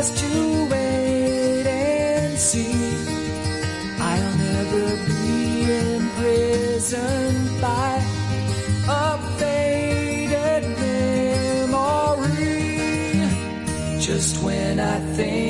just to wait and see. I'll never be imprisoned by a faded memory. Just when I think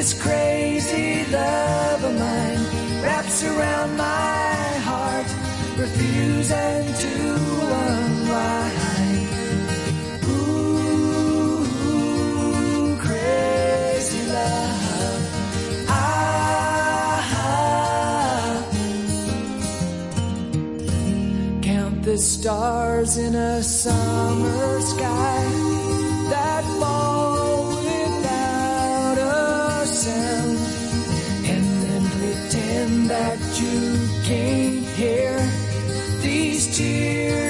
This crazy love of mine wraps around my heart, refusing to unwind. Ooh, crazy love. Count the stars in a summer sky that fall hear these teardrops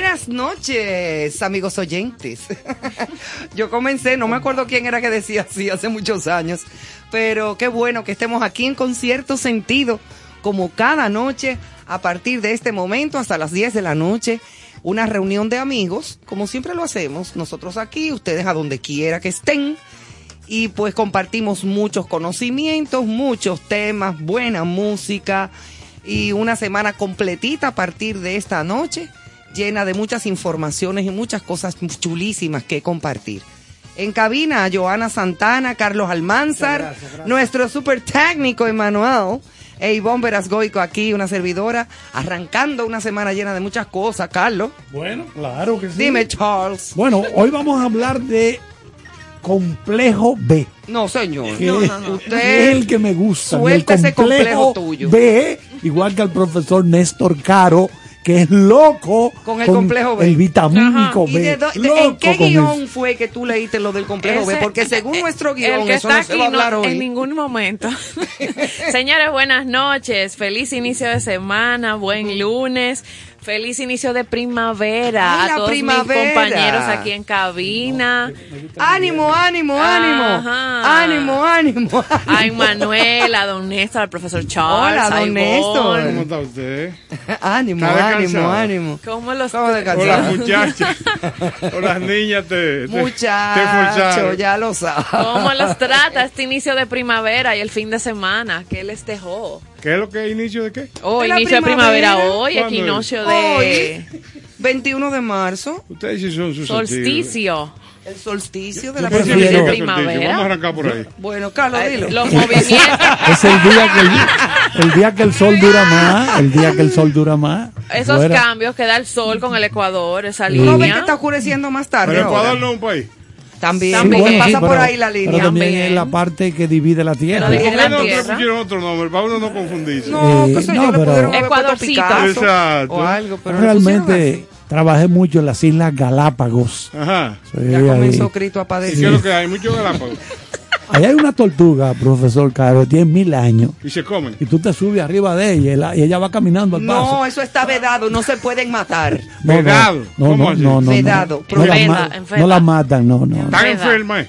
Buenas noches, amigos oyentes. Yo comencé, no me acuerdo quién era que decía así hace muchos años, pero qué bueno que estemos aquí en concierto sentido, como cada noche, a partir de este momento hasta las 10 de la noche, una reunión de amigos, como siempre lo hacemos, nosotros aquí, ustedes a donde quiera que estén, y pues compartimos muchos conocimientos, muchos temas, buena música y una semana completita a partir de esta noche, llena de muchas informaciones y muchas cosas chulísimas que compartir. En cabina, Joana Santana, Carlos Almanzar, Muchas gracias, gracias. nuestro super técnico Emanuel, e Ivonne Verasgoico aquí, una servidora, arrancando una semana llena de muchas cosas, Carlos. Bueno, claro que sí. Dime, Charles. Bueno, hoy vamos a hablar de complejo B. No, señor. que No, no, no. es Usted el que me gusta. suelta el ese complejo tuyo. B, igual que el profesor Néstor Caro, que es loco Con el complejo B. El vitamínico ¿Y B. de dó- de- Loco ¿En qué guion eso. fue que tú leíste lo del complejo B? Porque según nuestro guion, el que eso está no se aquí va a hablar no, hoy. en ningún momento. Señores, buenas noches, feliz inicio de semana, buen lunes. Feliz inicio de primavera Ay, a todos primavera. mis compañeros aquí en cabina. Ánimo, ánimo, ánimo. Ajá. Ánimo, ánimo. A Manuel, a don Néstor, al profesor Charles. Hola, don. Néstor. ¿Cómo está usted? ánimo, ¿Está ánimo, ánimo. ¿Cómo los ¿Cómo O las muchachas, o las niñas te, te, Muchacho, ya lo sabes. ¿Cómo los trata este inicio de primavera y el fin de semana? ¿Qué les dejó? ¿Qué es lo que es inicio de qué? Oh, De inicio de primavera primavera. hoy, ¿Cuándo equinoccio de Hoy. 21 de marzo, Ustedes sí son sus solsticio. el solsticio de ¿Qué la primavera. primavera. Vamos a arrancar por ahí. Bueno, Carlos, dilo. Los movimientos. Es el día que el, el día que el sol dura más, el día que el sol dura más. Esos Fuera. cambios que da el sol con el Ecuador, esa Sí. ¿No ven línea. que está oscureciendo más tarde Pero ahora? Ecuador no es un país. También, También. porque Sí, pasa por pero- ahí la línea. Pero también También. es la parte que divide la tierra. Pero ¿Por divide qué la no te tierra. pusieron otro nombre? Para uno no confundirse. No, Eh, sé no, pero- Exacto. o algo, Realmente trabajé mucho en las Islas Galápagos. Ajá. Ya ahí. comenzó Cristo a ¿Y padecer. qué es lo que hay? Mucho galápagos. Ahí hay una tortuga, profesor Caro, tiene mil años. Y se comen. Y tú te subes arriba de ella y, la- y ella va caminando al paso. No, eso está vedado, no se pueden matar. No, Vedado. No, ¿Cómo no, no, no, no. Vedado. No, no la matan, no, no. ¿Están Veda. enfermas?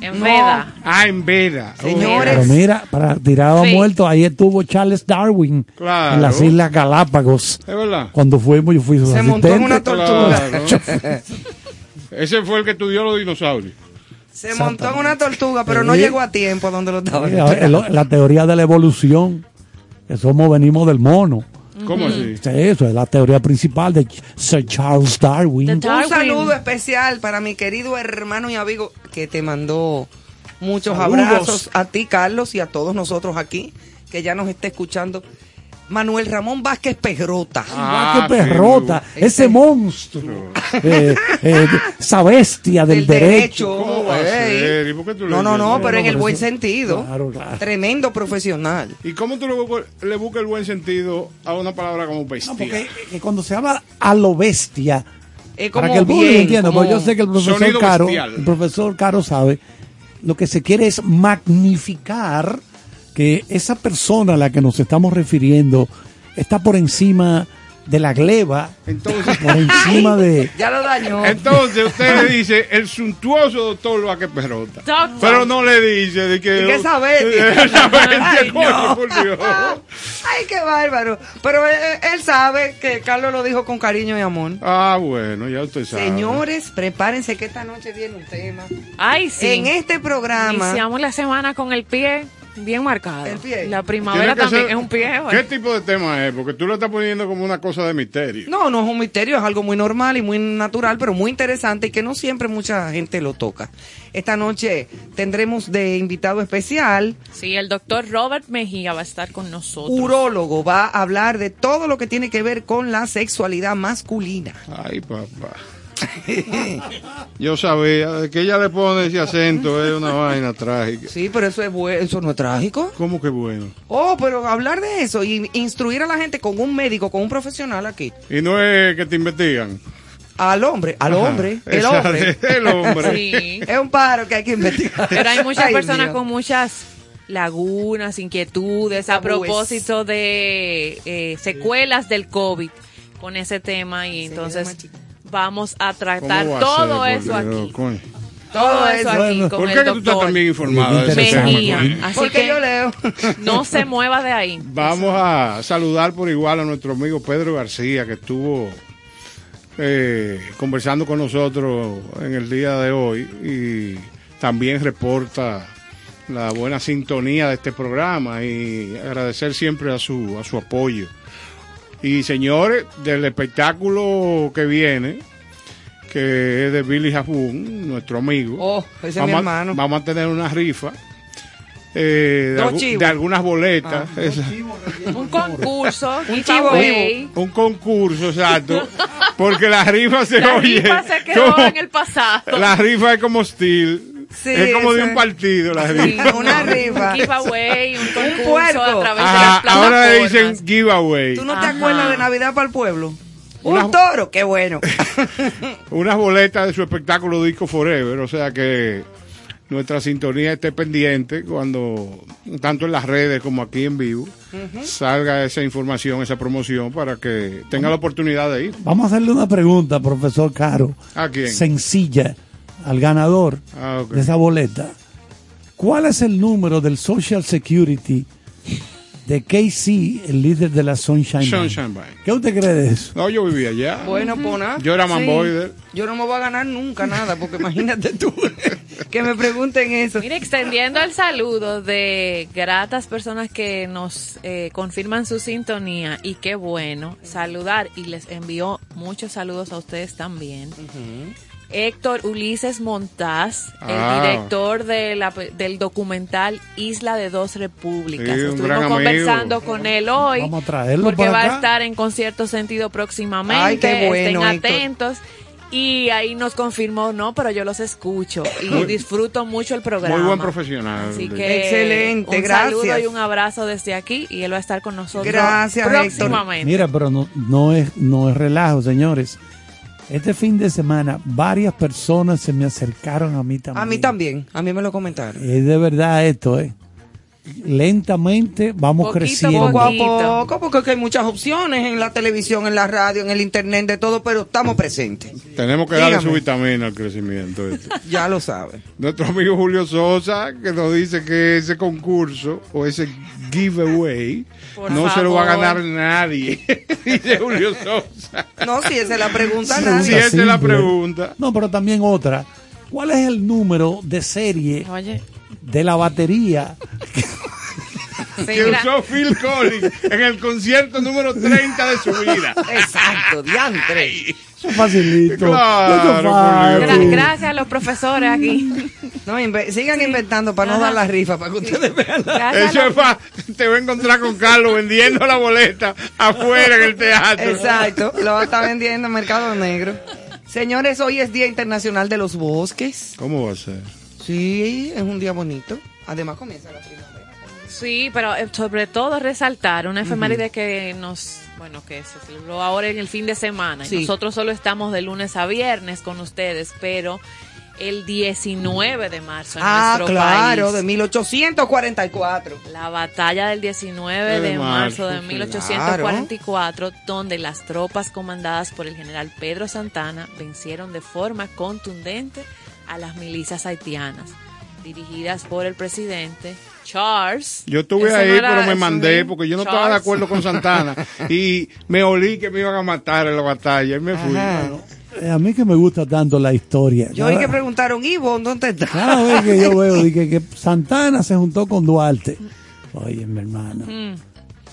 En No. veda. Ah, en veda. Señores. Pero mira, para tirado a Sí. muerto, ahí estuvo Charles Darwin Claro. en las Islas Galápagos. Es verdad. Cuando fuimos, yo fui su Se montó en una tortuga. Claro. Ese fue el que estudió los dinosaurios. Se montó en una tortuga, pero no llegó a tiempo a donde lo lo- la teoría de la evolución, que somos, venimos del mono. ¿Cómo así? Sí, Eso es la teoría principal de Sir Charles Darwin. Un saludo especial para mi querido hermano y amigo que te mandó muchos Saludos. abrazos a ti, Carlos, y a todos nosotros aquí, que ya nos está escuchando. Manuel Ramón Vázquez Perrota. Ah, qué perrota, sí, ese monstruo, eh, eh, esa bestia del, derecho. ¿Cómo va a ser? ¿Y por qué tú le No, no, no, pero en el buen sentido. Claro, claro. Tremendo profesional. ¿Y cómo tú le, buscas- el buen sentido a una palabra como bestia? No, porque que cuando se habla a lo bestia, como para que el público bien, entienda, porque yo sé que el profesor Caro, el profesor Caro sabe, lo que se quiere es magnificar que esa persona a la que nos estamos refiriendo está por encima de la gleba, Entonces, por encima de... Ya lo dañó. entonces usted le dice el suntuoso doctor Vázquez Perrota. Doctor. Pero no le dice de que... ¿Y qué bestia, Ay, coño, no. por Dios. Ay, qué bárbaro. Pero él, él sabe que Carlos lo dijo con cariño y amor. Ah, bueno, ya usted sabe. Señores, prepárense que esta noche viene un tema. Ay, sí. En este programa. Iniciamos la semana con el pie bien marcado. El pie. La primavera también ser- es un pie. ¿Qué tipo de tema es? Porque tú lo estás poniendo como una cosa de misterio. No, no es un misterio, es algo muy normal y muy natural, pero muy interesante y que no siempre mucha gente lo toca. Esta noche tendremos de invitado especial, Sí, el doctor Robert Mejía va a estar con nosotros. urólogo, va a hablar de todo lo que tiene que ver con la sexualidad masculina. Ay, papá. Yo sabía, que ella le pone ese acento es una vaina trágica. Sí, pero eso es bueno, eso no es trágico. ¿Cómo que bueno? Oh, pero hablar de eso y instruir a la gente con un médico, con un profesional aquí. Y no es que te investigan. Al hombre, al Ajá. hombre, el hombre. El hombre. Sí. Es un paro que hay que investigar. Pero hay muchas Ay, personas Dios. con muchas lagunas, inquietudes a propósito de eh, secuelas del COVID con ese tema y entonces. Vamos a ¿Cómo tratar va a todo ser, eso aquí. coño? Todo eso aquí con ¿Por el qué que tú estás tan bien informada de ese Mejía. tema? Así Porque que yo leo. no se mueva de ahí. Vamos a saludar por igual a nuestro amigo Pedro García, que estuvo eh, conversando con nosotros en el día de hoy y también reporta la buena sintonía de este programa y agradecer siempre a su, a su apoyo. Y señores, del espectáculo que viene, que es de Billy Jafún, nuestro amigo. Oh, ese es mi vamos, a- hermano. vamos a tener una rifa eh, de, algunas boletas. Ah, Esa- Un concurso, Un chivo giveaway. un concurso, exacto. Porque la rifa se La oye. rifa se quedó como- en el pasado. La rifa es como steel. Sí, es como de un partido la Sí, rifa. Una rifa. Un giveaway, un concurso puerco. a través Ajá, de las ahora le plataformas. dicen giveaway. ¿Tú no te acuerdas de Navidad para el pueblo? Una- Un toro, qué bueno. Unas boletas de su espectáculo Disco Forever. O sea que nuestra sintonía esté pendiente cuando, tanto en las redes como aquí en vivo, salga esa información, esa promoción para que tenga la oportunidad de ir. Vamos a hacerle una pregunta, profesor Caro. ¿A quién? Sencilla al ganador Ah, de esa boleta. ¿Cuál es el número del Social Security de KC, el líder de la Sunshine? Sunshine Band. ¿Qué usted cree de eso? No, yo vivía allá. Bueno, pona. Yo era manboider. Yo no me voy a ganar nunca nada, porque imagínate tú que me pregunten eso. Mire, extendiendo el saludo de gratas personas que nos eh, confirman su sintonía y qué bueno saludar y les envío muchos saludos a ustedes también. Héctor Ulises Montaz, Ah. el director de la- del documental Isla de Dos Repúblicas. Sí, un Estuvimos amigo. conversando con él hoy. Vamos a traerlo porque para va acá. a estar en concierto sentido próximamente. Ay, qué bueno, Estén Héctor. atentos. Y ahí nos confirmó, no, pero yo los escucho y disfruto mucho el programa. Muy buen profesional. Así que Excelente, un gracias. saludo y un abrazo desde aquí y él va a estar con nosotros Gracias, próximamente. Mira, pero no, no, es, no es relajo, señores. Este fin de semana varias personas se me acercaron a mí también. A mí también, a mí me lo comentaron. Es de verdad esto, ¿eh? Lentamente vamos Poquito creciendo. Poco a poco, porque aquí hay muchas opciones en la televisión, en la radio, en el internet, de todo, pero estamos presentes. Tenemos que darle su vitamina al crecimiento. este. Ya lo sabe. Nuestro amigo Julio Sosa, que nos dice que ese concurso o ese giveaway Por no se lo va a ganar nadie. dice Julio Sosa. No, si esa es la pregunta, Sí, Si nadie. esa es la pregunta. No, pero también otra. ¿Cuál es el número de serie Oye, de la batería? sí, Que usó Phil Collins en el concierto número 30 de su vida. Exacto, diantre. Eso es facilito. Claro, gra- gracias a los profesores aquí. No, inve- sigan inventando para no dar la rifa, para que ustedes vean. la- Eso es los- pa- te va a encontrar con Carlos vendiendo la boleta afuera en el teatro. Exacto, lo va a estar vendiendo en Mercado Negro. Señores, hoy es Día Internacional de los Bosques. ¿Cómo va a ser? Sí, es un día bonito. Además comienza la primavera. Sí, pero eh, sobre todo resaltar una efeméride que nos, bueno, que se celebró ahora en el fin de semana. Y. Nosotros solo estamos de lunes a viernes con ustedes, pero el 19 de marzo en Ah, nuestro claro, país. de 1844. La batalla del 19 de De marzo marzo, de sí. 1844, donde las tropas comandadas por el general Pedro Santana vencieron de forma contundente a las milicias haitianas, dirigidas por el presidente Charles. Yo estuve ahí, no pero me mandé porque yo no estaba de acuerdo con Santana y me olí que me iban a matar en la batalla y me fui. Eh, A mí que me gusta tanto la historia. Yo oí Cada- que preguntaron, Ivo, ¿dónde está? Cada vez que yo veo dije, que Santana se juntó con Duarte. Oye, mi hermano. Mm.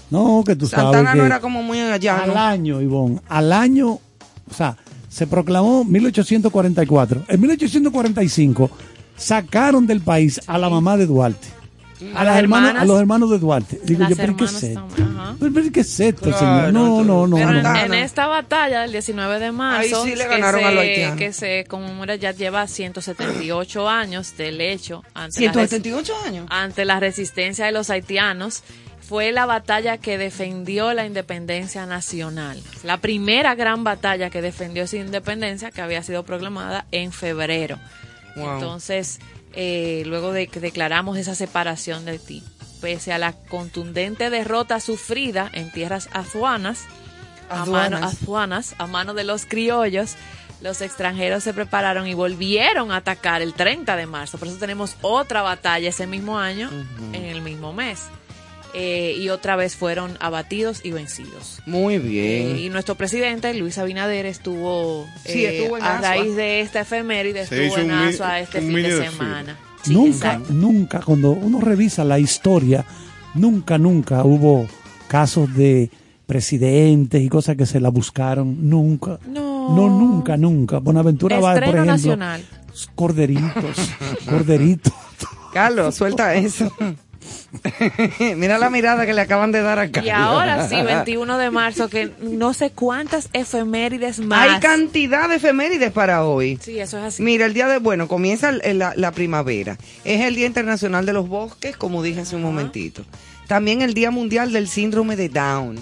No, que tú sabes Santana no era como muy allá, al año, Ivonne, al año, o sea, se proclamó 1844. En 1845 sacaron del país a la mamá de Duarte. A, las hermanas, hermanas. a los hermanos de Duarte. Digo Las yo, pero ¿qué es esto? Pero, pero ¿qué es esto, Claro, señor? No, no, no. Pero en, no. Santana. en esta batalla del 19 de marzo, Ahí sí le que ganaron se- a los haitianos. que se conmemora ya lleva 178 años del hecho ante la, res- 178 años. ante la resistencia de los haitianos. Fue la batalla que defendió la independencia nacional. La primera gran batalla que defendió esa independencia que había sido proclamada en febrero. Wow. Entonces, eh, luego de que declaramos esa separación de ti, pese a la contundente derrota sufrida en tierras azuanas, a mano, azuanas, a mano de los criollos, los extranjeros se prepararon y volvieron a atacar el 30 de marzo. Por eso tenemos otra batalla ese mismo año, en el mismo mes. Eh, y otra vez fueron abatidos y vencidos. Muy Eh, bien. y nuestro presidente, Luis Abinader, estuvo, Sí, eh, estuvo en a Asua. raíz de esta efeméride, Se estuvo en Asua este fin de semana. Sí, nunca, exacto. nunca, cuando uno revisa la historia, nunca, nunca hubo casos de presidentes y cosas que se la buscaron. Nunca. No. No, nunca, nunca. Bonaventura va, por ejemplo. nacional. Corderitos, corderitos. Carlos, suelta eso. Mira la mirada que le acaban de dar acá. Y ahora sí, 21 de marzo, que no sé cuántas efemérides más. Hay cantidad de efemérides para hoy. Sí, eso es así. Mira, el día de, bueno, comienza la primavera. Es el Día Internacional de los Bosques, como dije hace un momentito. También el Día Mundial del Síndrome de Down.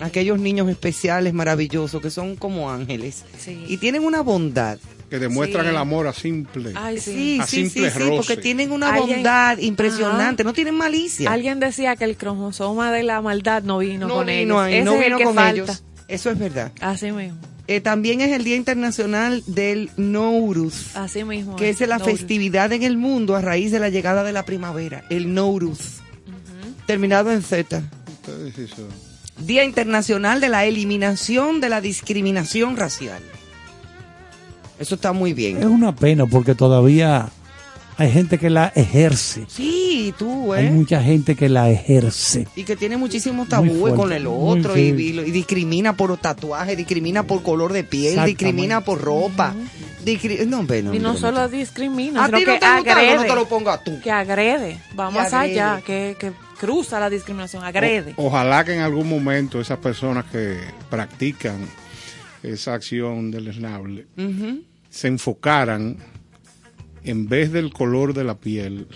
Aquellos niños especiales, maravillosos, que son como ángeles. Sí. Y tienen una bondad. Que demuestran Sí. el amor a simple. Ay, sí. Sí, A sí, sí, simple sí, roce. porque tienen una Alguien- bondad impresionante, no tienen malicia. Alguien decía que el cromosoma de la maldad no vino no con vino ellos. ahí, Ese no es el vino que con falta. ellos. Eso es verdad. Así mismo. Eh, también es el Día Internacional del Nowruz, Así mismo. que es la festividad en el mundo a raíz de la llegada de la primavera, el Nowruz, terminado en Z. Sí. Día Internacional de la Eliminación de la Discriminación Racial. Eso está muy Es bien. una pena porque todavía hay gente que la ejerce. Sí, tú, Hay ¿eh? mucha gente que la ejerce. Y que tiene muchísimos tabúes fuerte, con el otro y, discrimina por tatuaje, discrimina por color de piel, discrimina por ropa. discri- no, hombre, no, Y no solo no. discrimina, A sino ti no que te gusta, agrede. no te lo pongas tú. Que agrede. Va Que más agrede. allá, que, que cruza la discriminación, agrede. O- ojalá que en algún momento esas personas que practican esa acción deleznable Ujú. se enfocaran en vez del color de la piel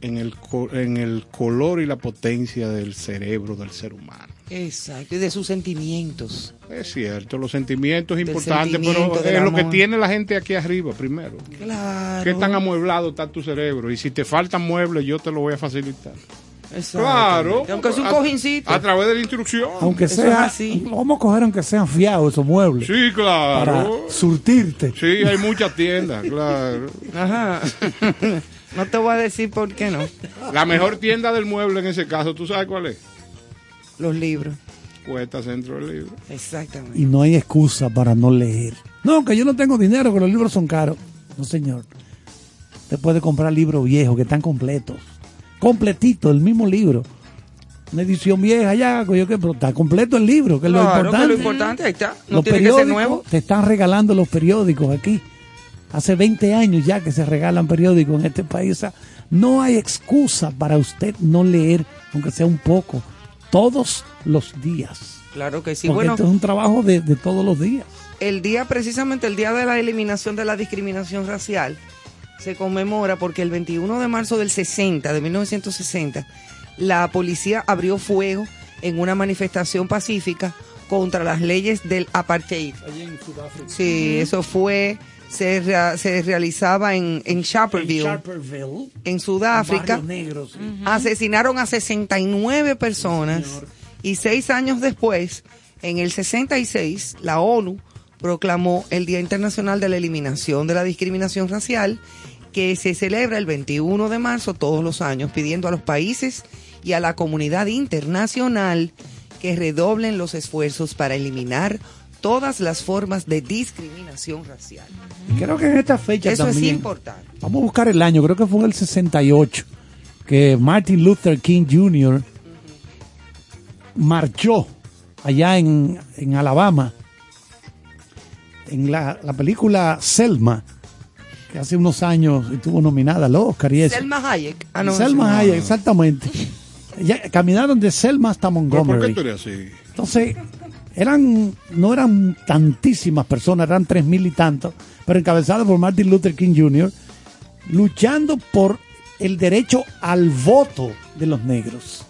en el, en el color y la potencia del cerebro del ser humano. Exacto, y de sus sentimientos. Es cierto, los sentimientos es Del importante, sentimiento, pero del es lo que tiene la gente aquí arriba primero. Claro. ¿Qué tan amueblado está tu cerebro? Y si te faltan muebles, yo te lo voy a facilitar. Exacto. Claro. Aunque es un cojincito. A través de la instrucción. Aunque Eso sea, así. vamos a coger aunque sean fiados esos muebles. Sí, Para claro. surtirte. Sí, hay muchas tiendas, claro. Ajá. no te voy a decir por qué no. La mejor tienda del mueble en ese caso, ¿tú sabes cuál es? Los libros. Cuesta Centro del Libro. Exactamente. Y no hay excusa para no leer. No, que yo no tengo dinero, que los libros son caros. No, señor. Usted puede comprar libros viejos que están completos. Completito, el mismo libro. Una edición vieja ya, coño, que, pero está completo el libro, que es lo que importante. lo importante, ahí está. No los tiene que ser periódicos, nuevo. te están regalando los periódicos aquí. Hace 20 años ya que se regalan periódicos en este país. No hay excusa para usted no leer, aunque sea un poco, todos los días. Claro que sí. Porque bueno, esto es un trabajo de, de todos los días. el día, precisamente el día de la eliminación de la discriminación racial, se conmemora porque el 21 de marzo del 60, de 1960, la policía abrió fuego en una manifestación pacífica contra las leyes del apartheid. Sí, eso fue, se, rea- se realizaba en, en Sharperville, en Sudáfrica. Asesinaron a 69 personas y seis años después, en el 66, la ONU proclamó el Día Internacional de la Eliminación de la Discriminación Racial, que se celebra el 21 de marzo todos los años, pidiendo a los países y a la comunidad internacional que redoblen los esfuerzos para eliminar todas las formas de discriminación racial. Creo que en esta fecha Eso es importante. Vamos a buscar el año, creo que fue en el 68, que Martin Luther King Jr. marchó allá en, en Alabama, en la, la película Selma, que hace unos años estuvo nominada al Oscar y eso. Selma Hayek. Ah, no, Selma no. Hayek, exactamente. Ya, caminaron de Selma hasta ¿Pero por qué Montgomery. tú eres así? Entonces, eran, no eran tantísimas personas, eran tres mil y tantos, pero encabezadas por Martin Luther King Jr., luchando por el derecho al voto de los negros.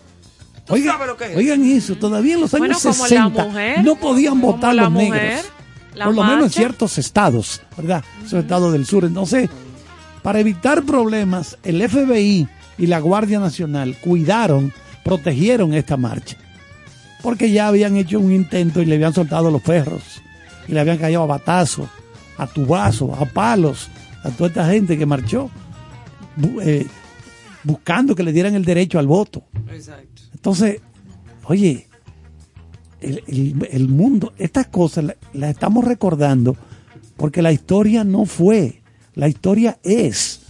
Oigan, sabes lo que es? oigan eso, todavía en los años Bueno, como la 60 mujer, no podían votar los mujer, negros. La por lo menos en ciertos estados, ¿verdad? Esos estados del sur. Entonces, para evitar problemas, el FBI y la Guardia Nacional cuidaron, protegieron esta marcha. Porque ya habían hecho un intento y le habían soltado los perros. Y le habían caído a batazos, a tubazos, a palos, a toda esta gente que marchó eh, buscando que le dieran el derecho al voto. Exacto. Entonces, oye, el, el- el mundo, estas cosas la- las estamos recordando porque la historia no fue, la historia es.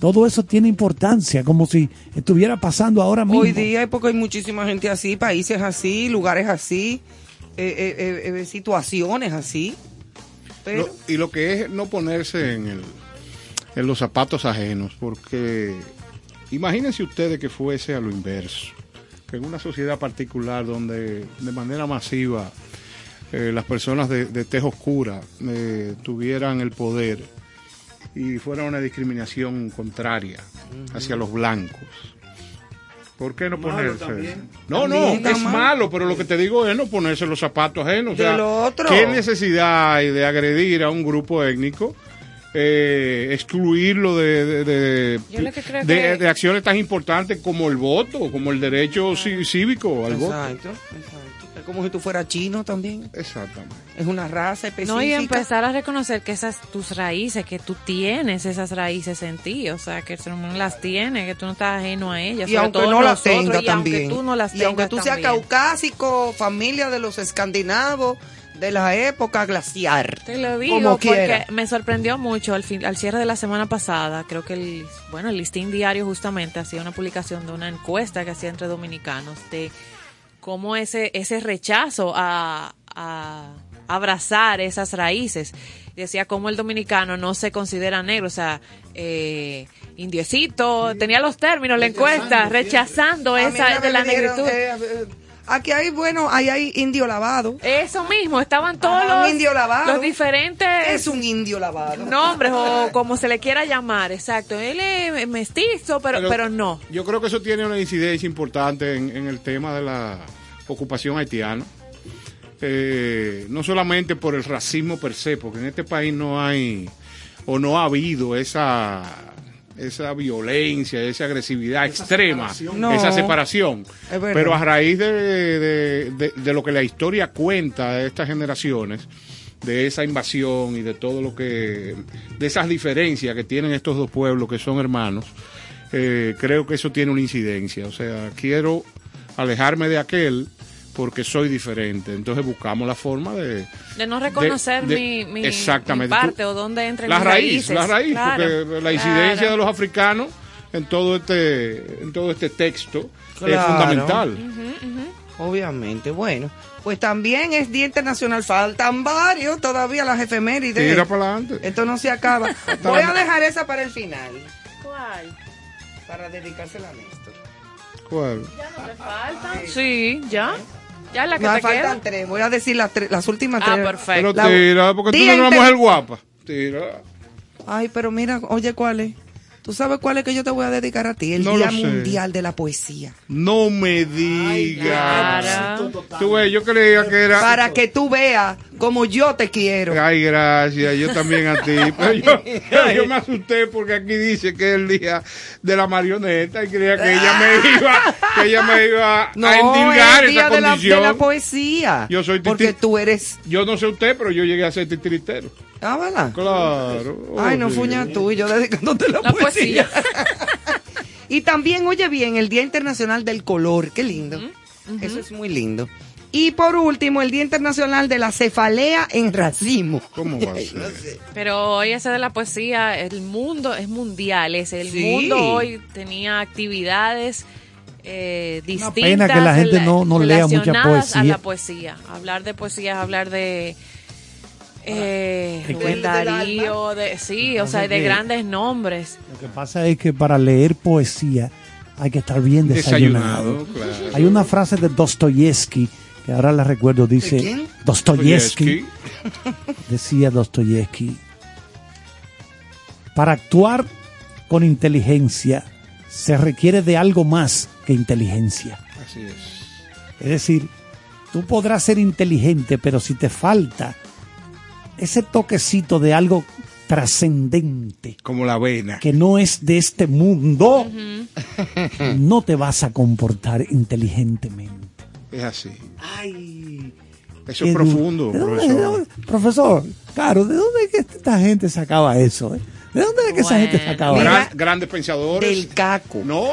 Todo eso tiene importancia, como si estuviera pasando ahora mismo. Hoy día, porque hay muchísima gente así, países así, lugares así, eh, eh, eh, eh, situaciones así. Pero, Lo- y lo que es no ponerse en, el, en los zapatos ajenos, porque imagínense ustedes que fuese a lo inverso, que en una sociedad particular donde de manera masiva eh, las personas de, de tez oscura eh, tuvieran el poder y fuera una discriminación contraria hacia los blancos. ¿Por qué no ponerse? No, no, También es mal. malo, pero lo que te digo es no ponerse los zapatos ajenos. O sea. ¿Qué necesidad hay de agredir a un grupo étnico eh, excluirlo de, de, de- acciones tan importantes como el voto, como el derecho cívico al voto. Exacto, exacto. Es como si tú fueras chino también. Exactamente. Es una raza específica. No, y empezar a reconocer que esas tus raíces, que tú tienes esas raíces en ti, o sea, que el ser humano las tiene, que tú no estás ajeno a ellas. y aunque no las nosotros, tenga y también. Aunque tú no las y aunque tengas tú seas también. caucásico, familia de los escandinavos, de la época glaciar. Te lo digo Como porque quiera. me sorprendió mucho al, fin- al cierre de la semana pasada. Creo que el, bueno, el listín diario justamente hacía una publicación de una encuesta que hacía entre dominicanos de cómo ese, ese rechazo a, a abrazar esas raíces. Decía cómo el dominicano no se considera negro, o sea, eh, indiecito, tenía los términos, la encuesta, rechazando esa de la negritud. eh, eh, aquí hay, bueno, ahí hay indio lavado. Eso mismo, estaban todos los, indio lavado. los diferentes Es un indio lavado. nombres o como se le quiera llamar, exacto. Él es mestizo, pero, pero, no. Yo creo que eso tiene una incidencia importante en, en el tema de la ocupación haitiana. Eh, no solamente por el racismo per se, porque en este país no hay o no ha habido esa esa violencia, esa agresividad extrema, No. esa separación. Es. Pero a raíz de, de- de- de lo que la historia cuenta de estas generaciones, de esa invasión y de todo lo que, de esas diferencias que tienen estos dos pueblos que son hermanos, eh, creo que eso tiene una incidencia. O sea, quiero alejarme de aquel porque soy diferente. Entonces buscamos la forma de... De no reconocer de- mi, mi, exactamente. mi parte Tú- o dónde entra la raíz, la raíz, porque la incidencia claro. de los africanos en todo este, en todo este texto es fundamental. Obviamente, bueno. Pues también es Día Internacional. Faltan varios todavía las efemérides. Tira para adelante. Esto no se acaba. Voy a dejar esa para el final. ¿Cuál? Para dedicársela a Néstor. ¿Cuál? Sí, ya. Ya la que Me te faltan queda. tres. Voy a decir las, tres- las últimas Ah, tres. perfecto. Pero tira, porque tú no eres una mujer guapa. Tira. Ay, pero mira, oye, ¿cuál es? ¿Tú sabes cuál es que yo te voy a dedicar a ti? El No Día. Mundial de la Poesía. No me digas. Tú ves, yo creía que era. Para que tú veas como yo te quiero. Ay, gracias, yo también a ti. Pero yo, pero yo me asusté porque aquí dice que es el día de la marioneta y creía que ella me iba, que ella me iba No, a es endilgar el Día esa de la, condición. de la poesía. Yo soy Porque tú eres... Yo no sé usted, pero yo llegué a ser titiritero. Ah, ¿verdad? Claro. Ay, no fuña tú y yo dedicándote la, La poesía. y también, oye bien, el Día Internacional del Color. Qué lindo. Eso es muy lindo. Y por último, el Día Internacional de la Cefalea en Racimo. ¿Cómo va a ser? Pero hoy ese de la poesía, el mundo es mundial. Ese, el Sí. mundo hoy tenía actividades eh, Una distintas. pena que la gente no- no lea mucha relacionadas a poesía. la poesía. Hablar de poesía es hablar de. Eh, ¿De Rubén qué? Darío, de, sí, o sea, de que- grandes nombres. Lo que pasa es que para leer poesía hay que estar bien desayunado. Desayunado, claro. Hay una frase de Dostoyevsky, que ahora la recuerdo, dice... Dostoyevsky, decía Dostoyevsky, para actuar con inteligencia se requiere de algo más que inteligencia. Así es. Es decir, tú podrás ser inteligente, pero si te falta ese toquecito de algo trascendente, Como la avena. que no es de este mundo, no te vas a comportar inteligentemente. Es así. Ay, Eso es profundo, ¿De dónde- profesor. de dónde- profesor, claro, ¿de dónde es que esta gente sacaba eso? eh? ¿De dónde es que esa gente sacaba Gran- eso? grandes pensadores. Del caco. No,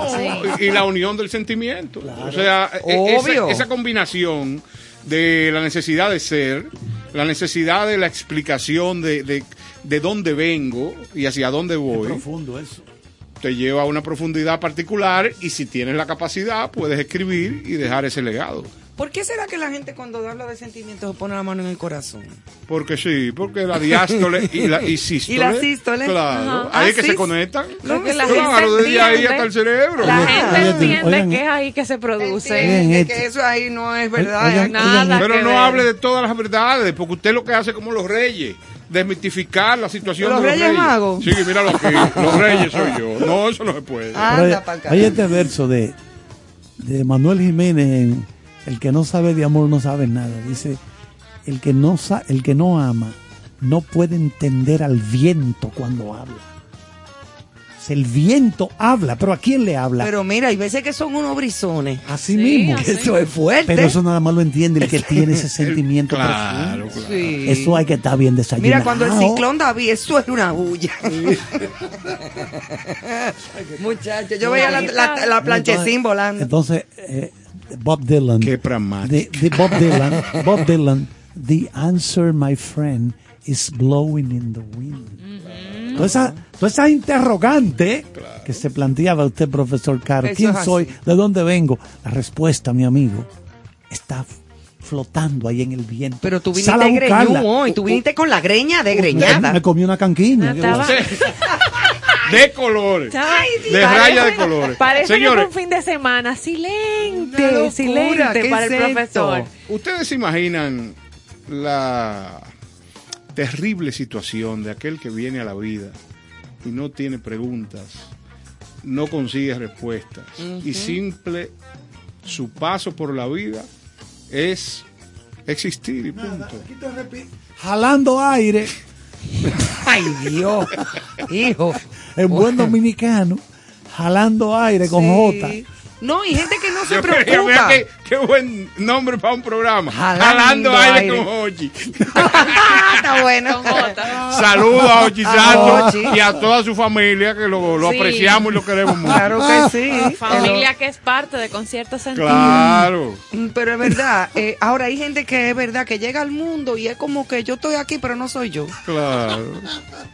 y y la unión del sentimiento. O sea, e- Obvio. Esa, esa combinación de la necesidad de ser, la necesidad de la explicación de, de, de dónde vengo y hacia dónde voy, profundo eso. Te lleva a una profundidad particular y si tienes la capacidad puedes escribir y dejar ese legado. ¿Por qué será que la gente cuando habla de sentimientos se pone la mano en el corazón? Porque sí, porque la diástole y la y sístole. Y la sístole. Claro, Ajá. ahí Ah, es que sí. se conectan. Creo que la claro, gente desde ahí hasta el cerebro. La gente entiende oigan, que es ahí que se produce. Entiende que eso ahí no es verdad. Oigan. Nada Pero no ver. hable de todas las verdades, porque usted lo que hace como los reyes, desmitificar la situación ¿Los de los Reyes Magos? Sí, míralo aquí, los reyes soy yo. No, eso no se puede. Anda Oye carajo. este verso de, de Manuel Jiménez en El que no sabe de amor no sabe nada. Dice, el que no, sa- el que no ama no puede entender al viento cuando habla. El viento habla, pero ¿a quién le habla? Pero mira, hay veces que son unos brisones. Así Sí, mismo. así. Eso es fuerte. Pero eso nada más lo entiende el que tiene ese sentimiento Claro, profundo. claro. Sí. Eso hay que estar bien desayunado. Mira, cuando el ciclón David, eso es una bulla. Muchachos, yo veía la, la, la planchecín volando. Entonces, eh, Bob Dylan. Qué de, de Bob Dylan. Bob Dylan. The answer, my friend, is blowing in the wind. Toda esa, toda esa interrogante que se planteaba usted, profesor Caro. ¿Quién es soy? ¿De dónde vengo? La respuesta, mi amigo, está flotando ahí en el viento. Pero tú viniste greñú hoy, tú viniste con la greña de greñada. Me comí una canquiña. ¿qué Estaba- va a hacer? De colores. Estaba- de raya de colores. Parece que Señores, fue un fin de semana silente, locura, silente ¿qué para el esto? profesor. ¿ustedes se imaginan la terrible situación de aquel que viene a la vida y no tiene preguntas, no consigue respuestas y simple su paso por la vida es existir y punto? Jalando aire Ay, Dios. Hijo. en buen dominicano. Jalando aire con Sí. J. No, y gente que no se preocupa. qué, qué buen nombre para un programa. Jalando Jalando, aire, aire. con Hochi. Ah, está bueno. Saludos a Hochi A Santos y a toda su familia que lo, lo Sí. apreciamos y lo queremos mucho. Claro que sí. Familia que es parte de concierto sentido. Claro. Mm, Pero es verdad, eh, ahora hay gente que es verdad que llega al mundo y es como que yo estoy aquí, pero no soy yo. Claro.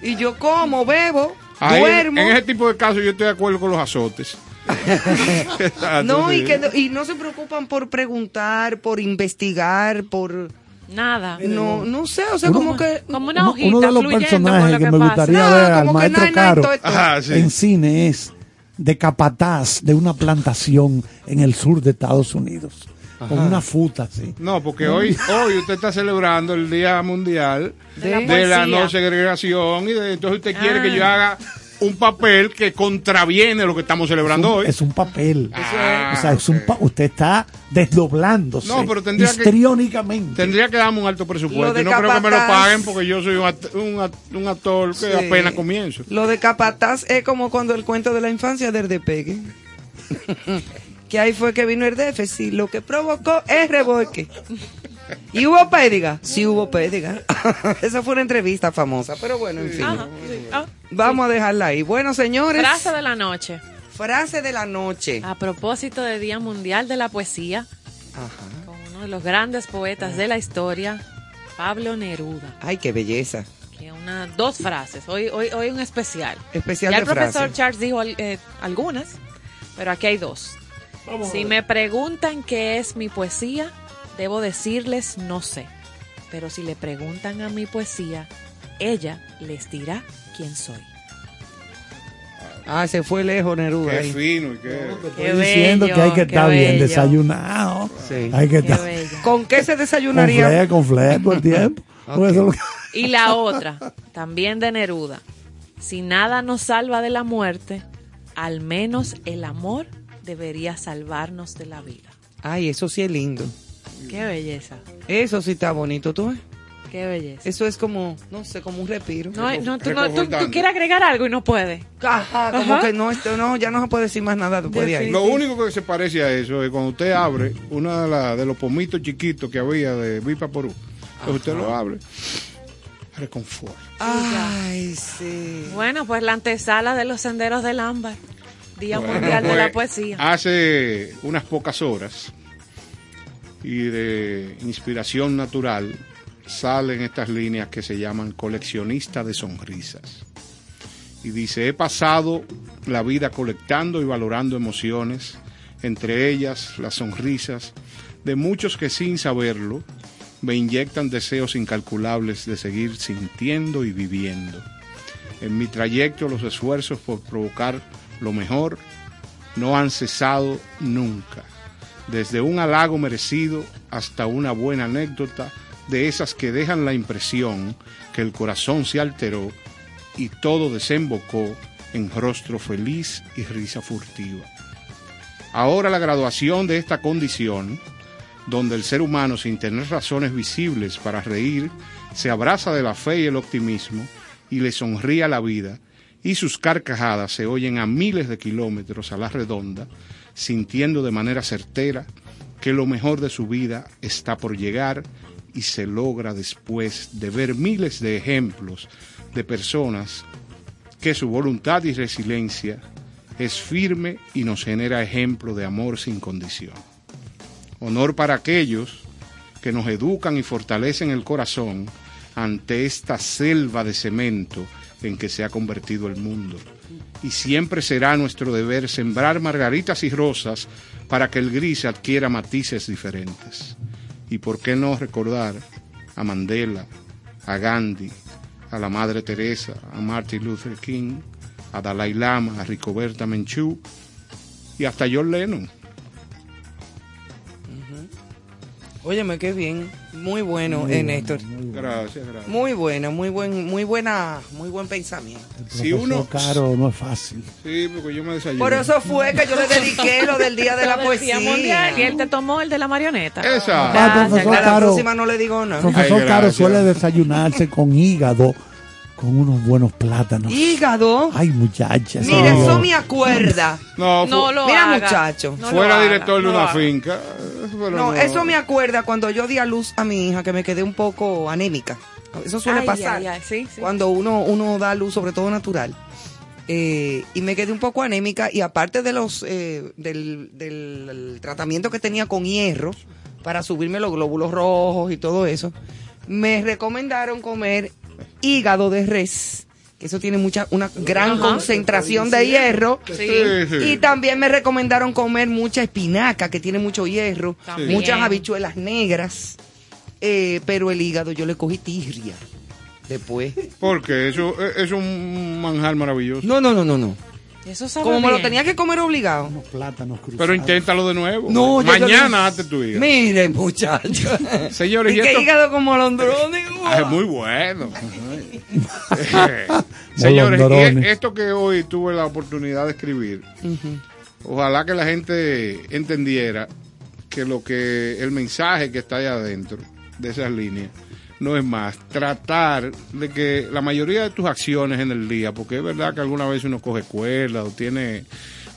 Y yo como, bebo, Ahí, duermo. en ese tipo de casos yo estoy de acuerdo con los azotes. No, y, sí. que, no- y no se preocupan por preguntar, por investigar, por... Nada. No, no sé, o sea, Uno- como que... Como una uno, hojita uno de los personajes lo que, que me pasa. gustaría No, ver al maestro no Caro. Ajá, sí. en cine es de capataz de una plantación en el sur de Estados Unidos. Con una futa así. No, porque hoy, hoy usted está celebrando el Día Mundial De la de la poesía. no segregación y de- entonces usted quiere Ah. que yo haga un papel que contraviene lo que estamos celebrando hoy. Es un papel. Ah, o sea, es un pa- usted está desdoblándose No, pero tendría que- histriónicamente. Tendría que darme un alto presupuesto. de Y no creo que me lo paguen porque yo soy un, act- un act- un actor que Sí. apenas comienzo. Lo de capataz es como cuando el cuento de la infancia del despegue. que ahí fue que vino el déficit. Lo que provocó es revolque. ¿Y hubo pédiga? Sí hubo pédiga. Esa fue una entrevista famosa, pero bueno, en fin. Ajá, sí. Ah, Vamos a dejarla ahí. Bueno, señores. Frase de la noche. frase de la noche. A propósito del Día Mundial de la Poesía, Ajá. con uno de los grandes poetas de la historia, Pablo Neruda. Ay, qué belleza. Que una, dos frases. Hoy, hoy, hoy un especial. Especial ya de el profesor frase. Charles dijo eh, algunas, pero aquí hay dos. si me preguntan qué es mi poesía, debo decirles no sé. Pero si le preguntan a mi poesía, ella les dirá quién soy. Ah, se fue lejos Neruda. Qué ahí. fino y qué... Qué Estoy diciendo bello, que hay que estar bien desayunado. Sí. Hay que Qué estar. ¿Con qué se con desayunaría? con fle todo el tiempo. Pues eso Y la otra, también de Neruda. Si nada nos salva de la muerte, al menos el amor debería salvarnos de la vida. Ay, eso sí es lindo. Qué belleza, Eso sí está bonito, ¿tú ves? qué belleza. Eso es como, no sé, como un respiro. No, hay- no, tú, no, tú- tú reconfortante. quieres agregar algo y no puedes. Ajá, como Ajá. que no, esto no, ya no se puede decir más nada después de ahí. Lo único que se parece a eso es cuando usted abre uno de, la- de los pomitos chiquitos que había de Vipa Porú. Entonces usted lo abre. Reconforta. Ay, sí. Bueno, pues la antesala de los senderos del ámbar, Día Bueno, Mundial de pues, la Poesía. Hace unas pocas horas y de inspiración natural salen estas líneas que se llaman coleccionista de sonrisas. Y dice, he pasado la vida colectando y valorando emociones, entre ellas las sonrisas de muchos que sin saberlo me inyectan deseos incalculables de seguir sintiendo y viviendo. En mi trayecto los esfuerzos por provocar lo mejor no han cesado nunca, desde un halago merecido hasta una buena anécdota de esas que dejan la impresión que el corazón se alteró y todo desembocó en rostro feliz y risa furtiva. Ahora la graduación de esta condición donde el ser humano, sin tener razones visibles para reír, se abraza de la fe y el optimismo y le sonríe a la vida, y sus carcajadas se oyen a miles de kilómetros a la redonda, sintiendo de manera certera que lo mejor de su vida está por llegar y se logra después de ver miles de ejemplos de personas que su voluntad y resiliencia es firme y nos genera ejemplo de amor sin condición. Honor para aquellos que nos educan y fortalecen el corazón ante esta selva de cemento en que se ha convertido el mundo. Y siempre será nuestro deber sembrar margaritas y rosas para que el gris adquiera matices diferentes. Y por qué no recordar a Mandela, a Gandhi, a la Madre Teresa, a Martin Luther King, a Dalai Lama, a Ricoberta Menchú y hasta John Lennon. Óyeme, qué bien. Muy bueno, eh, Néstor. Gracias, gracias. Muy buena, muy buen, muy buena, muy buen pensamiento. Si uno- Caro no es fácil. Sí, porque yo me desayuno. Por eso fue que yo le dediqué lo del Día de la Día Mundial, y Poesía. él te tomó el de la marioneta. Esa. Ah, Gracias, profesor A la Caro. próxima no le digo nada. Profesor Ay, Caro suele desayunarse con hígado, con unos buenos plátanos. Hígado. Ay, muchachas. Mire, no. eso me acuerda. No, No lo Mira, haga. muchacho. No fuera haga, director de una finca. pero No, eso me acuerda cuando yo di a luz a mi hija, que me quedé un poco anémica. Eso suele Ay, pasar. ay, ay, sí, sí. Cuando uno, uno da luz, sobre todo natural. Eh, y me quedé un poco anémica y aparte de los eh, del, del tratamiento que tenía con hierro para subirme los glóbulos rojos y todo eso, me recomendaron comer hígado de res, que eso tiene mucha una gran Ajá. concentración de hierro. Sí. Y también me recomendaron comer mucha espinaca, que tiene mucho hierro, También. muchas habichuelas negras, eh, pero el hígado yo le cogí tirria después. Porque eso es es un manjar maravilloso. No, no, no, no, no. Eso sabe Como me lo tenía que comer obligado. Unos plátanos cruzados. Pero inténtalo de nuevo. No, Mañana hazte tu hígado. Miren, muchachos. Señores, y esto- hígado como londrones. Ah, es muy bueno. Eh, Señores, y Molondrones. esto que hoy tuve la oportunidad de escribir, ojalá que la gente entendiera que lo que el mensaje que está ahí adentro de esas líneas no es más tratar de que la mayoría de tus acciones en el día, porque es verdad que alguna vez uno coge cuerda o tiene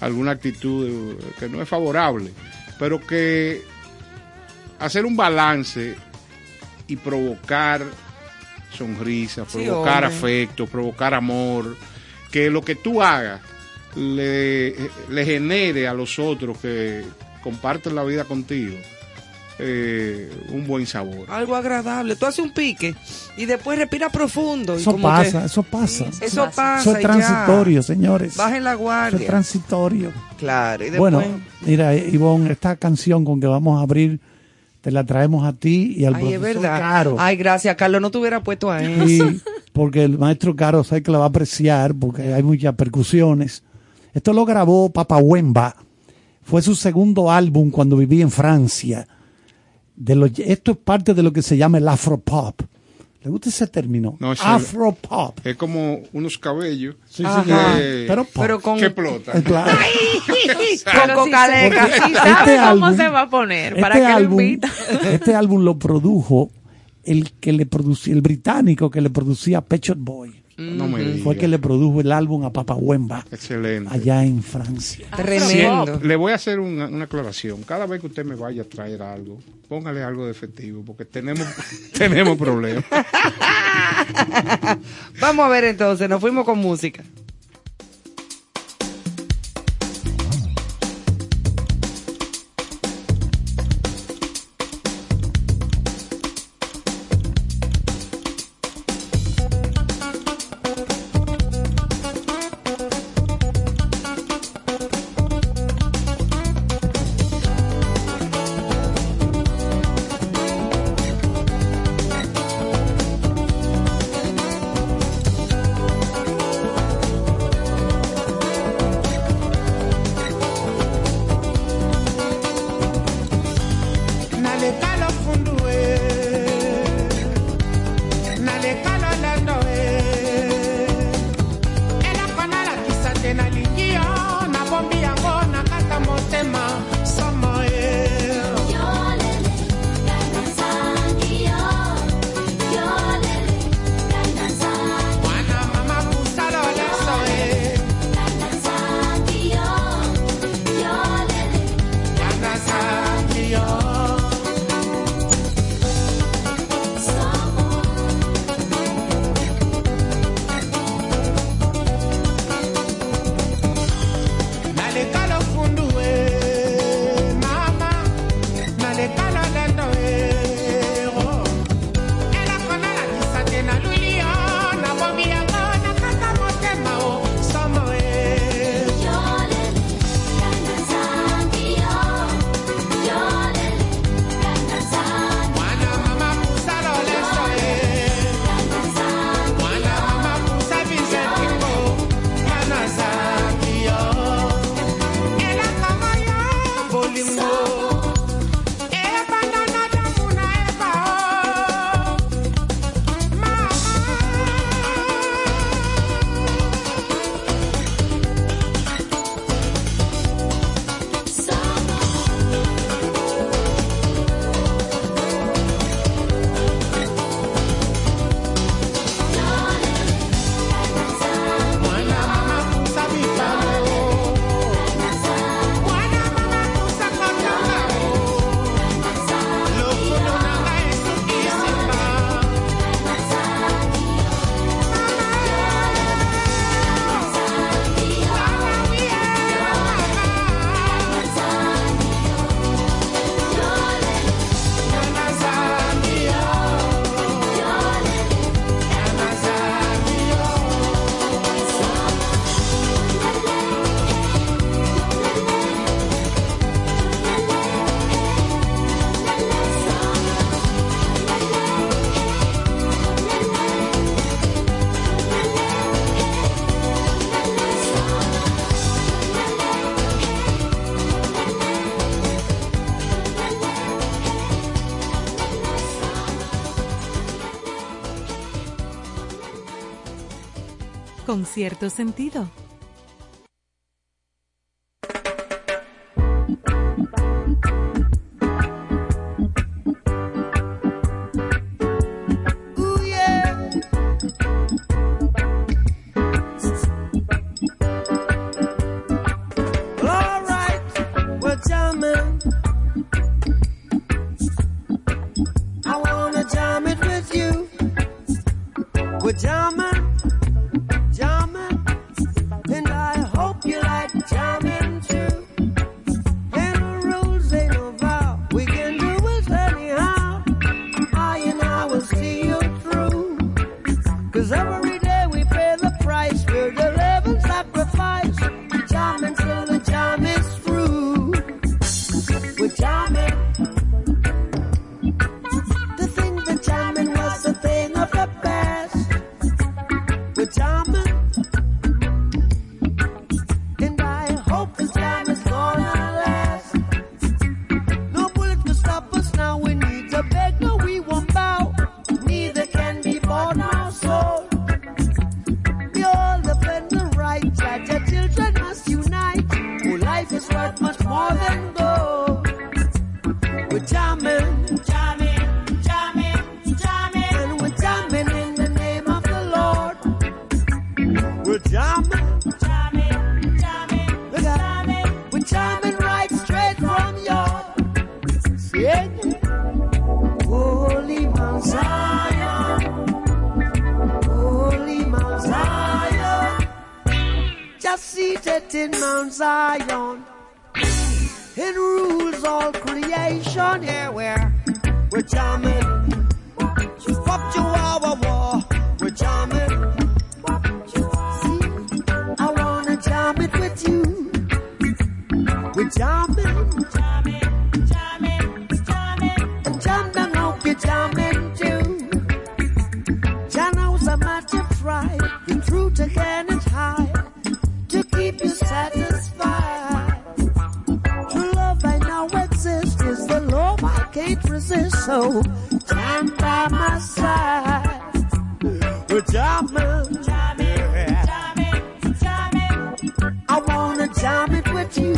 alguna actitud que no es favorable, pero que hacer un balance y provocar sonrisas, Sí, provocar hombre. afecto, provocar amor, que lo que tú hagas le, le genere a los otros que comparten la vida contigo eh, un buen sabor. Algo agradable. Tú haces un pique y después respira profundo. y Eso como pasa, que- eso pasa. eso pasa. Eso es y ya. transitorio, señores. Bajen la Eso es guardia. transitorio. Claro. Y después. Bueno, mira, Ivonne, esta canción con que vamos a abrir, te la traemos a ti y al Ay, es profesor verdad. Caro. Ay, gracias, Carlos. No te hubiera puesto a él. Sí, porque el maestro Caro sabe que la va a apreciar porque hay muchas percusiones. Esto lo grabó Papa Wemba. Fue su segundo álbum cuando vivía en Francia. De lo- esto es parte de lo que se llama el afropop. ¿Le gusta ese término? No, sí. afropop. Es como unos cabellos Sí, Pero pop. Pero con. que claro. con cocaleca. si Este sabe cómo álbum- se va a poner, ¿para este álbum, lo invita? este álbum lo produjo el que le producía, el británico que le producía Pet Shop Boy. No me digas. Fue el que le produjo el álbum a Papa Wemba Excelente. allá en Francia. Tremendo. Le voy a hacer una, una aclaración. Cada vez que usted me vaya a traer algo, póngale algo de efectivo, porque tenemos, tenemos problemas. Vamos a ver entonces. Nos fuimos con música. cierto sentido. it with you.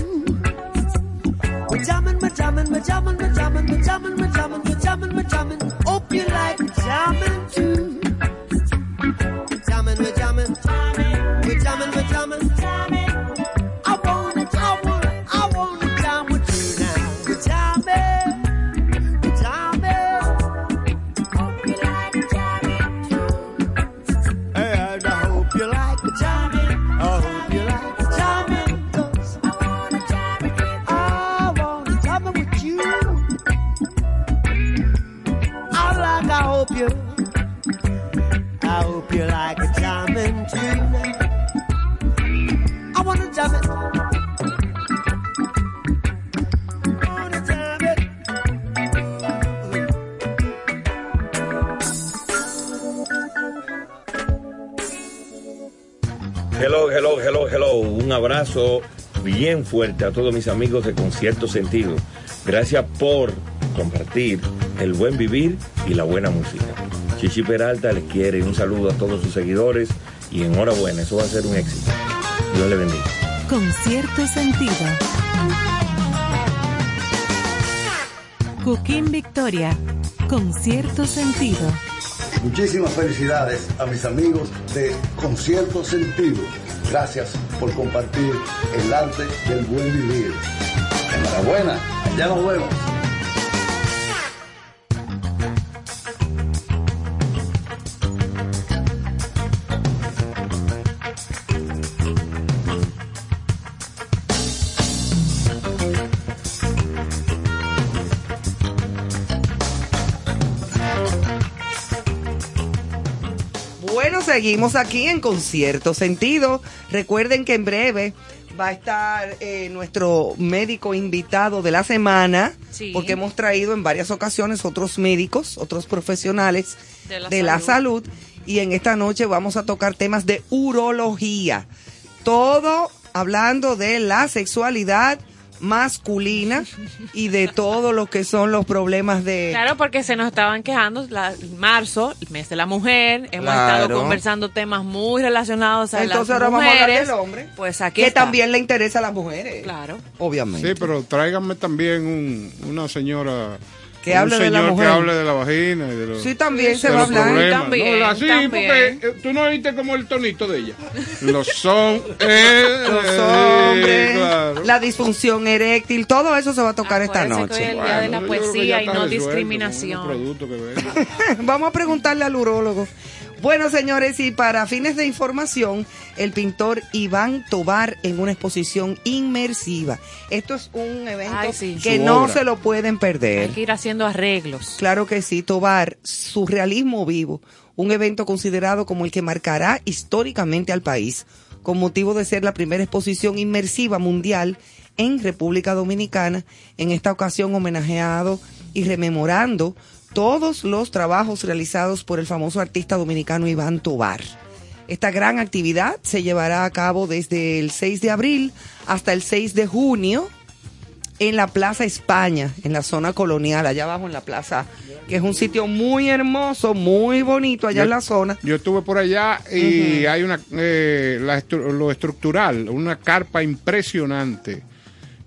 We're jamming, we're jamming, we're jamming, we're jamming, we're jamming, we're jamming. fuerte a todos mis amigos de Concierto Sentido. Gracias por compartir el buen vivir y la buena música. Chichi Peralta les quiere un saludo a todos sus seguidores y enhorabuena, eso va a ser un éxito. Dios le bendiga. Concierto Sentido. Coquín Victoria, Concierto Sentido. Muchísimas felicidades a mis amigos de Concierto Sentido. Gracias por compartir el arte del buen vivir. Enhorabuena, Ya nos vemos. seguimos aquí en Concierto Sentido. Recuerden que en breve va a estar eh, nuestro médico invitado de la semana, sí. porque hemos traído en varias ocasiones otros médicos, otros profesionales de, la salud, y en esta noche vamos a tocar temas de urología. Todo hablando de la sexualidad masculina y de todo lo que son los problemas de... Claro, porque se nos estaban quejando, la, marzo, el mes de la mujer, hemos Claro. estado conversando temas muy relacionados a Entonces las ahora vamos a hablar mujeres. del hombre. Pues aquí que está. también le interesa a las mujeres. Claro. Obviamente. Sí, pero tráiganme también un- una señora. Que un hable de la señor mujer. que hable de la vagina y de los. Sí, también se va a hablar. problemas. También, No, así, también. porque eh, tú no oíste como el tonito de ella. Los son. eh, Los eh, hombres, claro. la disfunción eréctil, todo eso se va a tocar esta Acuérdense que hoy es noche. el día de la poesía y no discriminación. Vamos a preguntarle al urólogo. Bueno, señores, y para fines de información, el pintor Iván Tobar en una exposición inmersiva. Esto es un evento Ay, sí. que Su no obra. se lo pueden Hay perder. que ir haciendo arreglos. Claro que sí, Tobar, surrealismo vivo, un evento considerado como el que marcará históricamente al país, con motivo de ser la primera exposición inmersiva mundial en República Dominicana, en esta ocasión homenajeado y rememorando todos los trabajos realizados por el famoso artista dominicano Iván Tobar. Esta gran actividad se llevará a cabo desde el 6 de abril hasta el 6 de junio en la Plaza España, en la zona colonial, allá abajo en la plaza, que es un sitio muy hermoso, muy bonito allá Yo- en la zona. Yo estuve por allá y hay una eh, la estru- lo estructural, una carpa impresionante,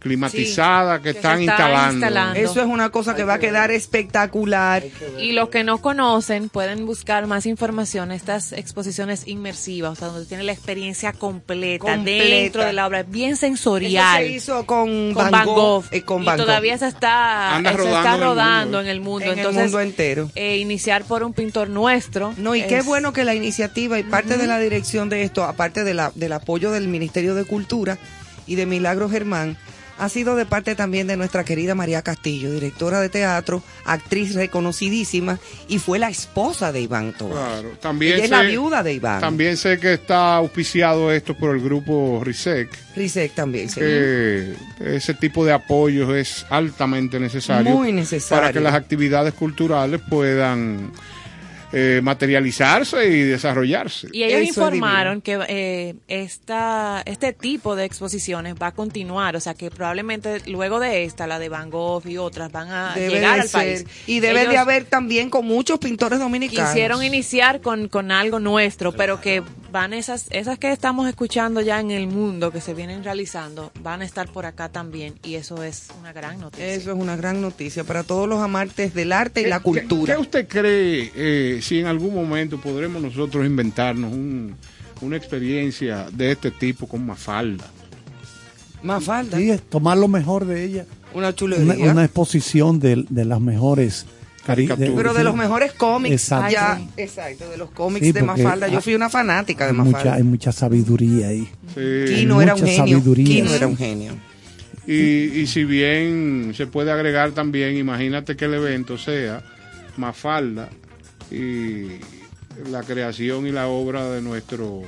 climatizada que, que están instalando. instalando. Eso es una cosa que va a quedar espectacular. Y los que no conocen pueden buscar más información, estas exposiciones inmersivas, o sea, donde tiene la experiencia completa, Completa. dentro de la obra, bien Eso sensorial. se hizo con, con Van Gogh, eh, con y Van Gogh. todavía se está, Anda se rodando está en el rodando mundo, en el mundo. En el Entonces, mundo entero. eh, iniciar por un pintor nuestro. No, y qué bueno que la iniciativa y parte de la dirección de esto, aparte de la, del apoyo del Ministerio de Cultura y de Milagro Germán, ha sido de parte también de nuestra querida María Castillo, directora de teatro, actriz reconocidísima y fue la esposa de Iván Tobar. Claro, también Ella es sé- la viuda de Iván. También sé que está auspiciado esto por el grupo RISEC, Rizek también. sí. que ese tipo de apoyos es altamente necesario, Muy necesario. para que las actividades culturales puedan eh, materializarse y desarrollarse. Y ellos Eso informaron que eh, esta, este tipo de exposiciones va a continuar, o sea que probablemente luego de esta, la de Van Gogh y otras, van a Debe llegar al ser. país. Y debe de haber también con muchos pintores dominicanos. Quisieron iniciar con, con algo nuestro, pero que van esas, esas que estamos escuchando ya en el mundo, que se vienen realizando, van a estar por acá también, y eso es una gran noticia. Eso es una gran noticia para todos los amantes del arte y la ¿Qué- cultura. ¿Qué, usted cree eh, si en algún momento podremos nosotros inventarnos un- una experiencia de este tipo con Mafalda? Más falta. Sí, tomar lo mejor de ella. Una chulería. una exposición de, de las mejores cari- Caricaturas. Pero de los mejores cómics. Exacto. ya- exacto, de los cómics Sí, de Mafalda. Yo fui una fanática de mucha, Mafalda. hay mucha sabiduría ahí. Sí. Kino era un mucha genio. sabiduría. Kino era un genio. Y, y si bien se puede agregar también, imagínate que el evento sea Mafalda y la creación y la obra de nuestro,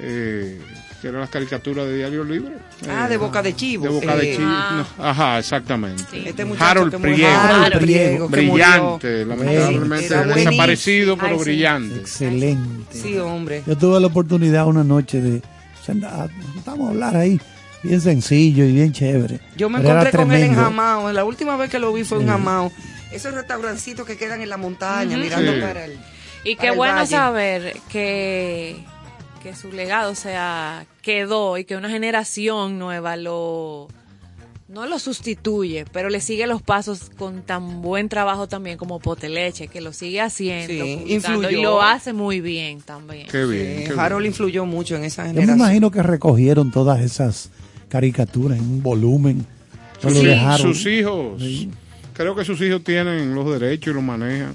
eh, que eran las caricaturas de Diario Libre. Ah, Eh, de Boca de Chivo. De Boca de Eh, Chivo. Ah. no, ajá, exactamente. Sí. Este Harold. Priego. Harold Priego, brillante, lamentablemente desaparecido, pero Ay, sí. brillante. Excelente. Sí, hombre. Yo tuve la oportunidad una noche de sentamos a hablar ahí, bien sencillo y bien chévere. Yo me Pero encontré con él en. Jamao. La última vez que lo vi fue en Sí. Jamao. Esos restaurancitos que quedan en la montaña, mirando Sí. para el. Y qué el bueno valle. saber que, que su legado sea, quedó y que una generación nueva lo no lo sustituye, pero le sigue los pasos con tan buen trabajo también como Poteleche, que lo sigue haciendo, Sí, publicando, y influyó. lo hace muy bien también. Qué bien. Eh, qué bien. Harold influyó mucho en esa Yo me generación. imagino que recogieron todas esas caricaturas en un volumen. Sí, dejaron. Sus hijos, Sí. Creo que sus hijos tienen los derechos y los manejan.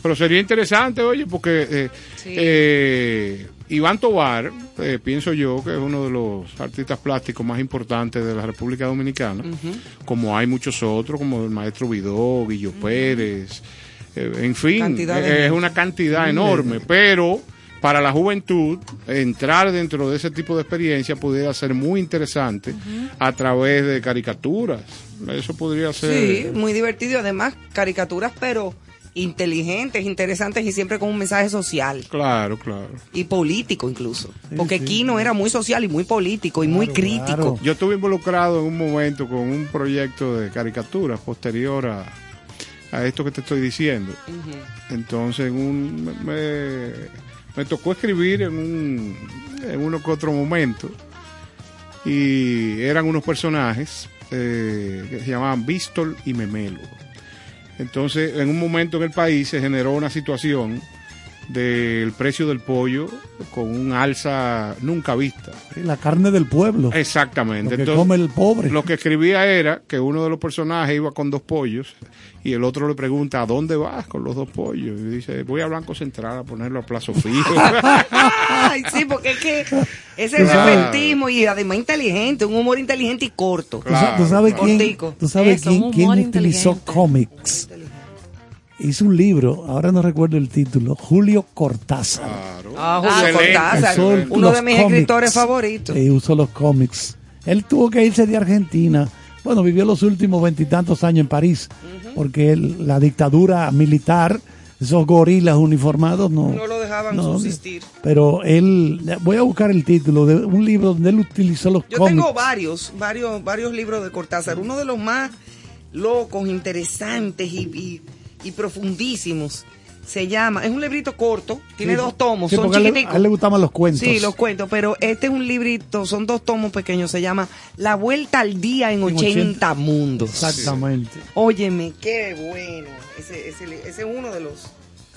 Pero sería interesante, oye, porque eh, Sí. eh, Iván Tobar, eh, pienso yo que es uno de los artistas plásticos más importantes de la República Dominicana, como hay muchos otros, como el maestro Vidó, Guillo Pérez, eh, en fin, eh, es una cantidad enorme, pero para la juventud, entrar dentro de ese tipo de experiencia pudiera ser muy interesante a través de caricaturas. Eso podría ser. Sí, muy divertido. Además, caricaturas, pero inteligentes, interesantes y siempre con un mensaje social Claro, claro. y político incluso. Sí, Porque sí. Kino era muy social y muy político y muy crítico. claro. Yo estuve involucrado en un momento con un proyecto de caricaturas posterior a, a esto que te estoy diciendo. Entonces, en un, me, me tocó escribir en, un, en uno que otro momento y eran unos personajes eh, que se llamaban Bistol y Memelo. Entonces, en un momento en el país se generó una situación del precio del pollo con un alza nunca vista. La carne del pueblo. Exactamente. Lo que Entonces, come el pobre. lo que escribía era que uno de los personajes iba con dos pollos y el otro le pregunta, ¿a dónde vas con los dos pollos? Y dice, voy a Blanco Central a ponerlo a plazo fijo. Ay, sí, porque es que ese sabes- repentismo y además inteligente, un humor inteligente y corto. ¿Tú, sa- tú sabes Claro. quién, tú sabes Eso, quién, utilizó cómics? Hizo un libro, ahora no recuerdo el título, Julio Cortázar. Claro. Ah, Julio Cortázar, uno de mis cómics. escritores favoritos. Sí, usó los cómics. Él tuvo que irse de Argentina. Bueno, vivió los últimos veintitantos años en París, porque él- la dictadura militar, esos gorilas uniformados, no, No lo dejaban no, subsistir. Pero él, voy a buscar el título de un libro donde él utilizó los Yo cómics. tengo varios, varios, varios libros de Cortázar. Uno de los más locos, interesantes y, y- y profundísimos. Se llama, es un librito corto, tiene Sí, dos tomos, sí, son porque a él- chiquiticos. A él le gustaban los cuentos. Sí, los cuento, pero este es un librito, son dos tomos pequeños, se llama La Vuelta al Día en 80, Mundos. Exactamente. Óyeme, qué bueno. Ese, ese, li- ese es uno de los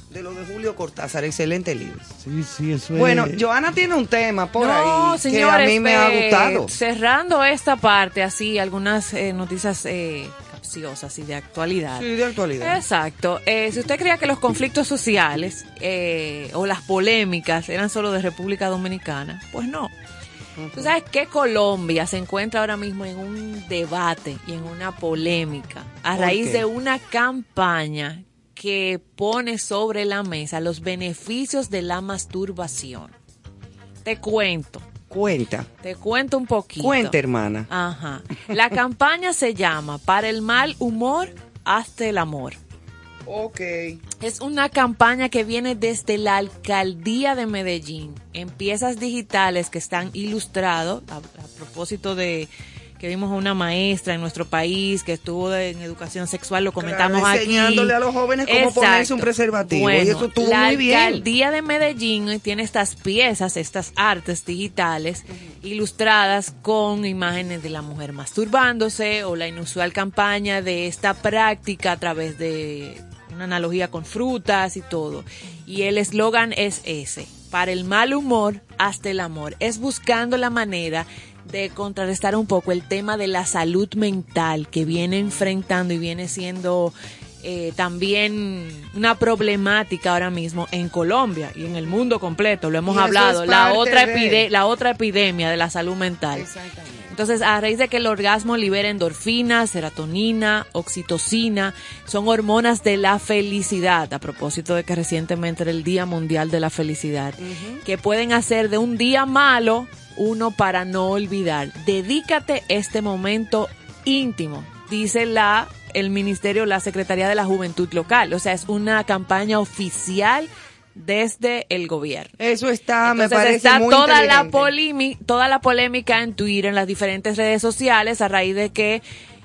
de los de Julio Cortázar, excelente libro. Sí, sí, eso Bueno, es. Joana tiene un tema por no, ahí señores, que a mí me ha eh, gustado. Cerrando esta parte, así, algunas eh, noticias eh, capciosas y de actualidad. Sí, de actualidad. Exacto. Eh, si usted creía que los conflictos sociales eh, o las polémicas eran solo de República Dominicana, pues no. Tú sabes que Colombia se encuentra ahora mismo en un debate y en una polémica a ¿Por raíz qué? de una campaña que pone sobre la mesa los beneficios de la masturbación. Te cuento, Cuenta. te cuento un poquito. Cuenta, hermana. Ajá. La campaña se llama Para el mal humor, hazte el amor. Ok. Es una campaña que viene desde la alcaldía de Medellín, en piezas digitales que están ilustrados, a, a propósito de que vimos a una maestra en nuestro país que estuvo en educación sexual, lo comentamos Claro, aquí. enseñándole a los jóvenes cómo ponerse un preservativo, y eso estuvo la muy bien. alcaldía de Medellín tiene estas piezas, estas artes digitales ilustradas con imágenes de la mujer masturbándose o la inusual campaña de esta práctica a través de una analogía con frutas y todo. Y el eslogan es ese, para el mal humor hasta el amor. Es buscando la manera de contrarrestar un poco el tema de la salud mental que viene enfrentando y viene siendo eh, también una problemática ahora mismo en Colombia y en el mundo completo, lo hemos Y hablado, la otra, de- la otra epidemia de la salud mental. Entonces, a raíz de que el orgasmo libera endorfina, serotonina, oxitocina, son hormonas de la felicidad, a propósito de que recientemente era el Día Mundial de la Felicidad, que pueden hacer de un día malo uno para no olvidar. Dedícate este momento íntimo, dice la el ministerio, la Secretaría de la Juventud local. O sea, es una campaña oficial desde el gobierno. Eso está, me Entonces parece está muy toda la, toda la polémica en Twitter, en las diferentes redes sociales, a raíz de que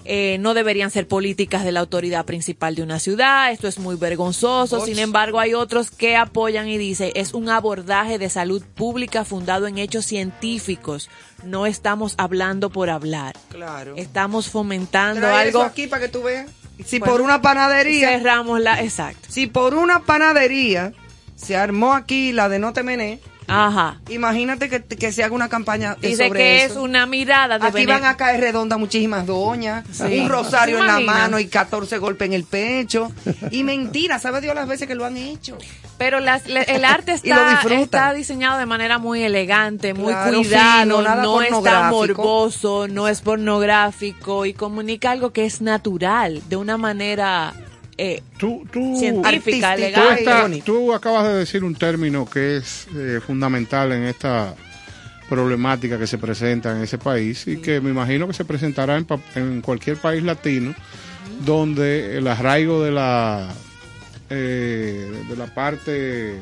eh, no deberían ser políticas de la autoridad principal de una ciudad, esto es muy vergonzoso, sin embargo hay otros que apoyan y dicen, es un abordaje de salud pública fundado en hechos científicos, no estamos hablando por hablar, Claro. estamos fomentando Trae eso algo, aquí para que tú veas. Si Bueno, por una panadería, cerramos la, exacto, si por una panadería se armó aquí la de no te mené, ajá, imagínate que, que se haga una campaña dice sobre que eso. es una mirada de Aquí van a caer redondas muchísimas doñas, Sí. un rosario ¿Se en la mano y 14 golpes en el pecho. Y mentira, ¿sabe Dios las veces que lo han hecho? Pero las- le- el arte está, está diseñado de manera muy elegante, muy Claro, cuidado, fino, no está morboso, no es pornográfico y comunica algo que es natural, de una manera eh, Tú, tú, científica, Artística. tú, estás- acabas de decir un término que es eh, fundamental en esta problemática que se presenta en ese país y que me imagino que se presentará en, en cualquier país latino donde el arraigo de la eh, de la parte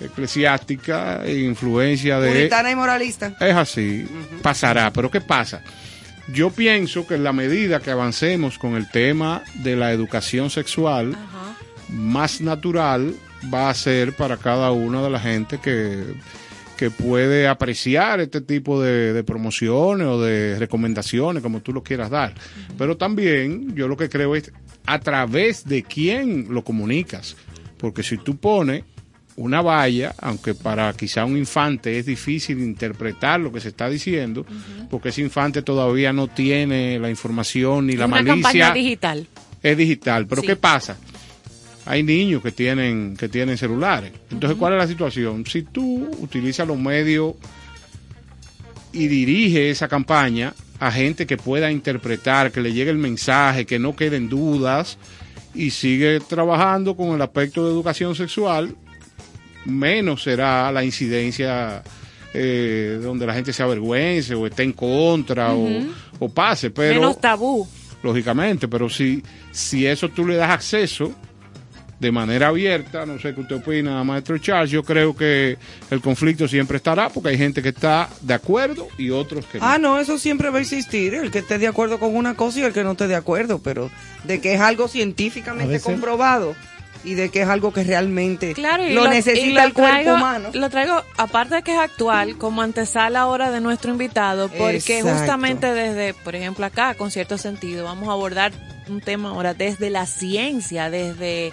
eclesiástica e influencia de... Puritana y moralista. Es así, pasará. Pero ¿qué pasa? Yo pienso que en la medida que avancemos con el tema de la educación sexual, más natural va a ser para cada una de la gente que, que puede apreciar este tipo de, de promociones o de recomendaciones, como tú lo quieras dar. Pero también yo lo que creo es a través de quién lo comunicas. Porque si tú pones una valla, aunque para quizá un infante es difícil interpretar lo que se está diciendo, porque ese infante todavía no tiene la información ni la Una malicia. campaña digital. Es digital, pero Sí. ¿qué pasa? Hay niños que tienen que tienen celulares. Entonces, ¿cuál es la situación? Si tú utilizas los medios y diriges esa campaña a gente que pueda interpretar, que le llegue el mensaje, que no queden dudas y sigue trabajando con el aspecto de educación sexual, menos será la incidencia eh, donde la gente se avergüence o esté en contra o- o, pase. Pero Menos tabú. lógicamente, pero si, si eso tú le das acceso de manera abierta, no sé qué usted opina, maestro Charles, yo creo que el conflicto siempre estará porque hay gente que está de acuerdo y otros que no. Ah, no, eso siempre va a existir, el que esté de acuerdo con una cosa y el que no esté de acuerdo, pero de que es algo científicamente comprobado y de que es algo que realmente Claro, lo, necesita lo el cuerpo humano. Lo traigo, aparte de que es actual, como antesala ahora de nuestro invitado, porque Exacto. justamente desde, por ejemplo, acá, con cierto sentido, vamos a abordar un tema ahora desde la ciencia, desde,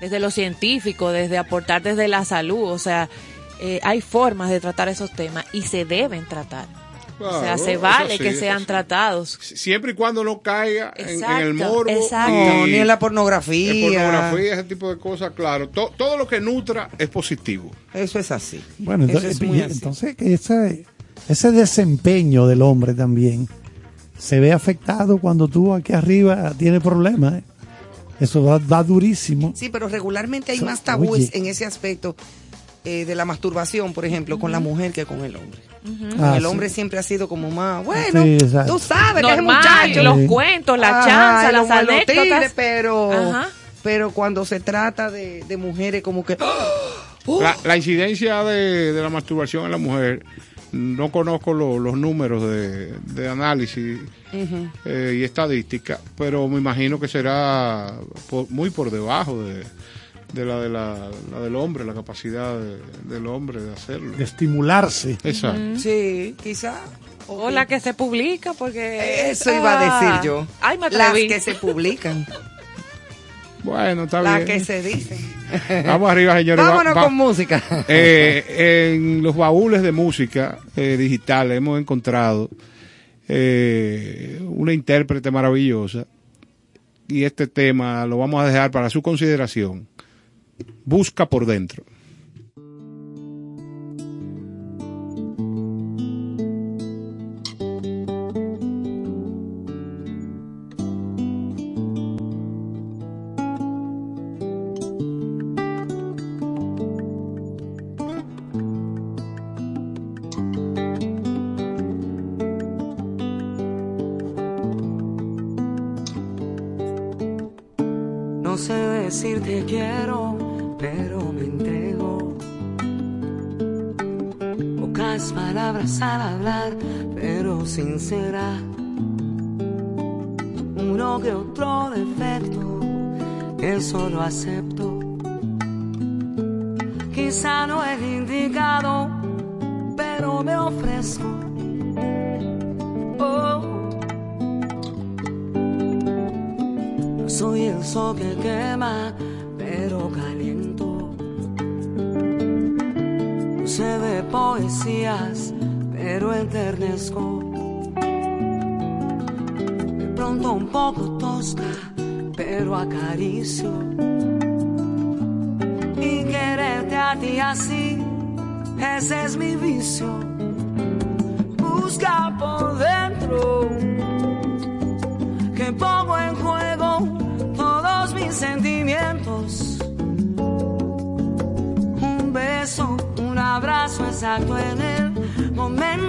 desde lo científico, desde aportar desde la salud. O sea, eh, hay formas de tratar esos temas y se deben tratar. O sea, Claro, se vale sí, que sean sí. tratados. Siempre y cuando no caiga en, en el morbo exacto. Y ni en la pornografía. en pornografía, ese tipo de cosas, claro. To- todo lo que nutra es positivo. Eso es así. Bueno, Eso entonces, es muy y- así. entonces que ese, ese desempeño del hombre también se ve afectado cuando tú aquí arriba tienes problemas. ¿eh? Eso da, da durísimo. Sí, pero regularmente hay más tabúes oye. en ese aspecto eh, de la masturbación, por ejemplo, con la mujer que con el hombre. Con Ah, el sí. hombre siempre ha sido como más, bueno, Sí, tú sabes que es Normal, muchacho. los Sí. cuentos, la chanza, las anécdotas. pero, Ajá. pero cuando se trata de, de mujeres como que... La, la incidencia de, de la masturbación en la mujer, no conozco lo- los números de, de análisis eh, y estadística, pero me imagino que será por- muy por debajo de, de la, de la, la del hombre, la capacidad de- del hombre de hacerlo. De estimularse. Exacto. Sí, quizá. O la que se publica, porque... Eso iba a Ah. decir yo. Ay, me Las que se publican, Bueno, está las bien. que se dicen. Vamos arriba, señores. Va- Vámonos va- con música. Eh, en los baúles de música eh, digital hemos encontrado eh, una intérprete maravillosa y este tema lo vamos a dejar para su consideración. Busca por dentro. No sé decir te quiero, pero me entrego. Pocas palabras al hablar, pero sincera. Uno que otro defecto, eso lo acepto. Quizá no es indicado, pero me ofrezco. Oh. Soy el sol que quema, pero enternezco. De pronto un poco tosca, pero acaricio. Y quererte a ti así, ese es mi vicio. Exacto en el momento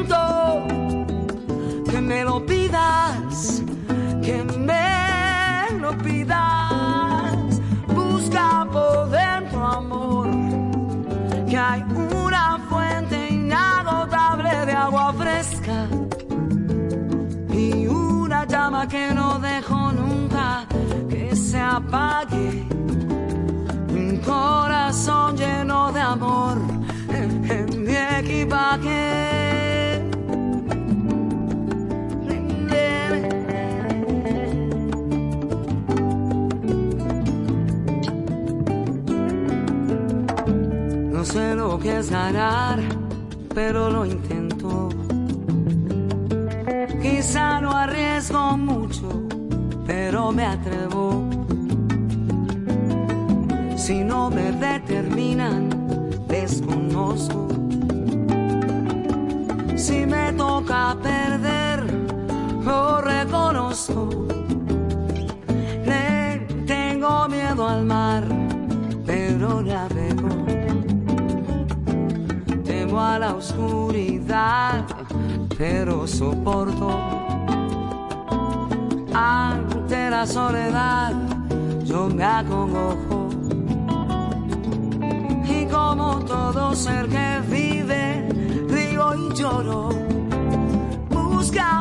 es ganar, pero lo intento. Quizá no arriesgo mucho, pero me atrevo. Si no me determinan, desconozco. Si me toca oscuridad, pero soporto. Ante la soledad, yo me acongojo. Y como todo ser que vive, río y lloro. Busca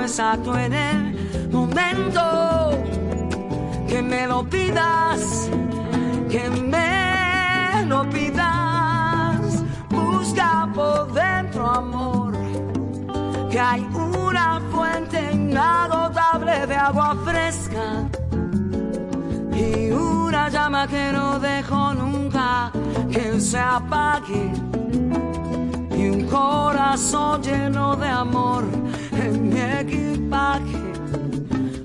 exacto en el momento que me lo pidas, que me lo pidas. Busca por dentro amor, que hay una fuente inagotable de agua fresca y una llama que no dejo nunca que se apague y un corazón lleno de amor mi equipaje.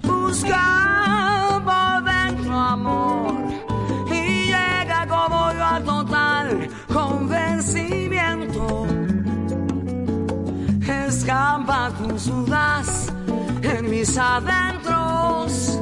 Busca por dentro amor y llega como yo al total convencimiento. Escampa tus dudas en mis adentros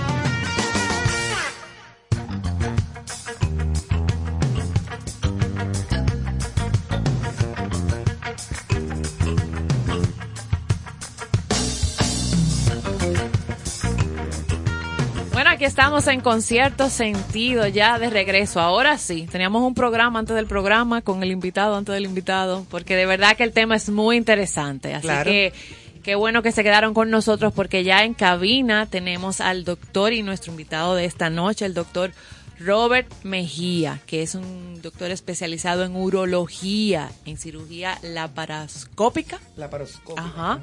Aquí estamos en concierto sentido ya de regreso. Ahora sí, teníamos un programa antes del programa con el invitado antes del invitado, porque de verdad que el tema es muy interesante. Así Claro. que qué bueno que se quedaron con nosotros porque ya en cabina tenemos al doctor y nuestro invitado de esta noche, el doctor Robert Mejía, que es un doctor especializado en urología, en cirugía laparoscópica. Laparoscópica. Ajá.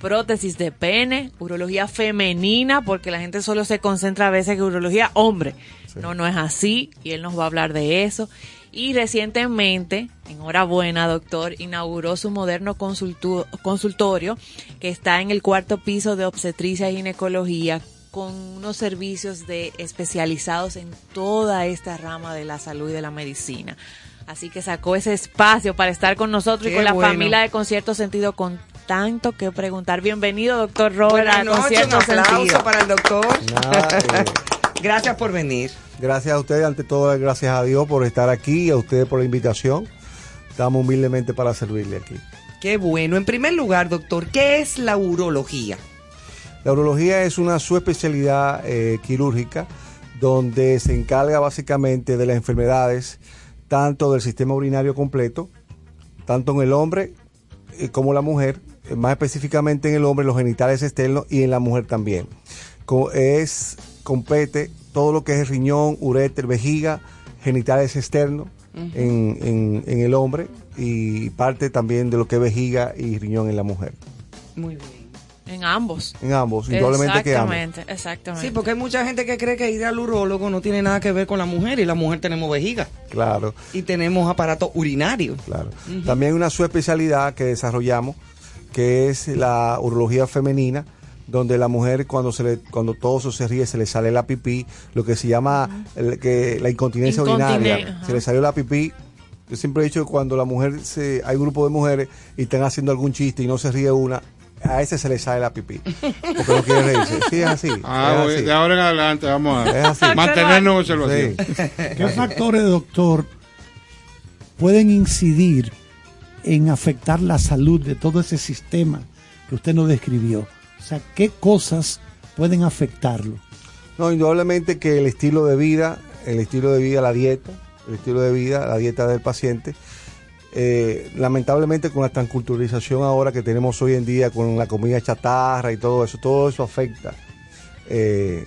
Prótesis de pene, urología femenina, porque la gente solo se concentra a veces en urología hombre. No, no es así, y él nos va a hablar de eso. Y recientemente, enhorabuena doctor, inauguró su moderno consultorio que está en el cuarto piso de obstetricia y ginecología con unos servicios de especializados en toda esta rama de la salud y de la medicina. Así que sacó ese espacio para estar con nosotros y con la bueno. familia de Concierto Sentido con tanto que preguntar. Bienvenido, doctor Robert, Buenas noches, un aplauso Sentido. para el doctor. Nada, eh, Gracias por venir. gracias a ustedes, ante todo, gracias a Dios por estar aquí y a ustedes por la invitación. Estamos humildemente para servirle aquí. Qué bueno. En primer lugar, doctor, ¿qué es la urología? La urología es una subespecialidad eh, quirúrgica donde se encarga básicamente de las enfermedades tanto del sistema urinario completo, tanto en el hombre eh, como la mujer, más específicamente en el hombre, los genitales externos y en la mujer también. Co- es compete todo lo que es el riñón, uréter, vejiga, genitales externos en, en- en el hombre y parte también de lo que es vejiga y riñón en la mujer. Muy bien. En ambos. En ambos, indudablemente que ambos. Exactamente, exactamente. Sí, porque hay mucha gente que cree que ir al urólogo no tiene nada que ver con la mujer y la mujer tenemos vejiga Claro, y tenemos aparato urinario. claro. También hay una subespecialidad que desarrollamos, que es la urología femenina, donde la mujer cuando se le, cuando todo eso se ríe se le sale la pipí, lo que se llama el- que la incontinencia Incontine- urinaria, ajá. se le salió la pipí. Yo siempre he dicho que cuando la mujer se, hay un grupo de mujeres y están haciendo algún chiste y no se ríe una, a ese se le sale la pipí, porque no quiere reírse. Sí, es así. Ah, es voy- así. de ahora en adelante vamos Es a así. mantenernos en observación. Sí. ¿Qué factores, doctor, pueden incidir en afectar la salud de todo ese sistema que usted nos describió? O sea, ¿qué cosas pueden afectarlo? No, indudablemente que el estilo de vida, el estilo de vida, la dieta, el estilo de vida, la dieta del paciente, eh, lamentablemente con la transculturalización ahora que tenemos hoy en día con la comida chatarra y todo eso, todo eso afecta eh,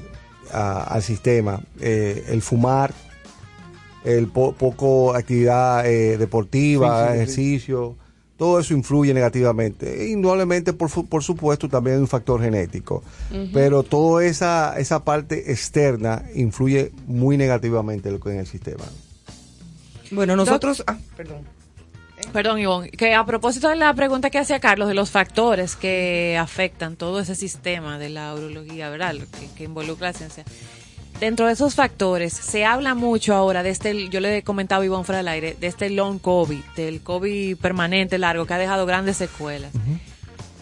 al sistema. Eh, el fumar, el po- poco actividad eh, deportiva, Sí, sí, sí. ejercicio, todo eso influye negativamente. E indudablemente, por, por supuesto, también hay un factor genético. Pero toda esa, esa parte externa influye muy negativamente en lo que- en el sistema. Bueno, nosotros... Ah, perdón. Perdón, Ivonne, que a propósito de la pregunta que hacía Carlos de los factores que afectan todo ese sistema de la urología, ¿verdad? Lo Que, que involucra la ciencia. Dentro de esos factores, se habla mucho ahora de este, yo le he comentado a Ivonne fuera del aire, de este long COVID, del COVID permanente largo, que ha dejado grandes secuelas.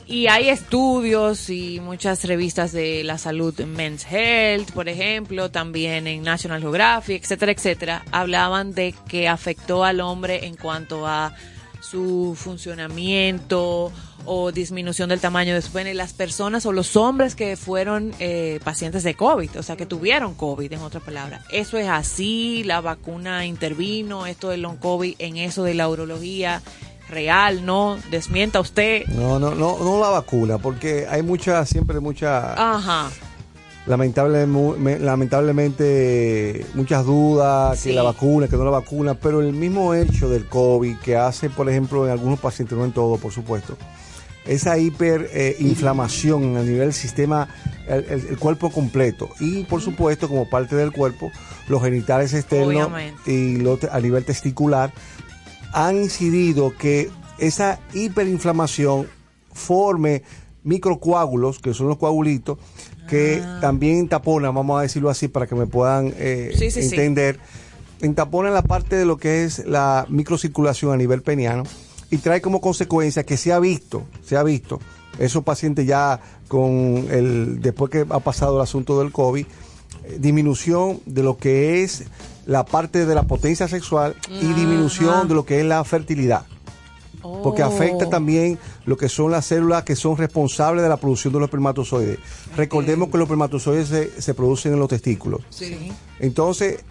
Y hay estudios y muchas revistas de la salud, Men's Health, por ejemplo, también en National Geographic, etcétera, etcétera, hablaban de que afectó al hombre en cuanto a su funcionamiento o disminución del tamaño de su pene, las personas o los hombres que fueron eh, pacientes de COVID, o sea, que tuvieron COVID, en otras palabras. Eso es así, la vacuna intervino, esto del long COVID en eso de la urología real, ¿no? Desmienta usted. No, no, no, no la vacuna, porque hay mucha, siempre mucha, Ajá. lamentable, lamentablemente, muchas dudas, Sí. que la vacuna, que no la vacuna, pero el mismo hecho del COVID que hace, por ejemplo, en algunos pacientes, no en todos, por supuesto, esa hiperinflamación a nivel del sistema, el, el- el cuerpo completo. Y, por supuesto, como parte del cuerpo, los genitales externos Obviamente. y lo a nivel testicular han incidido que esa hiperinflamación forme microcoágulos, que son los coagulitos, que también taponan, vamos a decirlo así para que me puedan eh, Sí, sí, sí. entender, entaponan la parte de lo que es la microcirculación a nivel peniano y trae como consecuencia que se ha visto, se ha visto, esos pacientes ya con el, después que ha pasado el asunto del COVID, eh, disminución de lo que es la parte de la potencia sexual y disminución de lo que es la fertilidad. Porque Oh. afecta también lo que son las células que son responsables de la producción de los espermatozoides. Recordemos que los espermatozoides se, se producen en los testículos. Sí. Entonces,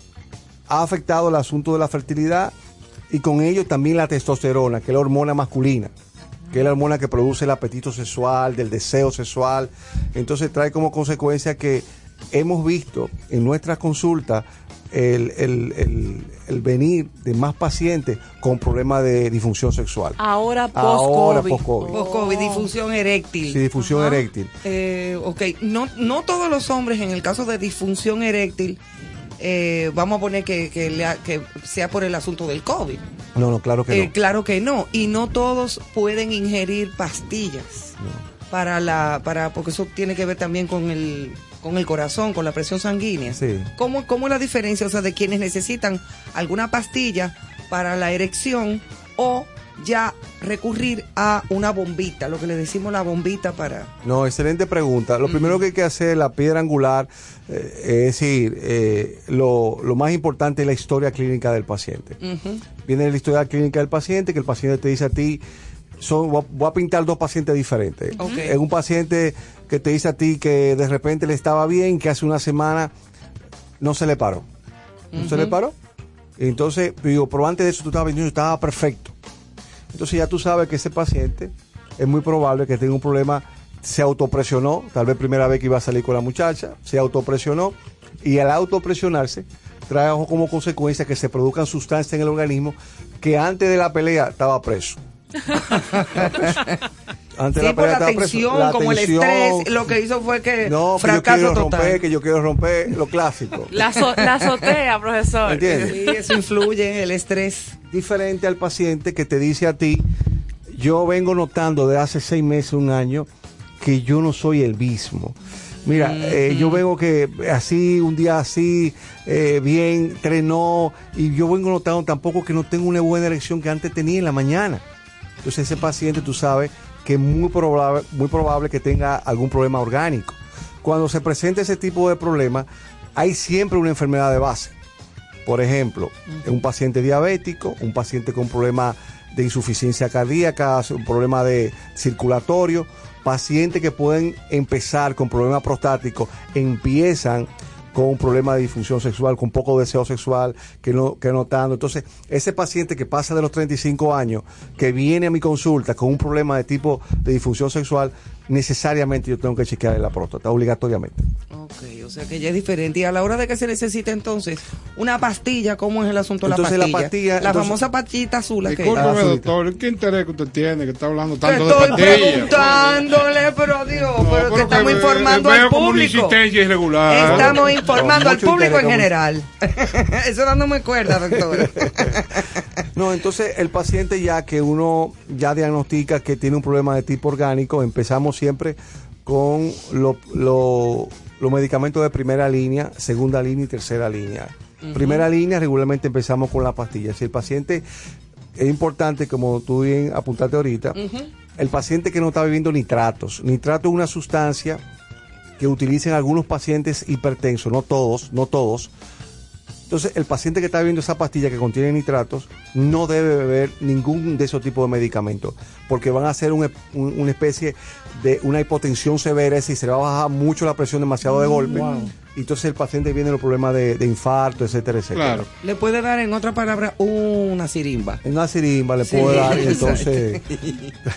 ha afectado el asunto de la fertilidad y con ello también la testosterona, que es la hormona masculina, que es la hormona que produce el apetito sexual, del deseo sexual. Entonces trae como consecuencia que hemos visto en nuestras consultas el, el- el- el venir de más pacientes con problemas de disfunción sexual. Ahora Ahora post-COVID. post-COVID. Post-COVID, difusión eréctil. Sí, disfunción Ajá. eréctil. Eh, ok, no, no todos los hombres en el caso de disfunción eréctil, eh, vamos a poner que, que, le ha- que sea por el asunto del COVID. No, no, claro que Eh, no. Claro que no, y no todos pueden ingerir pastillas para la, para, porque eso tiene que ver también con el, con el corazón, con la presión sanguínea. Sí. ¿Cómo, ¿Cómo es la diferencia? O sea, de quienes necesitan alguna pastilla para la erección o ya recurrir a una bombita, lo que le decimos la bombita para... No, excelente pregunta. Lo primero que hay que hacer, la piedra angular, eh, es decir, eh, lo, lo más importante es la historia clínica del paciente. Viene la historia clínica del paciente, que el paciente te dice a ti, son, voy a- voy a pintar dos pacientes diferentes. Ok. Es un paciente que te dice a ti que de repente le estaba bien, que hace una semana no se le paró. No se le paró. Entonces, digo, pero antes de eso tú estabas vendiendo, estaba perfecto. Entonces ya tú sabes que ese paciente es muy probable que tenga un problema, se autopresionó, tal vez primera vez que iba a salir con la muchacha, se autopresionó y al autopresionarse trae como consecuencia que se produzcan sustancias en el organismo que antes de la pelea estaba preso. Antes Sí, la por tensión, la como el estrés, lo que hizo fue que No, que yo fracaso quiero total. romper, que yo quiero romper lo clásico. La, azo- la azotea, profesor. ¿Entiendes? Sí, eso influye, el estrés. diferente al paciente que te dice a ti, yo vengo notando de hace seis meses, un año, que yo no soy el mismo. Mira, eh, yo vengo que así, un día así, eh, bien, trenó, y yo vengo notando tampoco que no tengo una buena erección que antes tenía en la mañana. Entonces ese paciente, tú sabes, que es muy probable, muy probable que tenga algún problema orgánico. Cuando se presenta ese tipo de problema, hay siempre una enfermedad de base. Por ejemplo, un paciente diabético, un paciente con problema de insuficiencia cardíaca, un problema de circulatorio, pacientes que pueden empezar con problemas prostáticos, empiezan con un problema de disfunción sexual, con poco deseo sexual, que no, que notando. Entonces, ese paciente que pasa de los 35 años, que viene a mi consulta con un problema de tipo de disfunción sexual, necesariamente yo tengo que chequearle la próstata, obligatoriamente. Ok, o sea que ya es diferente. Y a la hora de que se necesita entonces una pastilla, ¿cómo es el asunto de Entonces, la la pastilla? pastilla, la entonces- famosa pastillita azul. Discúlpeme, Ah, doctor, ¿qué interés que usted tiene que está hablando tanto de estoy pastillas? preguntándole, pero Dios, No, pero que estamos que informando veo al como una público. irregular. Estamos informando No, al público interés, en general. Eso dándome cuerda, doctor. No, entonces el paciente ya que uno ya diagnostica que tiene un problema de tipo orgánico, empezamos siempre con lo- lo- los medicamentos de primera línea, segunda línea y tercera línea. Primera línea, regularmente empezamos con la pastilla. Si el paciente, es importante, como tú bien apuntaste ahorita, el paciente que no está bebiendo nitratos. Nitrato es una sustancia que utilizan algunos pacientes hipertensos, no todos, no todos, entonces, el paciente que está bebiendo esa pastilla que contiene nitratos no debe beber ningún de esos tipos de medicamentos, porque van a hacer un- un- una especie de una hipotensión severa es decir, se le va a bajar mucho la presión demasiado de golpe. Y entonces el paciente viene los problemas de, de infarto, etcétera, etcétera. Claro. Le puede dar, en otra palabra, una sirimba. Una sirimba le Sí, puedo dar y entonces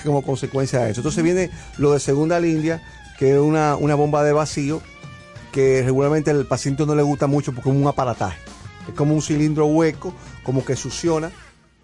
como consecuencia de eso. Entonces viene lo de segunda línea, que es una, una bomba de vacío, que regularmente al paciente no le gusta mucho porque es un aparataje. Es como un cilindro hueco, como que succiona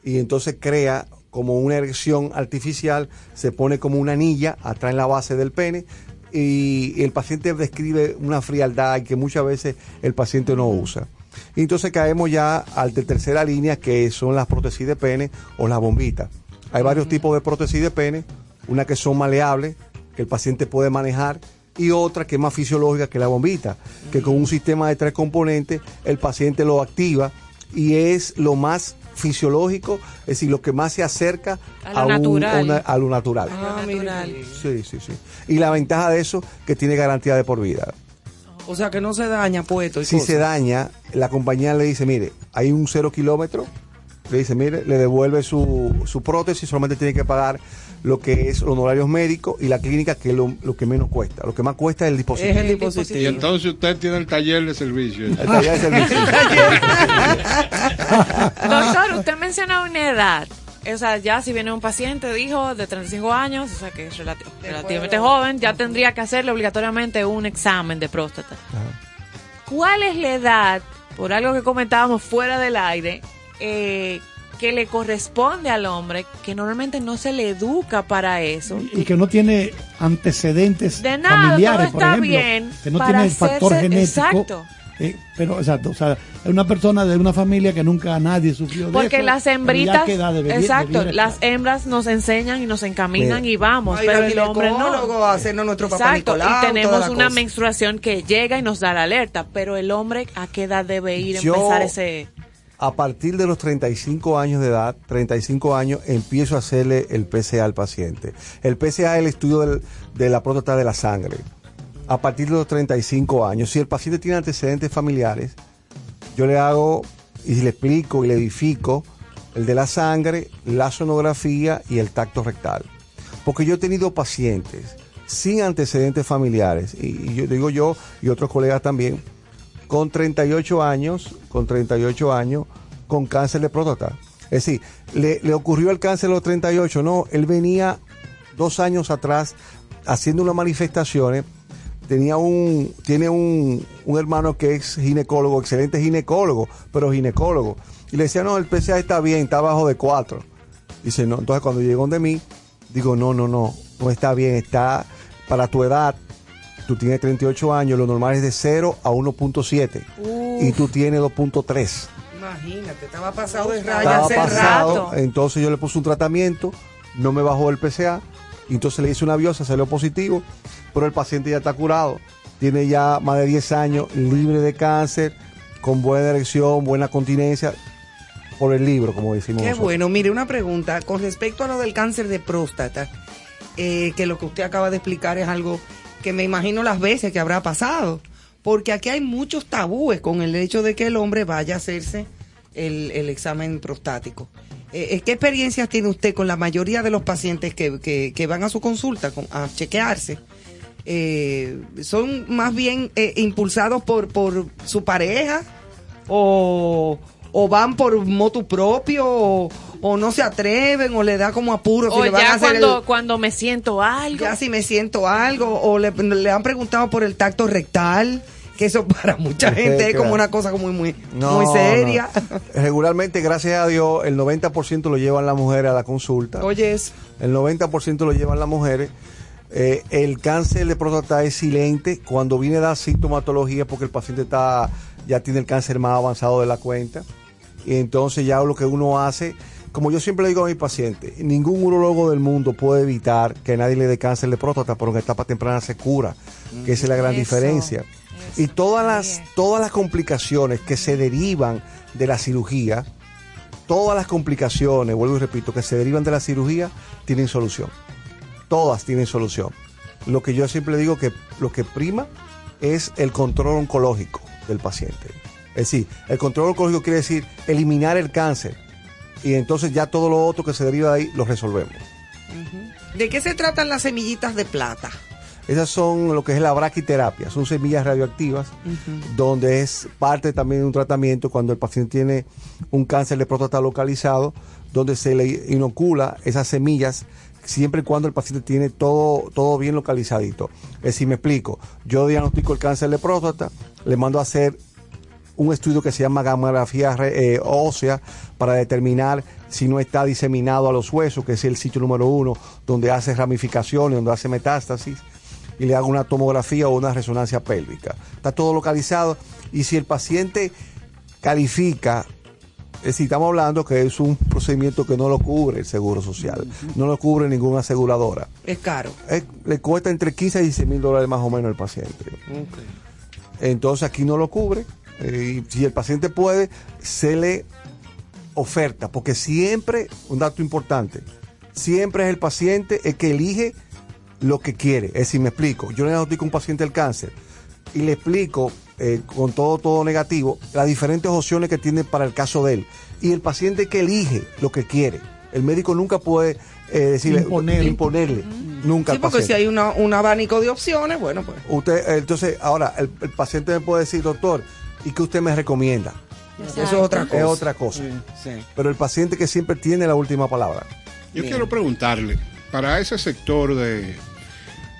y entonces crea como una erección artificial, se pone como una anilla atrás en la base del pene y el paciente describe una frialdad que muchas veces el paciente no usa. Y entonces caemos ya al de tercera línea que son las prótesis de pene o las bombitas. Hay varios tipos de prótesis de pene, una que son maleables, que el paciente puede manejar, y otra que es más fisiológica que la bombita, que con un sistema de tres componentes el paciente lo activa y es lo más fisiológico, es decir, lo que más se acerca A lo un- natural. una- a lo natural. Ah. Sí, sí, sí. Y la ventaja de eso que tiene garantía de por vida. O sea que no se daña puesto Si cosas. se daña, la compañía le dice, mire, hay un cero kilómetro, le dice, mire, le devuelve su, su prótesis, solamente tiene que pagar lo que es los honorarios médicos y la clínica, que es lo, lo que menos cuesta. Lo que más cuesta es el dispositivo. Es el dispositivo. Y entonces usted tiene el taller de servicio. El taller de servicio. Doctor, usted menciona una edad. O sea, ya si viene un paciente, dijo, de 35 años, o sea que es relati- relativamente joven, ya tendría que hacerle obligatoriamente un examen de próstata. ¿Cuál es la edad, por algo que comentábamos fuera del aire, eh, que le corresponde al hombre, que normalmente no se le educa para eso? y que no tiene antecedentes De nada, familiares, todo por está ejemplo, bien que no tiene el factor hacerse- genético. exacto. eh, pero exacto, o sea, es una persona de una familia que nunca nadie sufrió de Porque eso, las hembritas, debería- exacto, las hembras nos enseñan y nos encaminan y vamos, pero el hombre no. hacernos nuestro papá Exacto, Nicolau, y tenemos una cosa. menstruación que llega y nos da la alerta, pero el hombre a qué edad debe ir a empezar ese A partir de los 35 años de edad, 35 años, empiezo a hacerle el PCA al paciente. El PCA es el estudio de la próstata de la sangre. A partir de los 35 años, si el paciente tiene antecedentes familiares, yo le hago y le explico y le edifico el de la sangre, la sonografía y el tacto rectal. Porque yo he tenido pacientes sin antecedentes familiares, y, y yo digo yo y otros colegas también, con 38 años, con 38 años, con cáncer de próstata. Es decir, le, ocurrió el cáncer a los 38, no, él venía dos años atrás haciendo unas manifestaciones, tenía un, tiene un, hermano que es ginecólogo, excelente ginecólogo, pero ginecólogo, y le decía, no, el PCA está bien, está abajo de 4. Dice, no, entonces cuando llegó de mí, digo, no, no, no, no está bien, está para tu edad, tú tienes 38 años, lo normal es de 0 a 1.7 y tú tienes 2.3. Imagínate, estaba pasado de raya Estaba hace pasado, rato. entonces yo le puse un tratamiento, no me bajó el PCA, y entonces le hice una biopsia, salió positivo, pero el paciente ya está curado, tiene ya más de 10 años, libre de cáncer, con buena erección, buena continencia, por el libro, como decimos Qué nosotros. bueno. Mire, una pregunta con respecto a lo del cáncer de próstata, eh, que lo que usted acaba de explicar es algo que me imagino las veces que habrá pasado, porque aquí hay muchos tabúes con el hecho de que el hombre vaya a hacerse el, el examen prostático. Eh, eh, ¿Qué experiencias tiene usted con la mayoría de los pacientes que, que- van a su consulta con- a chequearse? Eh, ¿Son más bien impulsados por, por su pareja? o, o van por motu propio o, o no se atreven o le da como apuro si O le van a ya hacer cuando, el- cuando me siento algo. ya si me siento algo o le, le han preguntado por el tacto rectal que eso para mucha gente es como una cosa como muy muy, No, muy seria no. Regularmente, gracias a Dios, el 90% lo llevan las mujeres a la consulta. Oye, eso. El 90% lo llevan las mujeres. Eh, el cáncer de próstata es silente cuando viene a dar sintomatología porque el paciente está ya tiene el cáncer más avanzado de la cuenta. Y entonces ya lo que uno hace, como yo siempre le digo a mi paciente, ningún urologo del mundo puede evitar que nadie le dé cáncer de próstata, pero en etapa temprana se cura, que esa es la gran Eso, diferencia. Y todas las, todas las complicaciones que se derivan de la cirugía, todas las complicaciones, vuelvo y repito, que se derivan de la cirugía, tienen solución. Todas tienen solución. Lo que yo siempre digo que lo que prima es el control oncológico del paciente. Es decir, el control oncológico quiere decir eliminar el cáncer. Y entonces ya todo lo otro que se deriva de ahí lo resolvemos. ¿de qué se tratan las semillitas de plata? Esas son lo que es la braquiterapia, son semillas radioactivas donde es parte también de un tratamiento cuando el paciente tiene un cáncer de próstata localizado, donde se le inocula esas semillas siempre y cuando el paciente tiene todo, todo bien localizadito. Es decir, me explico, yo diagnostico el cáncer de próstata, le mando a hacer un estudio que se llama gamografía eh, ósea para determinar si no está diseminado a los huesos, que es el sitio número uno, donde hace ramificaciones, donde hace metástasis, y le hago una tomografía o una resonancia pélvica. Está todo localizado y si el paciente califica, es decir, estamos hablando que es un procedimiento que no lo cubre el Seguro Social, no lo cubre ninguna aseguradora. es caro le cuesta entre 15 y 16 mil dólares más o menos al paciente. Entonces aquí no lo cubre. Eh, y si el paciente puede, se le oferta, porque siempre, un dato importante, siempre es el paciente el que elige lo que quiere. Es decir, me explico, yo le diagnostico a un paciente el cáncer y le explico eh, con todo, todo negativo las diferentes opciones que tiene para el caso de él. Y el paciente que elige lo que quiere. El médico nunca puede eh, decirle, Imponerle. imponerle, nunca sí al porque si hay una, un abanico de opciones bueno pues Usted, entonces, ahora, el, el paciente me puede decir, doctor, ¿y qué usted me recomienda? eso es otra cosa Es otra cosa. Pero el paciente que siempre tiene la última palabra. Yo quiero preguntarle, para ese sector de,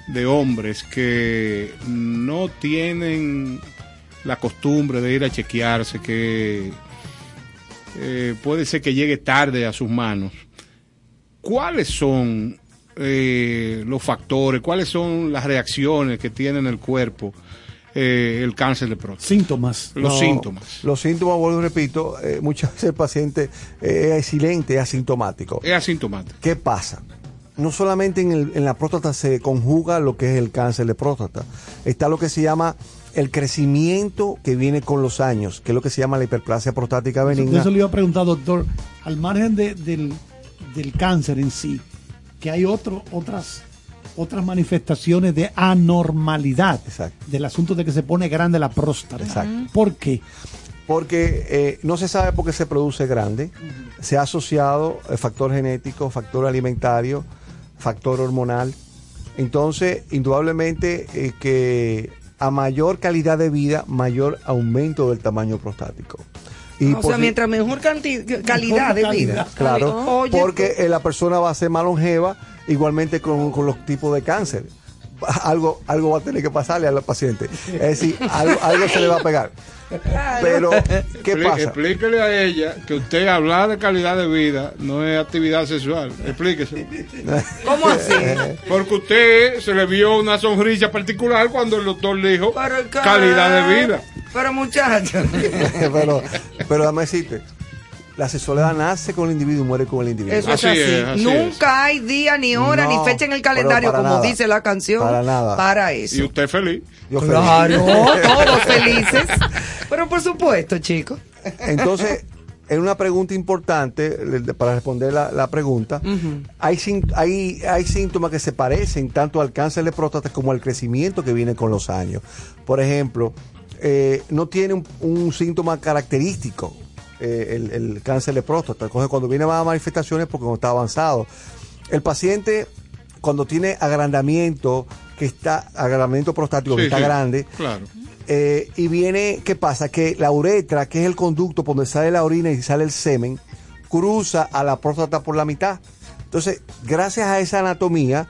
de hombres que no tienen la costumbre de ir a chequearse, que eh, puede ser que llegue tarde a sus manos, ¿cuáles son eh, los factores, cuáles son las reacciones que tiene en el cuerpo eh, el cáncer de próstata? Síntomas. Los No, síntomas. Los síntomas, vuelvo y repito, eh, muchas veces el paciente eh, es silente, es asintomático. Es asintomático. ¿Qué pasa? No solamente en, el- en la próstata se conjuga lo que es el cáncer de próstata, está lo que se llama el crecimiento que viene con los años, que es lo que se llama la hiperplasia prostática benigna. eso le iba a preguntar, doctor, al margen de- del, del cáncer en sí, que hay otro, otras, otras manifestaciones de anormalidad del asunto de que se pone grande la próstata. Exacto. ¿Por qué? Porque eh, no se sabe por qué se produce grande. Se ha asociado eh, factor genético, factor alimentario, factor hormonal. Entonces, indudablemente eh, que a mayor calidad de vida, mayor aumento del tamaño prostático. Y o sea mientras mejor calidad de vida Claro, Oye, porque eh, la persona va a ser más longeva, igualmente con, con los tipos de cáncer. algo, algo va a tener que pasarle al paciente. Es decir, algo, algo se le va a pegar. Pero, ¿qué pasa? Explíquele a ella que usted hablar de calidad de vida no es actividad sexual. Explíquese. ¿Cómo así? Porque usted se le vio una sonrisa particular cuando el doctor le dijo calidad de vida. Pero muchachos. pero, pero déjame decirte, la sexualidad nace con el individuo y muere con el individuo. Eso es así. Nunca hay día, ni hora, No, ni fecha en el calendario, como nada. dice la canción. Para nada. Para eso. Y usted feliz. Yo Claro, feliz. todos felices. Pero por supuesto, chicos. Entonces, en una pregunta importante, para responder la, la pregunta, hay, sin- hay, hay síntomas que se parecen tanto al cáncer de próstata como al crecimiento que viene con los años. Por ejemplo, eh, no tiene un, un síntoma característico eh, el, el cáncer de próstata. Entonces, cuando viene más manifestaciones porque no está avanzado. El paciente, cuando tiene agrandamiento, que está, agrandamiento prostático, que está sí, grande, Claro. eh, y viene, ¿qué pasa? Que la uretra, que es el conducto por donde sale la orina y sale el semen, cruza a la próstata por la mitad. Entonces, gracias a esa anatomía,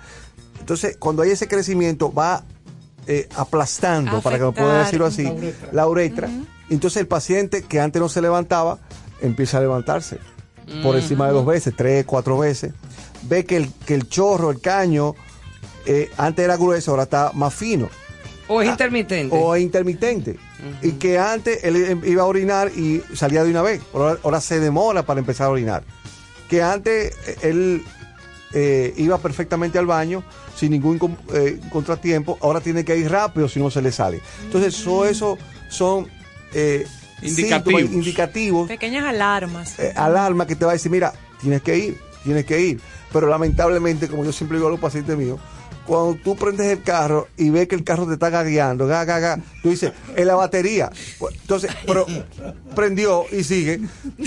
entonces cuando hay ese crecimiento va eh, aplastando, para que no pueda decirlo así, La uretra. la uretra. Entonces el paciente que antes no se levantaba, empieza a levantarse por encima de dos veces, tres, cuatro veces. Ve que el, que el chorro, el caño, eh, antes era grueso, ahora está más fino O es intermitente. o es intermitente. Y que antes él em- iba a orinar y salía de una vez. Ahora, ahora se demora para empezar a orinar. Que antes eh, él eh, iba perfectamente al baño sin ningún eh, contratiempo. Ahora tiene que ir rápido si no se le sale. Entonces, todo eso son eh, Indicativos. síntomas indicativos Pequeñas alarmas. eh, alarma que te va a decir, mira, tienes que ir, tienes que ir. Pero lamentablemente, como yo siempre digo a los pacientes míos, cuando tú prendes el carro y ves que el carro te está gagueando, ga, ga, ga, tú dices, es la batería. Pues, Entonces, pero prendió y sigue.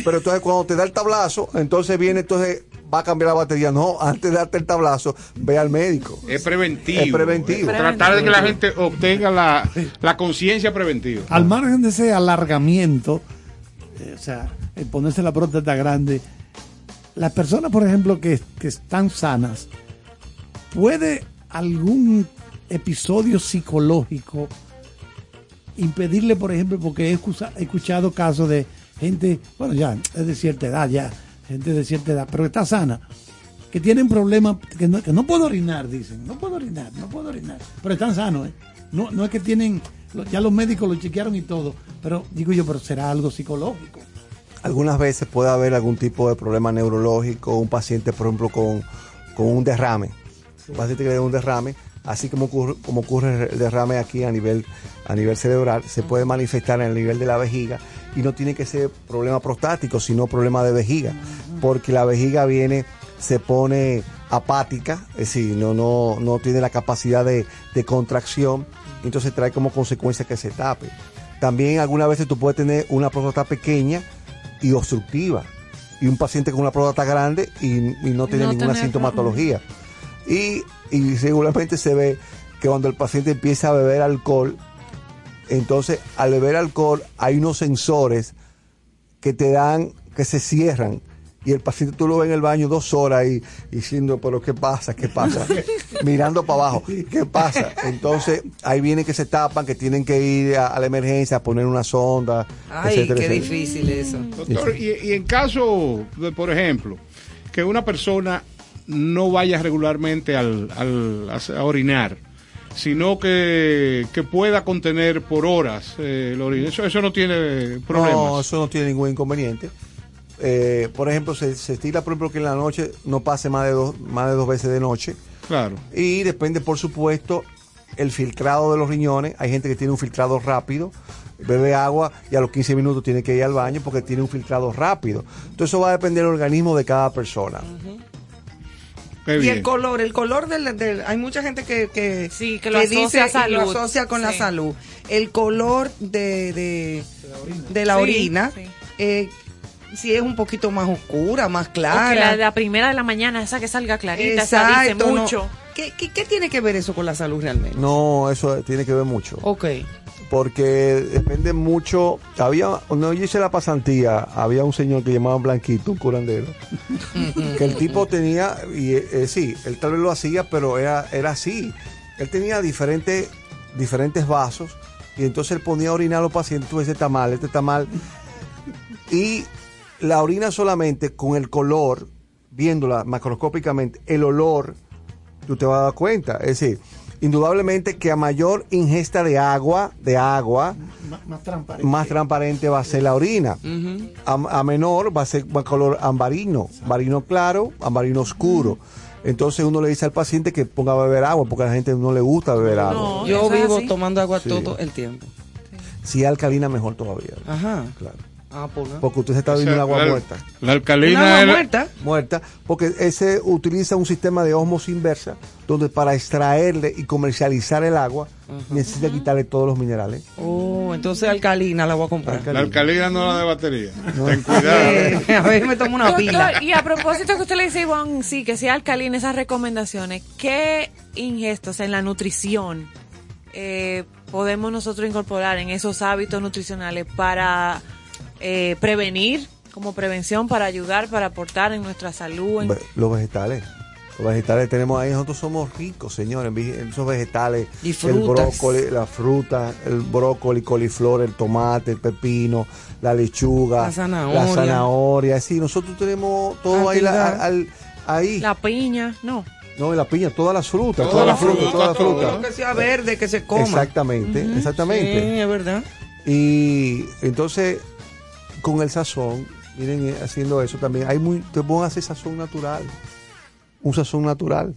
Pero entonces cuando te da el tablazo, entonces viene, entonces va a cambiar la batería. No, antes de darte el tablazo, ve al médico. Es preventivo. Es preventivo. Tratar de que la gente obtenga la, la conciencia preventiva. Al margen de ese alargamiento, eh, o sea, el ponerse la próstata grande, las personas, por ejemplo, que, que están sanas, ¿puede algún episodio psicológico impedirle, por ejemplo, porque he escuchado casos de gente, bueno, ya es de cierta edad, ya, gente de cierta edad, pero está sana, que tienen problemas, que no, que no puedo orinar, dicen, no puedo orinar, no puedo orinar, pero están sanos, ¿eh? No, no es que tienen, ya los médicos lo chequearon y todo, pero digo yo, pero será algo psicológico. Algunas veces puede haber algún tipo de problema neurológico, un paciente, por ejemplo, con, con un derrame. Un paciente que le da un derrame, así como ocurre, como ocurre el derrame aquí a nivel, a nivel cerebral, se puede manifestar en el nivel de la vejiga y no tiene que ser problema prostático, sino problema de vejiga, porque la vejiga viene, se pone apática, es decir, no, no, no tiene la capacidad de, de contracción, entonces trae como consecuencia que se tape. También algunas veces tú puedes tener una próstata pequeña y obstructiva. Y un paciente con una próstata grande y, y no tiene No ninguna sintomatología. Y, y regularmente se ve que cuando el paciente empieza a beber alcohol, entonces al beber alcohol hay unos sensores que te dan, que se cierran. Y el paciente tú lo ves en el baño dos horas y diciendo, pero ¿qué pasa? ¿Qué pasa? Mirando para abajo, ¿qué pasa? Entonces ahí viene que se tapan, que tienen que ir a, a la emergencia a poner una sonda. Ay, etcétera, qué etcétera. difícil eso. Doctor, y, y en caso, de, por ejemplo, que una persona no vaya regularmente al, al- a, a orinar, sino que, que pueda contener por horas eh, eso, eso no tiene problemas. No, eso no tiene ningún inconveniente. Eh, por ejemplo, se, se estila, por ejemplo, que en la noche no pase más de dos, más de dos veces de noche. Claro. Y depende, por supuesto, el filtrado de los riñones. Hay gente que tiene un filtrado rápido, bebe agua y a los 15 minutos tiene que ir al baño porque tiene un filtrado rápido. Entonces eso va a depender del organismo de cada persona. Qué Y bien. el color, el color del, del- hay mucha gente que, que, que lo asocia a dice lo salud. asocia con la Sí. salud. El color de, de, de la Sí, orina, sí. eh, si es un poquito más oscura, más O que clara. la, la primera de la mañana, esa que salga clarita, esa dice Exacto, no. mucho. ¿Qué, qué, qué tiene que ver eso con la salud realmente? No, eso tiene que ver mucho. Ok. Porque depende mucho. Había, cuando yo hice la pasantía, había un señor que llamaban Blanquito, un curandero, que el tipo tenía, y eh, sí, él tal vez lo hacía, pero era, era así. Él tenía diferentes, diferentes vasos y entonces él ponía a orinar a los pacientes, tú este está mal, este está mal. Y la orina solamente con el color, viéndola macroscópicamente, el olor, tú te vas a dar cuenta. Es decir, indudablemente que a mayor ingesta de agua, de agua, Más, más transparente. más transparente va a ser la orina. a, a menor va a ser va color ambarino, ambarino claro, ambarino oscuro. Entonces uno le dice al paciente que ponga a beber agua porque a la gente no le gusta beber agua. Yo vivo así. tomando agua Sí. todo el tiempo. Si es alcalina mejor todavía. Ajá. Claro. Ah. Porque usted se está O sea, bebiendo agua la- muerta. La ¿Una alcalina agua muerta? Muerta, porque ese utiliza un sistema de osmosis inversa donde para extraerle y comercializar el agua necesita quitarle todos los minerales. Oh, entonces alcalina la voy a comprar. la alcalina no la de batería. Ten cuidado. Eh, a ver, me tomo una pila. Y a propósito que usted le dice, Ivonne, sí, que sea alcalina, esas recomendaciones, ¿qué ingestos en la nutrición eh, podemos nosotros incorporar en esos hábitos nutricionales para eh, prevenir, como prevención, para ayudar, para aportar en nuestra salud? en- Los vegetales. Los vegetales tenemos ahí, nosotros somos ricos, señores, en esos vegetales. Y El brócoli, la fruta, el brócoli, coliflor, el tomate, el pepino, la lechuga, La zanahoria. la zanahoria. Sí, nosotros tenemos todo ahí. la- al- ahí. La piña, no. no, la piña, todas las frutas, Toda todas la las frutas, fruta, todas las frutas. Todo que sea verde, que se coma. Exactamente, Sí, exactamente. es verdad. Y entonces, con el sazón, miren, eh, haciendo eso también, hay muy, te pueden hacer sazón natural. Un sazón natural.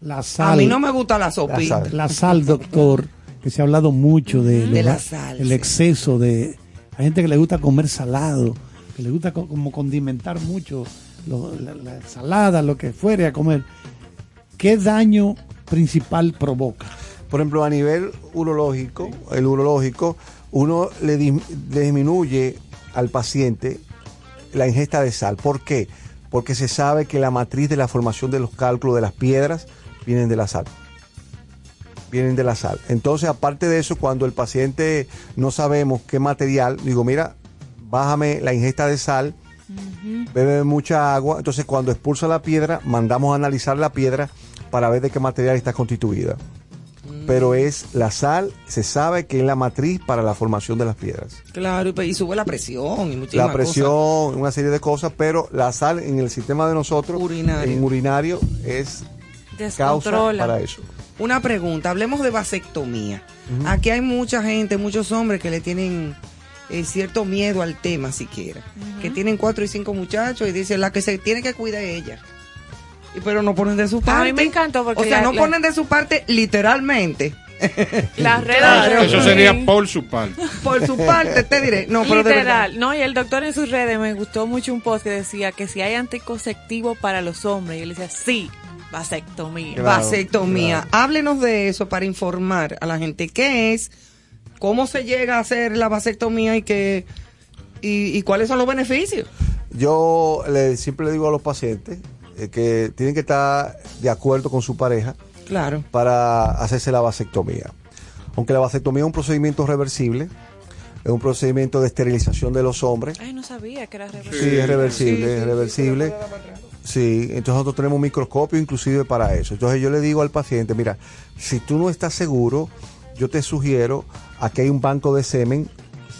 La A sal. mí no me gusta la sopita. sal. La sal, doctor, que se ha hablado mucho de, De lo- la sal, el sí. exceso de... Hay gente que le gusta comer salado, que le gusta co- como condimentar mucho lo- la, la ensalada, lo que fuere a comer. ¿Qué daño principal provoca? Por ejemplo, a nivel urológico, el urológico, uno le, dis- le disminuye al paciente la ingesta de sal. ¿Por qué? Porque se sabe que la matriz de la formación de los cálculos de las piedras vienen de la sal. Vienen de la sal. Entonces, aparte de eso, cuando el paciente no sabemos qué material, digo, mira, bájame la ingesta de sal, bebe mucha agua. Entonces, cuando expulsa la piedra, mandamos a analizar la piedra para ver de qué material está constituida. Pero es la sal, se sabe que es la matriz para la formación de las piedras. Claro, y, pues, y sube la presión y muchísimas La presión, una serie de cosas, pero la sal en el sistema de nosotros, Urinario. en urinario, es causa para eso. Una pregunta, hablemos de vasectomía. Aquí hay mucha gente, muchos hombres que le tienen eh, cierto miedo al tema siquiera. Que tienen cuatro y cinco muchachos y dicen la que se tiene que cuidar es ella. Y pero no ponen de su parte. A mí me encantó porque O sea, la- no la- ponen de su parte literalmente. Las redes Claro. Eso sería por su parte. Por su parte, te diré. No, pero de verdad. Literal, no, y el doctor en sus redes me gustó mucho un post que decía que si hay anticonceptivo para los hombres, y él decía, sí, vasectomía. Claro, vasectomía. claro. Háblenos de eso para informar a la gente qué es, cómo se llega a hacer la vasectomía y qué y, y cuáles son los beneficios. Yo le, siempre le digo a los pacientes que tienen que estar de acuerdo con su pareja Claro. para hacerse la vasectomía. Aunque la vasectomía es un procedimiento reversible, es un procedimiento de esterilización de los hombres. Ay, no sabía que era Sí, reversible. es reversible, Sí, sí, es sí, reversible. Sí, entonces nosotros tenemos un microscopio inclusive para eso. Entonces yo le digo al paciente, mira, si tú no estás seguro, yo te sugiero, aquí hay un banco de semen,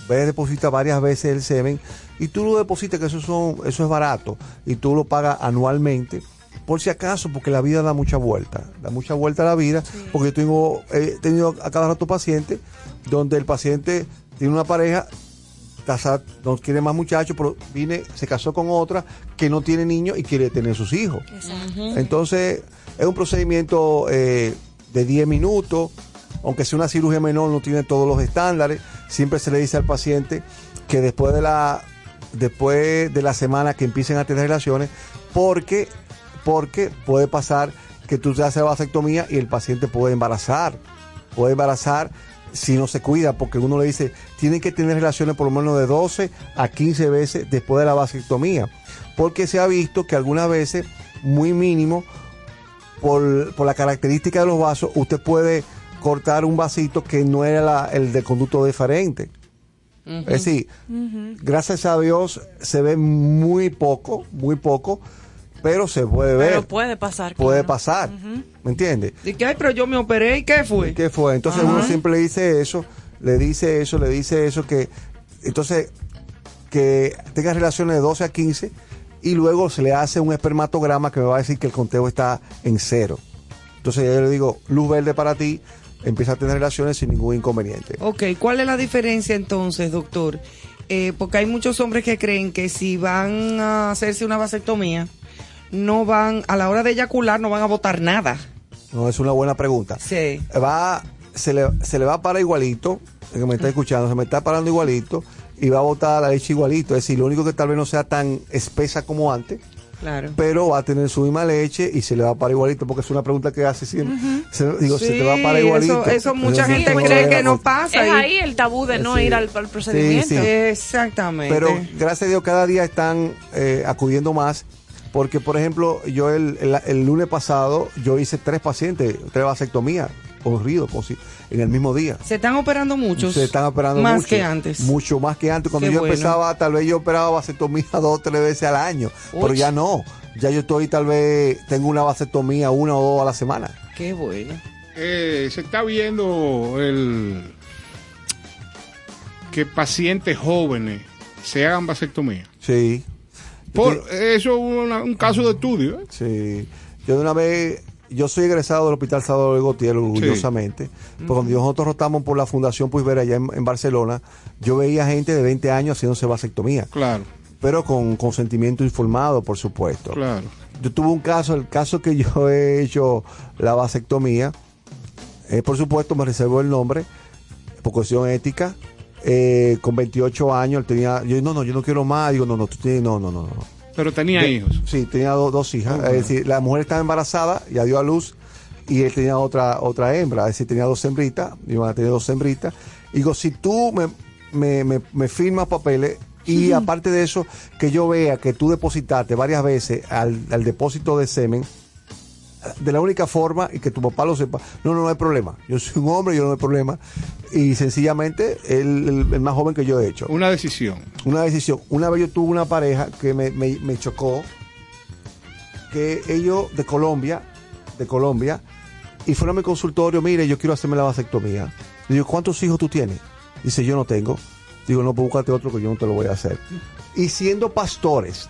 ve deposita varias veces el semen y tú lo depositas, que eso, son, eso es barato, y tú lo pagas anualmente, por si acaso, porque la vida da mucha vuelta, da mucha vuelta a la vida, porque yo tengo, he tenido a cada rato pacientes donde el paciente tiene una pareja, no quiere más muchachos, pero viene, se casó con otra que no tiene niños y quiere tener sus hijos. Entonces, es un procedimiento eh, de 10 minutos, aunque sea una cirugía menor, no tiene todos los estándares. Siempre se le dice al paciente que después de la, después de la semana que empiecen a tener relaciones, porque, porque puede pasar que tú te haces vasectomía y el paciente puede embarazar. Puede embarazar si no se cuida, porque uno le dice, tienen que tener relaciones por lo menos de 12 a 15 veces después de la vasectomía. Porque se ha visto que algunas veces, muy mínimo, por, por la característica de los vasos, usted puede cortar un vasito que no era la- el de conducto Es decir, gracias a Dios se ve muy poco, muy poco, pero se puede ver. Pero puede pasar. puede claro. pasar. ¿Me entiendes? ¿Y qué? Pero yo me operé y ¿qué fue? ¿Qué fue? Entonces uno siempre le dice eso, le dice eso, le dice eso, que entonces que tenga relaciones de 12 a 15 y luego se le hace un espermatograma que me va a decir que el conteo está en cero. Entonces yo le digo, luz verde para ti, empieza a tener relaciones sin ningún inconveniente. Ok, ¿cuál es la diferencia entonces, doctor? Eh, porque hay muchos hombres que creen que si van a hacerse una vasectomía, no van, a la hora de eyacular, no van a botar nada. No, es una buena pregunta. Sí. Va, se le, se le va a parar igualito, el que me está escuchando, se me está parando igualito y va a botar la leche igualito. Es decir, lo único que tal vez no sea tan espesa como antes, Claro. pero va a tener su misma leche y se le va a parar igualito, porque es una pregunta que hace siempre. Se- digo, se te va a parar igualito. Eso, eso mucha Entonces, gente cree que no pasa. Es y- ahí el tabú de no Sí. ir al, al procedimiento. Sí, sí. Exactamente. Pero gracias a Dios cada día están eh, acudiendo más. Porque, por ejemplo, yo el, el- el lunes pasado, yo hice tres pacientes, tres vasectomías, corridos, con si- en el mismo día. Se están operando muchos. Se están operando Más mucho, que antes. Mucho más que antes. Cuando Qué yo bueno. empezaba, tal vez yo operaba vasectomía dos o tres veces al año. Pero ya no. Ya yo estoy, tal vez, tengo una vasectomía una o dos a la semana. Qué bueno. Eh, se está viendo el que pacientes jóvenes se hagan vasectomía. Sí. Por, eso es un caso de estudio. ¿eh? Sí. Yo de una vez, yo soy egresado del Hospital Salvador Gautier, orgullosamente. Porque cuando nosotros rotamos por la Fundación Puisvera allá en, en Barcelona, yo veía gente de 20 años haciéndose vasectomía. Claro, Pero con consentimiento informado, por supuesto. claro. Yo tuve un caso, el caso que yo he hecho la vasectomía, eh, por supuesto me reservo el nombre, por cuestión ética, eh, con 28 años, él tenía, yo no, no, yo no quiero más, digo, no, no, tú tienes, no, no, no, no. Pero tenía De- hijos. Sí, tenía do- dos hijas, es decir, la mujer estaba embarazada, ya dio a luz, y él tenía otra otra hembra, es decir, tenía dos hembritas, iban a tener dos hembritas. Digo, si tú me, me, me, me firmas papeles, y aparte de eso, que yo vea que tú depositaste varias veces al, al depósito de semen, de la única forma y que tu papá lo sepa, no, no, no hay problema. Yo soy un hombre, yo no hay problema. Y sencillamente, el- el más joven que yo he hecho. Una decisión. Una decisión. Una vez yo tuve una pareja que me, me- me chocó, que ellos de Colombia, de Colombia, y fueron a mi consultorio, mire, yo quiero hacerme la vasectomía. Le digo, ¿cuántos hijos tú tienes? Dice, yo no tengo. Digo, no, pues búscate otro que yo no te lo voy a hacer. Y siendo pastores,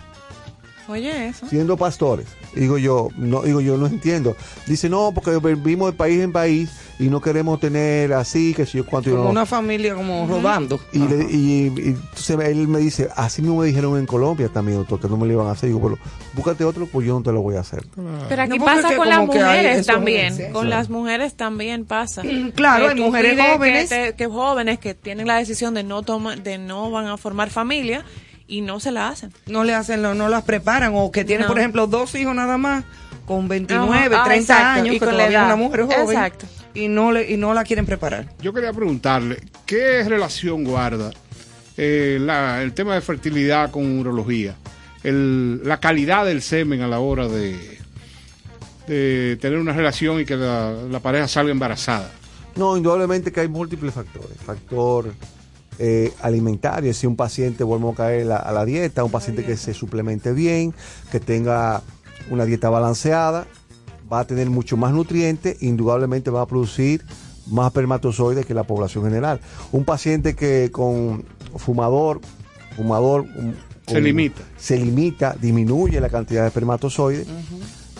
Oye, eso. siendo pastores. Digo yo, no, digo yo no entiendo. Dice, no, porque vivimos de país en país y no queremos tener así, que si yo cuánto. Yo, no. una familia como rodando. Y, le- y- y entonces él me dice, así mismo me dijeron en Colombia también, doctor, que no me lo iban a hacer. Digo, pero búscate otro, pues yo no te lo voy a hacer. Pero aquí No, pasa con las mujeres también. Con las mujeres también pasa. Claro, Que hay mujeres jóvenes. Que, te- que jóvenes que tienen la decisión de no tomar, de no van a formar familia y no se la hacen. No le hacen, lo- no las preparan. O que tienen, No. por ejemplo, dos hijos nada más, con 29, Ajá, ah, 30 exacto, años, y que con la es edad. una mujer joven. Exacto. Y no, le, y no la quieren preparar. Yo quería preguntarle, ¿qué relación guarda eh, la- el tema de fertilidad con urología? El- la calidad del semen a la hora de, de tener una relación y que la, la pareja salga embarazada. No, indudablemente que hay múltiples factores. Factor eh, alimentario, si un paciente vuelve a caer la- a la dieta, un paciente que se suplemente bien, que tenga una dieta balanceada, va a tener mucho más nutrientes, indudablemente va a producir más espermatozoides que la población general. Un paciente que con fumador, fumador un- Se limita. se limita, disminuye la cantidad de espermatozoides.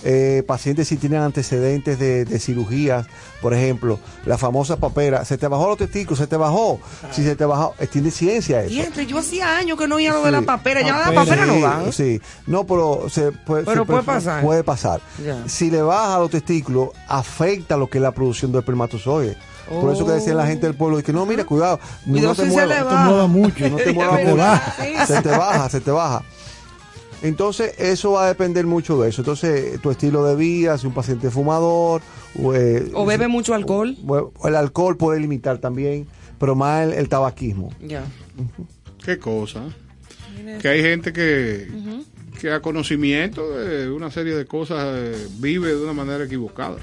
Eh, pacientes si tienen antecedentes de, de cirugías, por ejemplo, la famosa papera, se te bajó los testículos, se te bajó, si se te bajó, eh, tiene ciencia eso. Y entre, yo hacía años que no oía lo de la papera, ya la Papera. papera no. Sí, no, pero se puede, Pero se puede pasar. Puede pasar. Ya. Si le baja los testículos, afecta lo que es la producción de espermatozoides. Por eso que decía la gente del pueblo, que no, mira, cuidado, no te muevas. No te muevas mucho. No te muevas mucho. Se te baja, se te baja. Entonces, eso va a depender mucho de eso. Entonces, tu estilo de vida, si un paciente fumador, o, eh, O bebe mucho alcohol. o- el alcohol puede limitar también, pero más el, el tabaquismo. Ya. Qué cosa. Que hay gente que, que a conocimiento de una serie de cosas eh, vive de una manera equivocada.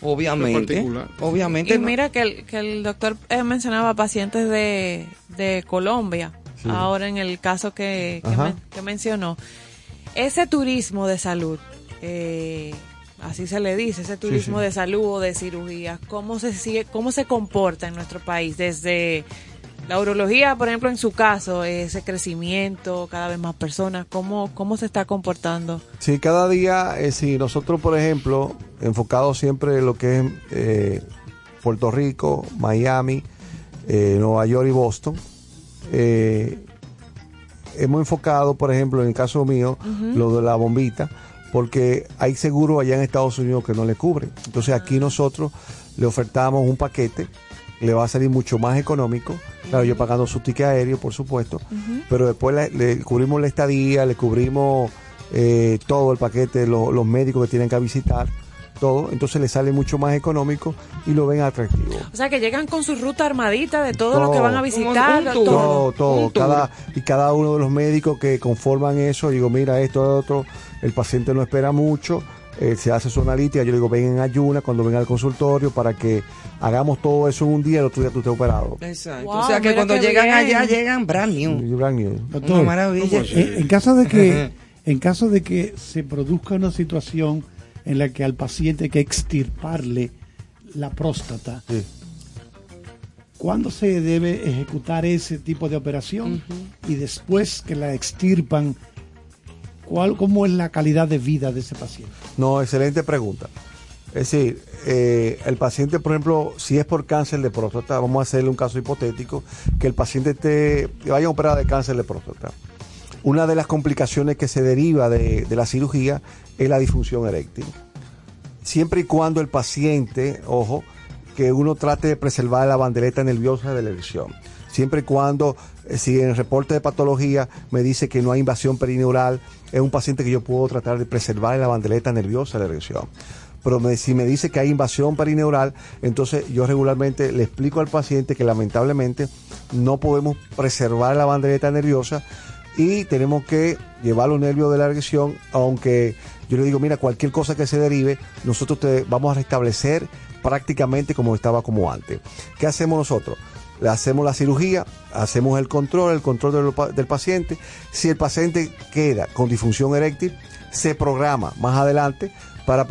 Obviamente. particular. Obviamente. Y no. mira que el, que el doctor eh, mencionaba pacientes de, de Colombia, Sí. ahora en el caso que, que, Ajá. men- que mencionó. Ese turismo de salud, eh, así se le dice, ese turismo sí. de salud o de cirugía, ¿cómo se sigue, cómo se comporta en nuestro país desde la urología, por ejemplo, en su caso, ese crecimiento, cada vez más personas, ¿cómo, cómo se está comportando? Sí, cada día, eh, si nosotros, por ejemplo, enfocados siempre en lo que es eh, Puerto Rico, Miami, eh, Nueva York y Boston, eh, hemos enfocado, por ejemplo, en el caso mío, lo de la bombita, porque hay seguros allá en Estados Unidos que no le cubren. Entonces aquí nosotros le ofertamos un paquete, le va a salir mucho más económico, claro, yo pagando su ticket aéreo, por supuesto, pero después le, le cubrimos la estadía, le cubrimos eh, todo el paquete, lo- los médicos que tienen que visitar, todo, entonces le sale mucho más económico y lo ven atractivo. O sea, que llegan con su ruta armadita de todo, lo que Todo. van a visitar, todo. Todo, todo. Un. Cada, y cada uno de los médicos que conforman eso, digo, mira, esto, otro, el paciente no espera mucho, eh, se hace su analítica, yo le digo, ven en ayuna cuando venga al consultorio para que hagamos todo eso en un día y el otro día tú estés operado. Exacto. Wow, o sea que cuando llegan bien. allá, llegan brand new. Brand new. Doctor, Una maravilla. en, en caso de que en caso de que se produzca una situación en la que al paciente hay que extirparle la próstata, ¿cuándo se debe ejecutar ese tipo de operación? Y después que la extirpan, ¿cuál, ¿cómo es la calidad de vida de ese paciente? No, excelente pregunta. Es decir, eh, el paciente, por ejemplo, si es por cáncer de próstata, vamos a hacerle un caso hipotético, que el paciente esté, que vaya a operar de cáncer de próstata. Una de las complicaciones que se deriva de, de la cirugía es la disfunción eréctil. Siempre y cuando el paciente, ojo, que uno trate de preservar la bandereta nerviosa de la erección. Siempre y cuando, eh, si en el reporte de patología me dice que no hay invasión perineural, es un paciente que yo puedo tratar de preservar la bandereta nerviosa de la erección. Pero si me dice que hay invasión perineural, entonces yo regularmente le explico al paciente que lamentablemente no podemos preservar la bandereta nerviosa y tenemos que llevar los nervios de la erección, aunque yo le digo, mira, cualquier cosa que se derive, nosotros te vamos a restablecer prácticamente como estaba como antes. ¿Qué hacemos nosotros? Le hacemos la cirugía, hacemos el control, el control del, pa- del paciente. Si el paciente queda con disfunción eréctil, se programa más adelante para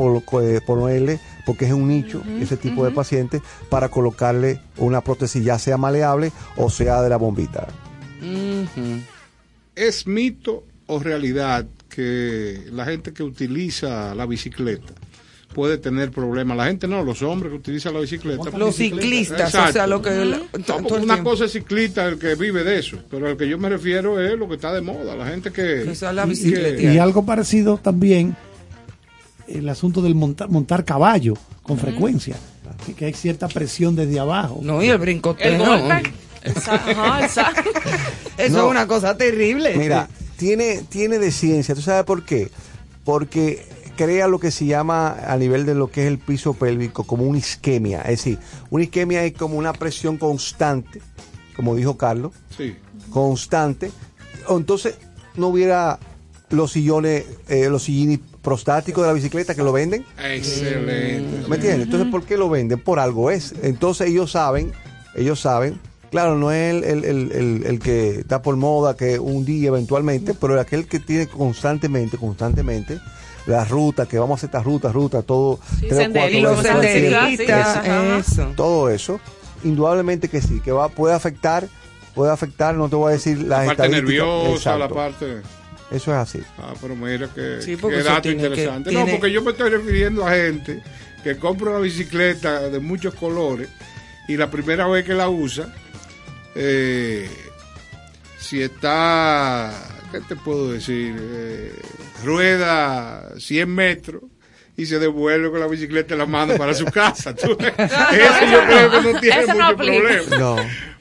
eh, ponerle, porque es un nicho, ese tipo de paciente, para colocarle una prótesis ya sea maleable o sea de la bombita. ¿Es mito o realidad que la gente que utiliza la bicicleta puede tener problemas? La gente no, los hombres que utilizan la bicicleta. Los ciclistas, o sea, lo que... No, una cosa es ciclista, el que vive de eso, pero el que yo me refiero es lo que está de moda, la gente que... que- Y algo parecido también el asunto del monta- montar caballo con frecuencia, que, que hay cierta presión desde abajo. No, y el brincoteo. Eso No. es una cosa terrible. Mira, tiene, tiene de ciencia. ¿Tú sabes por qué? Porque crea lo que se llama a nivel de lo que es el piso pélvico como una isquemia. Es decir, una isquemia es como una presión constante, como dijo Carlos, Sí. constante. Entonces, no hubiera los sillones, eh, los sillines prostáticos de la bicicleta que lo venden. Excelente. ¿Me entiendes? Entonces, ¿por qué lo venden? Por algo es. Entonces, ellos saben, ellos saben, claro, no es el, el- el- el- el que está por moda, que un día eventualmente, pero aquel que tiene constantemente, constantemente, la ruta, que vamos a hacer estas rutas, rutas, todo. Sí, tres cuatro senderistas, eso. Todo eso, indudablemente que sí, que va, puede afectar, puede afectar, no te voy a decir las La parte nerviosa, la parte... Eso es así. Ah, pero mira que, Sí, dato tiene que- interesante. tiene- No, porque yo me estoy refiriendo a gente que compra una bicicleta de muchos colores y la primera vez que la usa, eh, si está, ¿qué te puedo decir? Eh, rueda 100 metros y se devuelve con la bicicleta en la mano para su casa. Tú. Eso yo creo que no tiene Eso mucho problema. No.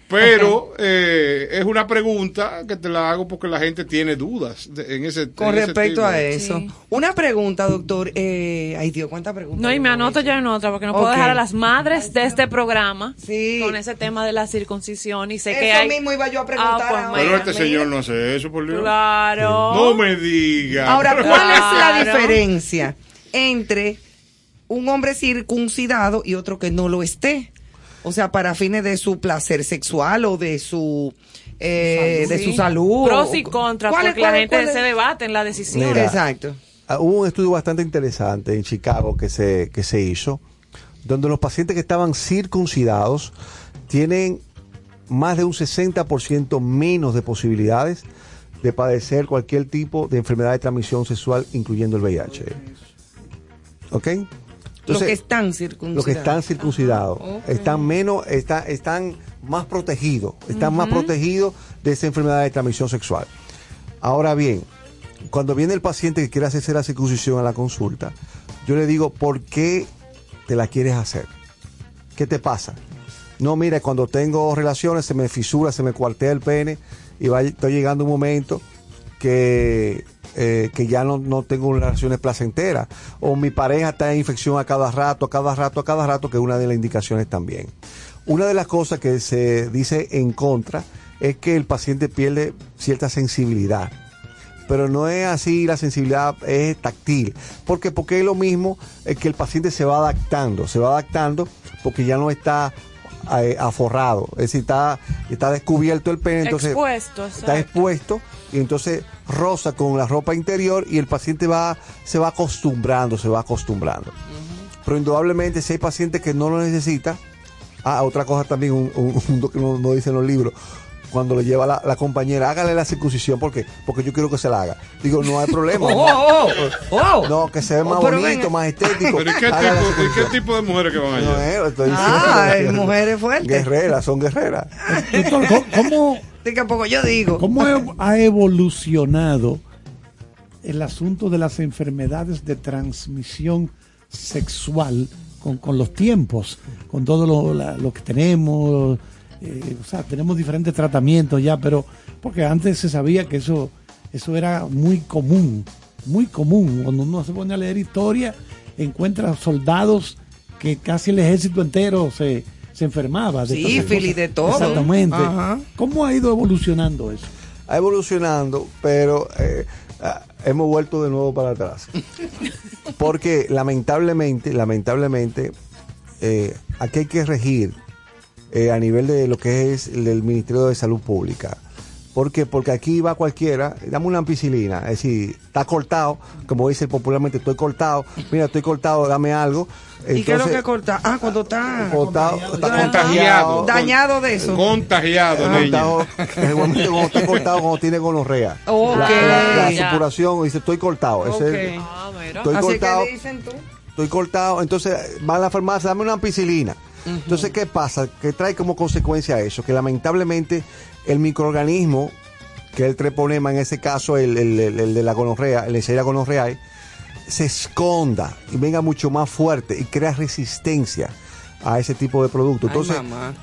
Pero eh, es una pregunta que te la hago porque la gente tiene dudas de- en ese Con en respecto a eso. Una pregunta, doctor. Eh, ay, Dios, ¿cuántas preguntas? No, y me anoto ya en otra, porque no puedo dejar a las madres de este programa Sí. con ese tema de la circuncisión. Y sé Eso que hay. mismo iba yo a preguntar Ah, pues, ahora. Pero este mira. señor no hace eso, por Dios. Claro. No me diga. Ahora, ¿cuál es la diferencia entre un hombre circuncidado y otro que no lo esté? O sea, para fines de su placer sexual o de su eh, de su salud. Pros y contras, ¿Cuál es- porque la cuál gente cuál se debate en la decisión. Mira, Exacto. ah, hubo un estudio bastante interesante en Chicago que se, que se hizo, donde los pacientes que estaban circuncidados tienen más de un 60% menos de posibilidades de padecer cualquier tipo de enfermedad de transmisión sexual, incluyendo el VIH. ¿Ok? Los que están circuncidados. Los que están circuncidados están menos, está- están más protegidos, están más protegidos de esa enfermedad de transmisión sexual. Ahora bien, cuando viene el paciente que quiere hacerse la circuncisión a la consulta, yo le digo, ¿por qué te la quieres hacer? ¿Qué te pasa? No, mira, cuando tengo relaciones se me fisura, se me cuartea el pene y va, estoy llegando un momento que, eh, que ya no, no tengo relaciones placenteras. O mi pareja está en infección a cada rato, a cada rato, a cada rato, que es una de las indicaciones también. Una de las cosas que se dice en contra es que el paciente pierde cierta sensibilidad. Pero no es así, la sensibilidad es táctil. ¿Por qué? Porque es lo mismo eh, que el paciente se va adaptando, se va adaptando porque ya no está eh, aforrado, es decir, está, está descubierto el pene, entonces Expuesto, está expuesto y entonces roza con la ropa interior y el paciente va se va acostumbrando, se va acostumbrando. Pero indudablemente si hay pacientes que no lo necesitan, ah, otra cosa también, un, un, un que no, no dicen los libros, cuando lo lleva la, la compañera, hágale la circuncisión, ¿por qué? Porque yo quiero que se la haga. Digo, no hay problema. Oh, oh, oh. No, que se ve más Oh, pero bonito, venga. más estético. Pero ¿y qué, tipo, ¿y qué circuncisión. tipo de mujeres que van No, allá? eh, estoy Ah, diciendo- hay mujeres fuertes. Guerreras, son guerreras. Doctor, ¿cómo- ¿cómo, Yo digo. cómo ha evolucionado el asunto de las enfermedades de transmisión sexual con, los tiempos, con todo lo que tenemos? eh, o sea, tenemos diferentes tratamientos ya, pero porque antes se sabía que eso, eso era muy común, muy común. Cuando uno se pone a leer historia, encuentra soldados que casi el ejército entero se, se enfermaba. De Sí, todas esas Fili, cosas. de todo. Exactamente. Ajá. ¿Cómo ha ido evolucionando eso? Ha evolucionando, pero eh, ah, hemos vuelto de nuevo para atrás. Porque lamentablemente, lamentablemente, eh, aquí hay que regir eh, a nivel de lo que es el del Ministerio de Salud Pública. ¿Por qué? Porque aquí va cualquiera, dame una ampicilina, es decir, está cortado, como dice popularmente, estoy cortado, mira, estoy cortado, dame algo. ¿Y qué es lo que corta? Ah, cuando está cortado, está Ajá. Contagiado. dañado de eso. Contagiado, cortado, igualmente cuando está cortado, cuando tiene gonorrea. Ok. La, la- supuración, dice, estoy cortado. Ese- Ok. Ah. Estoy Así cortado. que dicen tú. estoy cortado, entonces va a la farmacia, dame una ampicilina. Entonces, ¿qué pasa? ¿Qué trae como consecuencia eso? Que lamentablemente el microorganismo, que es el treponema, en ese caso el, el- el- el de la gonorrea, el Neisseria gonorreae, se esconda y venga mucho más fuerte y crea resistencia a ese tipo de producto. Entonces,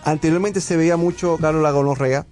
anteriormente se veía mucho, claro, la gonorrea,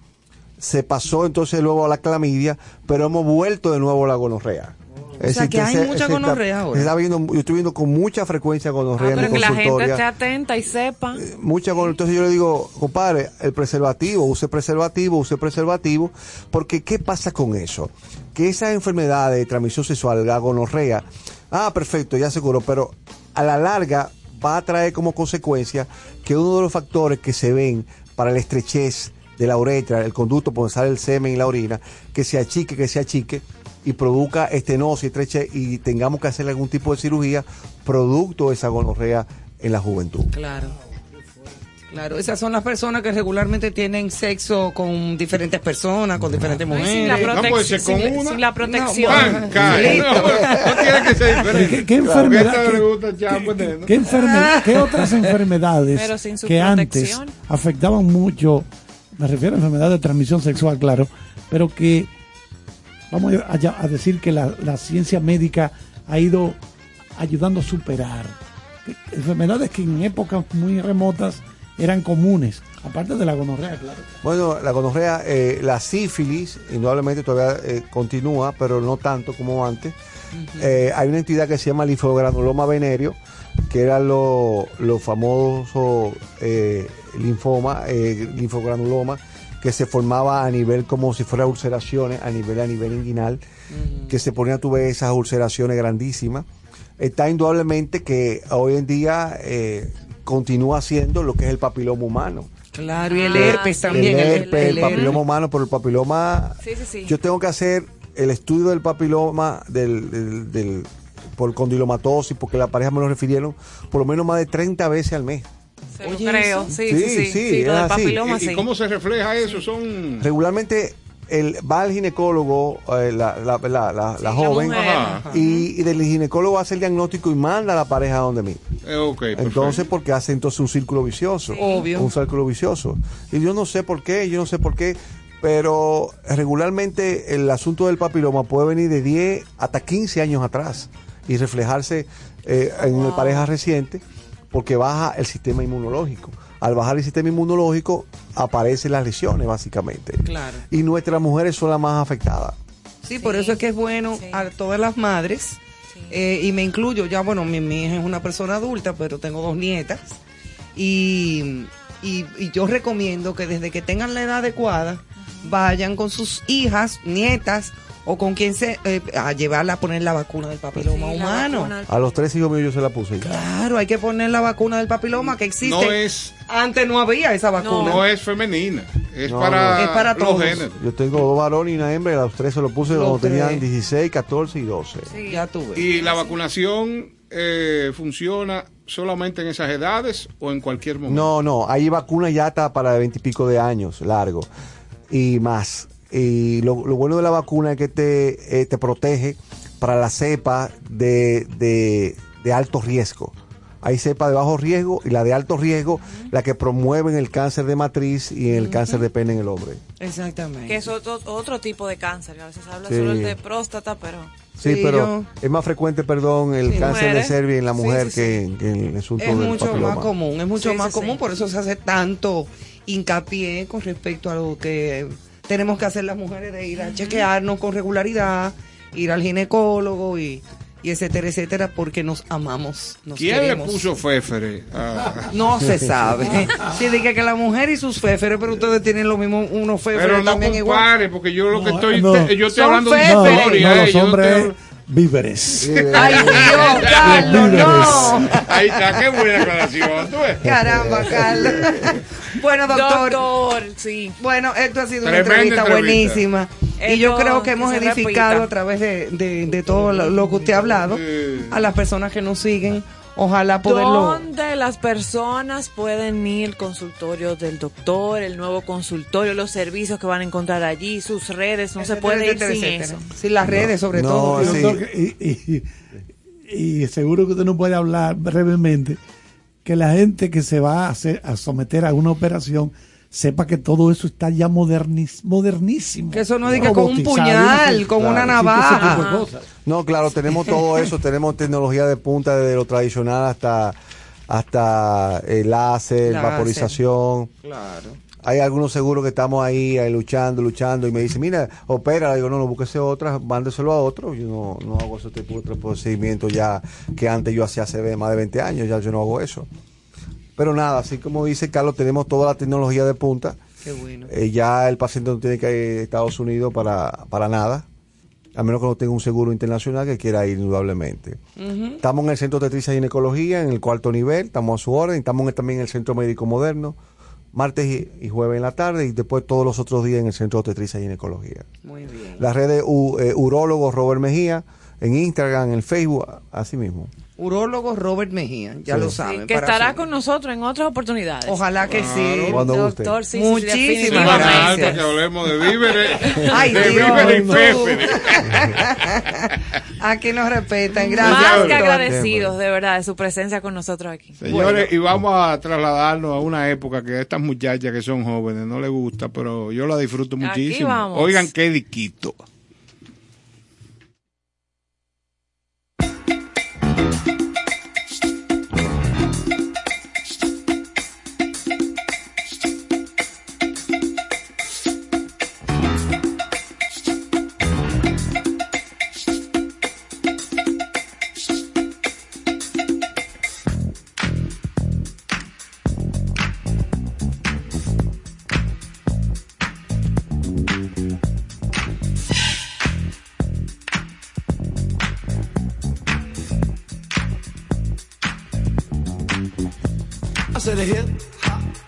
se pasó entonces luego a la clamidia, pero hemos vuelto de nuevo a la gonorrea. Es sea, que hay se- mucha se está- gonorrea ahora. está viendo, yo estoy viendo con mucha frecuencia Ah, gonorrea en pero mi que la gente esté atenta y sepa. Mucha gonorrea. Entonces yo le digo, compadre, el preservativo, use preservativo, use preservativo, porque ¿qué pasa con eso? Que esa enfermedad de transmisión sexual, la gonorrea, ah, perfecto, ya seguro, pero a la larga va a traer como consecuencia que uno de los factores que se ven para la estrechez de la uretra, el conducto por donde sale el semen y la orina, que se achique, que se achique y produzca estenosis, estrechez y tengamos que hacer algún tipo de cirugía producto de esa gonorrea en la juventud. Claro. Claro, esas son las personas que regularmente tienen sexo con diferentes personas, con diferentes No, mujeres. sin la, No puede ser protección, con sin, una. sin la protección. No, Listo. no tiene que ser diferente. ¿Qué- qué enfermedad- que a esta qué- le gusta echar veneno. ¿Qué, enferme- qué otras enfermedades sin que antes afectaban mucho, me refiero a enfermedades de transmisión sexual, claro, pero que vamos a, decir que la, la ciencia médica ha ido ayudando a superar enfermedades que en épocas muy remotas eran comunes, aparte de la gonorrea, claro. Bueno, la gonorrea, eh, la sífilis, indudablemente todavía eh, continúa, pero no tanto como antes. Eh, hay una entidad que se llama linfogranuloma venéreo, que era lo, lo famoso eh, linfoma, eh, linfogranuloma, que se formaba a nivel como si fuera ulceraciones, a nivel, a nivel inguinal, que se ponía, tú ves esas ulceraciones grandísimas. Está indudablemente que hoy en día eh, continúa siendo lo que es el papiloma humano. Claro, y el Ah, herpes también. el el- herpes, el, el papiloma humano, pero el papiloma. Sí, sí, sí. Yo tengo que hacer el estudio del papiloma del, del, del- por condilomatosis, porque la pareja me lo refirieron por lo menos más de 30 veces al mes. Se lo Oye, creo. Sí, sí, sí. Sí, sí, sí, lo del papiloma, ¿Y, cómo se refleja eso? Son... Regularmente el, va al ginecólogo, eh, la, la, la, la- la joven, y, y del ginecólogo hace el diagnóstico y manda a la pareja a donde mí. Eh. Entonces, porque hace entonces un círculo vicioso. Obvio. Un círculo vicioso. Y yo no sé por qué, yo no sé por qué, pero regularmente el asunto del papiloma puede venir de 10 hasta 15 años atrás y reflejarse eh, en la pareja reciente porque baja el sistema inmunológico. Al bajar el sistema inmunológico aparecen las lesiones, básicamente. Claro. Y nuestras mujeres son las más afectadas. Sí, por eso es que es bueno Sí. a todas las madres, eh, y me incluyo, ya bueno, mi, mi hija es una persona adulta, pero tengo dos nietas, y, y, y yo recomiendo que desde que tengan la edad adecuada, vayan con sus hijas, nietas, o con quien se, eh, a llevarla a poner la vacuna del papiloma Sí, humano. vacuna. A los tres hijos míos yo se la puse. Claro, hay que poner la vacuna del papiloma que existe. No es, Antes no había esa vacuna. no es femenina, es, No, para, no. Es para los todos. géneros. Yo tengo dos varones y una hembra y a los tres se lo puse Los cuando tenían tres. 16, 14 y 12. Sí. Ya tuve. ¿Y la vacunación eh, funciona solamente en esas edades o en cualquier momento? No, no, hay vacunas ya hasta para veintipico de años, largo, y más. Y lo, lo bueno de la vacuna es que te, eh, te protege para la cepa de, de, de alto riesgo. Hay cepa de bajo riesgo y la de alto riesgo, la que promueven el cáncer de matriz y el cáncer de pene en el hombre. Exactamente. Que es otro, otro tipo de cáncer. A veces habla Sí. solo el de próstata, pero. Sí, Sí, pero yo- es más frecuente, perdón, el Sí. cáncer de cervix en la Sí, mujer sí, que, que el asunto es del mucho papiloma. más común, es mucho Sí, más sí, común, sí. por eso se hace tanto hincapié con respecto a lo que tenemos que hacer las mujeres de ir a chequearnos con regularidad, ir al ginecólogo y, y etcétera, etcétera, porque nos amamos, nos ¿Quién queremos. le puso féfere? a- No se sabe. Sí, dije que la mujer y sus féferes, pero ustedes tienen lo mismo, unos féferes Pero no también igual. compare, porque yo lo que No, estoy, no. te- yo estoy Son hablando de féferes. No, no, historia. no, eh, los yo no hombres estoy- víveres. Ay, Dios, Carlos, no. Ahí está, qué buena aclaración. Caramba, Carlos. Bueno, doctor. Doctor, sí. Bueno, esto ha sido una entrevista, entrevista. buenísima. Y yo creo que hemos que edificado repita. a través de, de- de todo lo, que usted ha hablado a las personas que nos siguen. Ojalá poderlo. ¿Dónde las personas pueden ir al consultorio del doctor, el nuevo consultorio, los servicios que van a encontrar allí, sus redes? No se etcétera, puede ir etcétera, sin etcétera. eso. Sí, las redes, sobre no, todo. sí. Doctor, que- y, y- y seguro que usted no puede hablar brevemente que la gente que se va a, hacer, a someter a una operación sepa que todo eso está ya modernis, modernísimo. Que eso no diga con un puñal, con una existe ese navaja. No, claro, tenemos todo eso, tenemos tecnología de punta desde lo tradicional hasta hasta el láser, Láser. vaporización. Claro. Hay algunos seguros que estamos ahí, ahí luchando, luchando y me dicen, mira, opera, digo, no, no, búsquese otra, mándeselo a otro. Yo no, no hago ese tipo de procedimiento ya que antes yo hacía hace más de 20 años, ya yo no hago eso. Pero nada, así como dice Carlos, tenemos toda la tecnología de punta. Qué bueno. Eh, ya el paciente no tiene que ir a Estados Unidos para, para nada, a menos que no tenga un seguro internacional que quiera ir indudablemente. Estamos en el Centro de Tetricia y Ginecología, en el cuarto nivel, estamos a su orden, estamos también en el Centro Médico Moderno, martes y, y jueves en la tarde y después todos los otros días en el Centro de Tetricia y Ginecología. Muy bien. La red de u- eh, Robert Mejía, en Instagram, en Facebook, así mismo. Urólogo Robert Mejía, ya Sí. lo Sí, saben. que estará con nosotros en otras oportunidades. Ojalá que sí. Doctor, sí, Muchísimas que hablemos de víveres, Ay, de Dios, víveres y no. féfere. Aquí nos respetan, gracias. Más que agradecidos, de verdad, de su presencia con nosotros aquí. Señores, y vamos a trasladarnos a una época que a estas muchachas que son jóvenes no les gusta, pero yo la disfruto Aquí muchísimo. vamos. Oigan qué diquito.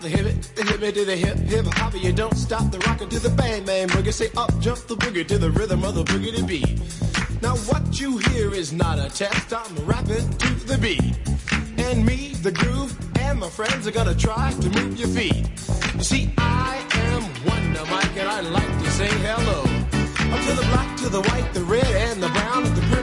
The hip the hip to the hip hip hopper. You don't stop the rocker to the bang bang boogie. Say up jump the boogie to the rhythm of the boogie to beat. Now what you hear is not a test. I'm rapping to the beat. And me, the groove, and my friends are gonna try to move your feet. You see, I am Wonder Mike, and I like to say hello. Up to the black, to the white, the red, and the brown, the purple,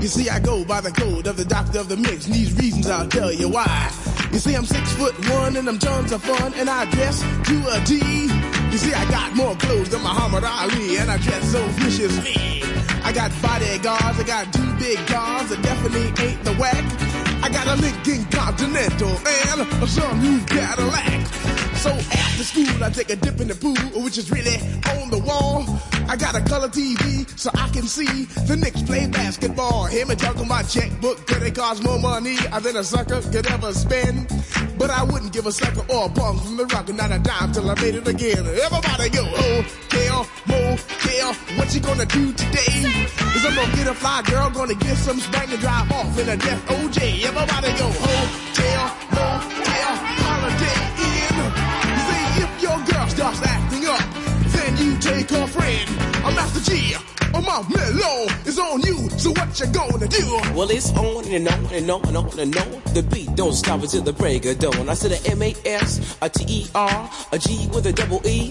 You see, I go by the code of the doctor of the mix, and these reasons I'll tell you why. You see, I'm six foot one, and I'm tons of fun, and I dress to a T. You see, I got more clothes than Muhammad Ali, and I dress so viciously. I got bodyguards, I got two big cars that definitely ain't the whack. I got a Lincoln Continental and a some new Cadillac. So after school, I take a dip in the pool, which is really on the wall. I got a color TV so I can see the Knicks play basketball. Hear me talking about checkbook, could it cost more money than a sucker could ever spend? But I wouldn't give a sucker or a punk from the rock, not a dime till I made it again. Everybody go, oh, motel, what you gonna do today? Is I'm gonna get a fly girl, gonna get some spank and drive off in a death OJ. Everybody go, hotel, motel, holiday inn. You see, if your girl starts acting up, then you take her friend. I'm Master G. Oh, my mellow is on you, so what you gonna do? Well, it's on and on and on and on and on. The beat don't stop until the break of dawn. I said a M A S, a T E R, a G with a double E.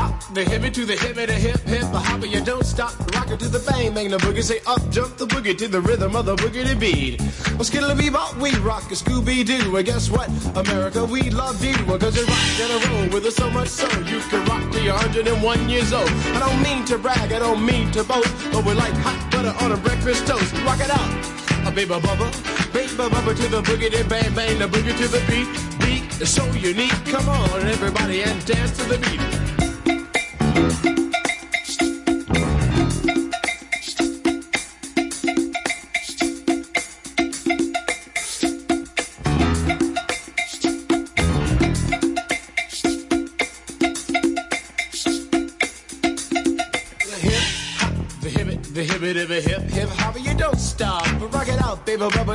hop, the hippie to the hippie, the hip, hip, the hopper. You don't stop, rock it to the bang, bang the boogie. Say up, jump the boogie to the rhythm of the boogie to beat. Well, skittle bebop, we rock a Scooby Doo. And guess what? America, we love you. Well, cause you rock in a row with us so much so you can rock till you're 101 years old. I don't mean to brag, I don't mean to boast, but we're like hot butter on a breakfast toast. Rock it out. A baby bubba, baby bubba to the boogie, then bang bang the boogie to the beat. Beat is so unique. Come on, everybody, and dance to the beat.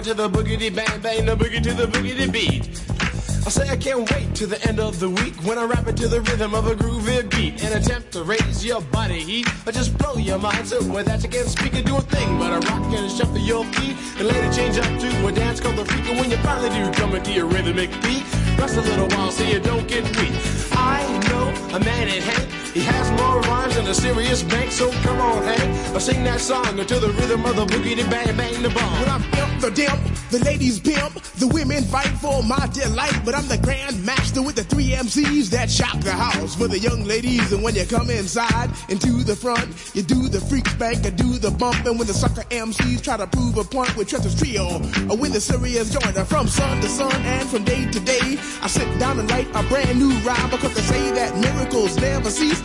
To the boogity bang bang, the boogie to the boogity beat. I say I can't wait to the end of the week when I rap it to the rhythm of a groovy beat and attempt to raise your body heat or just blow your mind so that you can't speak and do a thing but a rock and shuffle your feet and later change up to a dance called the freak and when you finally do come into your rhythmic beat rest a little while so you don't get weak. I know a man in Hank. He has more rhymes than a serious bank, so come on, Hank. I sing that song until the rhythm of the boogie, the bang, bang, the bomb. When I'm imp, the dimp, the ladies pimp, the women fight for my delight. But I'm the grand master with the three MCs that shock the house for the young ladies. And when you come inside into the front, you do the freak spank and do the bump. And when the sucker MCs try to prove a point with Trevor's trio, or when the serious joiner from sun to sun and from day to day, I sit down and write a brand new rhyme because they say that miracles never cease.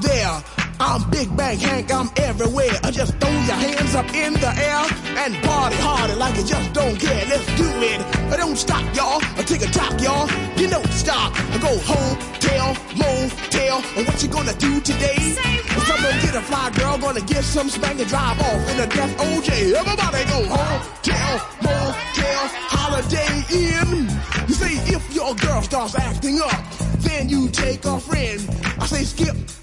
there. I'm Big Bang Hank, I'm everywhere. I just throw your hands up in the air and party harder like you just don't care. Let's do it. I don't stop, y'all. I take a top, y'all. You don't stop. I go home, tail, motel. And what you gonna do today? If someone get a fly girl, gonna get some spank and drive off in a death OJ. Everybody go home, tail, motel, holiday in. You say if your girl starts acting up, then you take a friend. I say skip,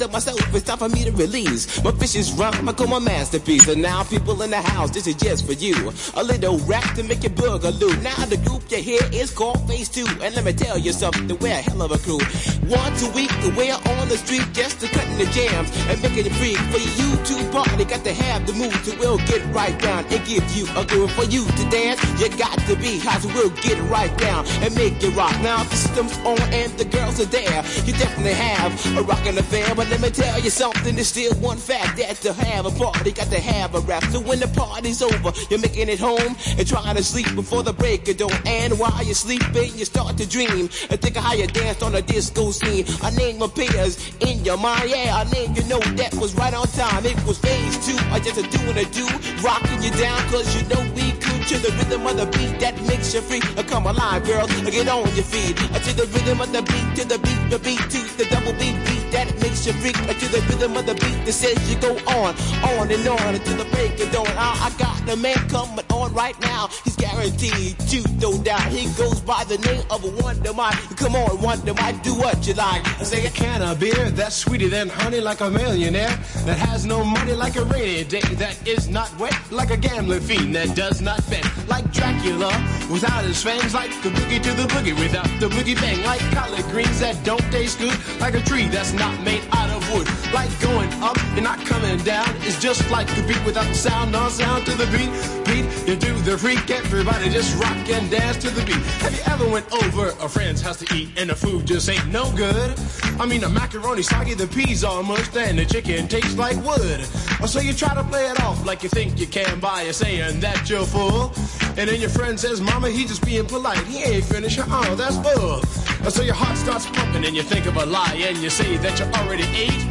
to myself, it's time for me to release my vicious rhyme. I call my masterpiece. And now, people in the house, this is just for you. A little rap to make you boogaloo. Now the group you hear is called Phase Two, and let me tell you something, we're a hell of a crew. Once a week, we're on the street just to cutting the jams and making it free for you to party. Got to have the mood to will get right down and give you a groove for you to dance. You got to be hot, so we'll get right down and make it rock. Now the system's on and the girls are there. You definitely have a rockin' affair, but let me tell you something. There's still one fact that to have a party, got to have a rap. So when the party's over, you're making it home and trying to sleep before the break of dawn. And while you're sleeping, you start to dream and think of how you danced on a disco scene. A name appears in your mind, yeah, a name you know that was right on time. It was phase two, I just a doing a do, rocking you down, cause you know we could to the rhythm of the beat that makes you free. Uh, Come alive, girl, get on your feet. To the rhythm of the beat, to the beat, the beat, to the double beat beat that makes you freak. To the rhythm of the beat that says you go on, on and on until the break of dawn. I, I got the man coming on right now. He's guaranteed to no doubt. He goes by the name of a Wonder Mike. Come on, Wonder Mike, do what you like. I Say a can of beer that's sweeter than honey, like a millionaire that has no money, like a rainy day that is not wet, like a gambling fiend that does not bet, like Dracula without his fangs, like the boogie to the boogie without the boogie bang, like collard greens that don't taste good, like a tree that's not made out of wood, like going up and not coming down. It's just like the beat without the sound, no sound to the beat. Beat, you do the freak, everybody just rock and dance to the beat. Have you ever went over a friend's house to eat and the food just ain't no good? I mean, the macaroni soggy, the peas are mushed, and the chicken tastes like wood. So you try to play it off like you think you can by saying that you're full. And then your friend says, Mama, he just being polite. He ain't finished. Oh, that's bull. So your heart starts pumping and you think of a lie and you say that you already ate.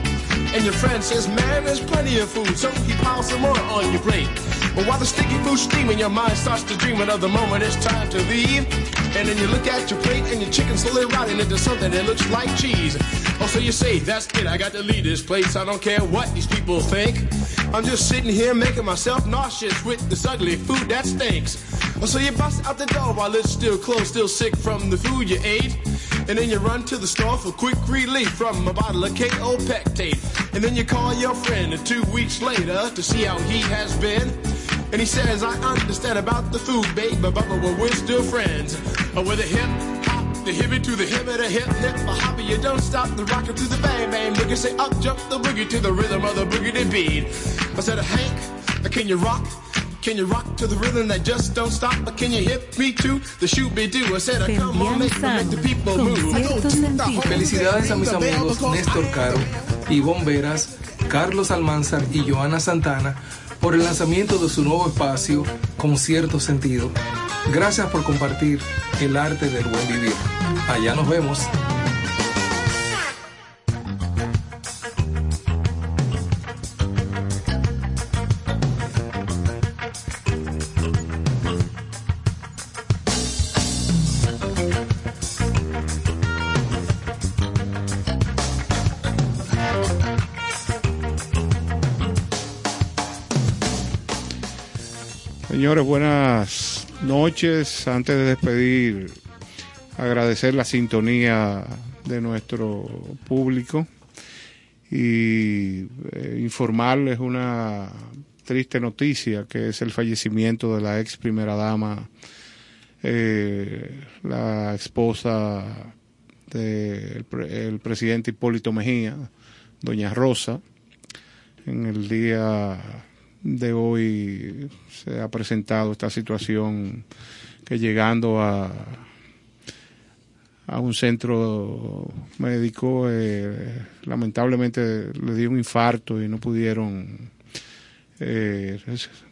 And your friend says, man, there's plenty of food, so he piles some more on your plate. But while the sticky food's steaming, your mind starts to dream of the moment it's time to leave. And then you look at your plate and your chicken slowly rotting into something that looks like cheese. Oh, so you say, that's it, I got to leave this place. I don't care what these people think. I'm just sitting here making myself nauseous with this ugly food that stinks. Oh, so you bust out the door while it's still closed, still sick from the food you ate. And then you run to the store for quick relief from a bottle of KO Pectate. And then you call your friend two weeks later to see how he has been. And he says, I understand about the food, babe, but, but but we're still friends. Uh, with a hip hop, the hippie to the hip of the hip, hip, a hopper, you don't stop the rocker to the bang, bang, boogie. Say up, jump the boogie to the rhythm of the boogie beat. I said, Hank, can you rock? Can you rock to the rhythm that just don't stop? But can you hip me to the shoot be do? I said, come on, make, make the people move. Felicidades a mis amigos Néstor Caro, Ivonne Veras, Carlos Almanzar y Joana Santana por el lanzamiento de su nuevo espacio con cierto sentido. Gracias por compartir el arte del buen vivir. Allá nos vemos. Señores, buenas noches. Antes de despedir, agradecer la sintonía de nuestro público y eh, informarles una triste noticia que es el fallecimiento de la ex primera dama, eh, la esposa del el presidente Hipólito Mejía, doña Rosa, en el día de hoy se ha presentado esta situación que llegando a, a un centro médico eh, lamentablemente le dio un infarto y no pudieron eh,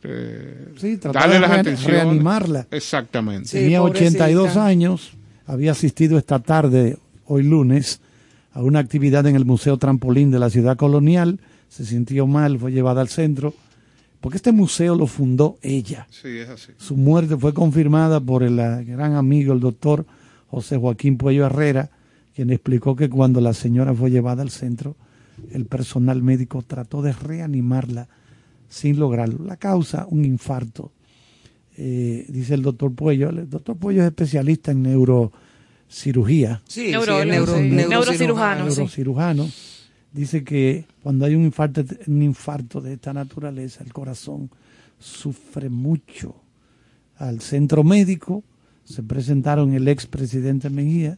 eh, Sí, tratar darle de las atenciones. reanimarla. Exactamente. Tenía 82 años, había asistido esta tarde, hoy lunes, a una actividad en el Museo Trampolín de la ciudad colonial, se sintió mal, fue llevada al centro, porque este museo lo fundó ella. Sí, es así. Su muerte fue confirmada por el gran amigo, el doctor José Joaquín Puello Herrera, quien explicó que cuando la señora fue llevada al centro, el personal médico trató de reanimarla sin lograrlo. La causa, un infarto. Eh, dice el doctor Puello. El doctor Puello es especialista en neurocirugía. Sí, Neurólogo, sí, neuro- sí. neurocirujano, Neurocirujano, sí. Dice que cuando hay un infarto, un infarto de esta naturaleza, el corazón sufre mucho. Al centro médico se presentaron el expresidente Mejía,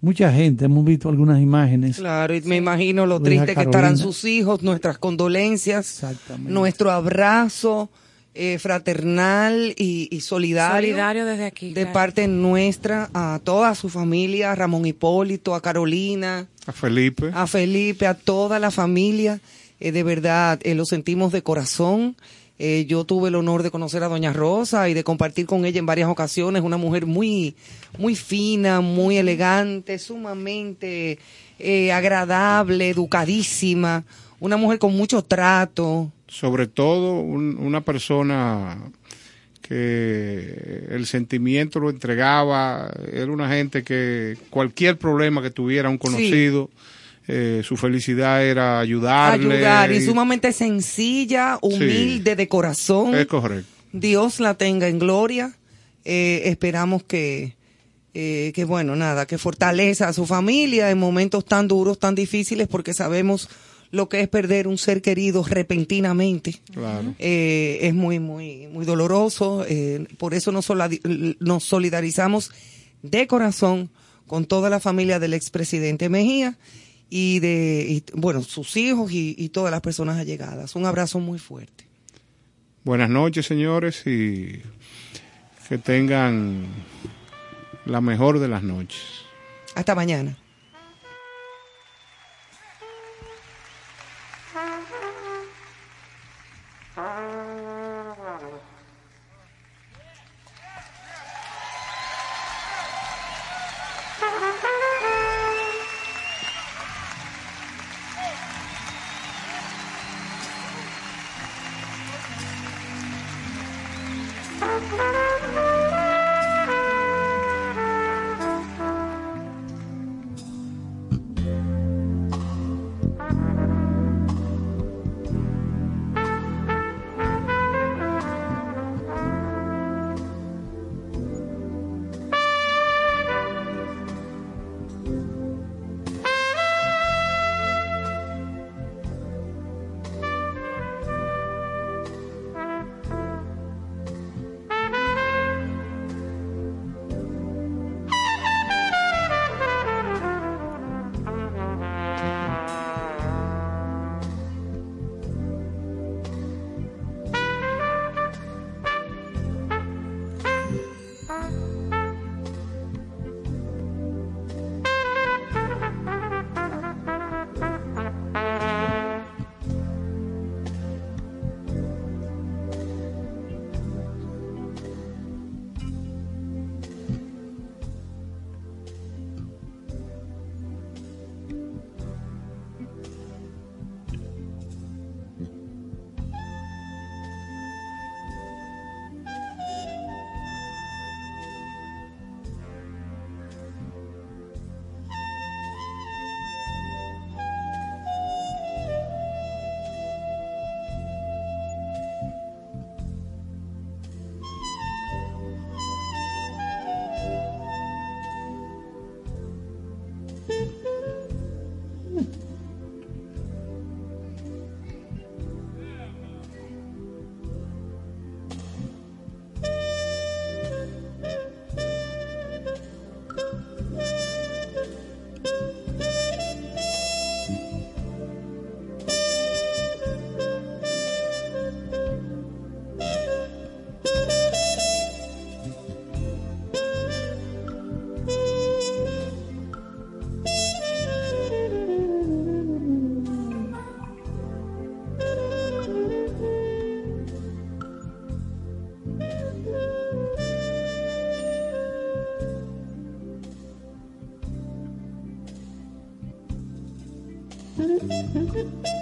mucha gente, hemos visto algunas imágenes. Claro, y me imagino lo triste que estarán sus hijos, nuestras condolencias, nuestro abrazo eh, fraternal y, y solidario. Solidario desde aquí. De claro. parte nuestra a toda su familia, a Ramón Hipólito, a Carolina, A Felipe. a Felipe, a toda la familia. Eh, de verdad, eh, lo sentimos de corazón. Eh, yo tuve el honor de conocer a Doña Rosa y de compartir con ella en varias ocasiones. Una mujer muy, muy fina, muy elegante, sumamente eh, agradable, educadísima. Una mujer con mucho trato. sobre todo un- una persona que el sentimiento lo entregaba, era una gente que cualquier problema que tuviera un conocido, eh, su felicidad era ayudarle. Ayudar y y- sumamente sencilla, humilde de corazón. Es correcto. Dios la tenga en gloria. Eh, esperamos que, eh, que, bueno, nada, que fortaleza a su familia en momentos tan duros, tan difíciles, porque sabemos lo que es perder un ser querido repentinamente. Claro. Eh, es muy, muy, muy doloroso. eh, por eso nos, solidarizamos de corazón con toda la familia del expresidente Mejía y de, y, bueno, sus hijos y, y todas las personas allegadas. Un abrazo muy fuerte. Buenas noches, señores, y que tengan la mejor de las noches. Hasta mañana. Mm-hmm.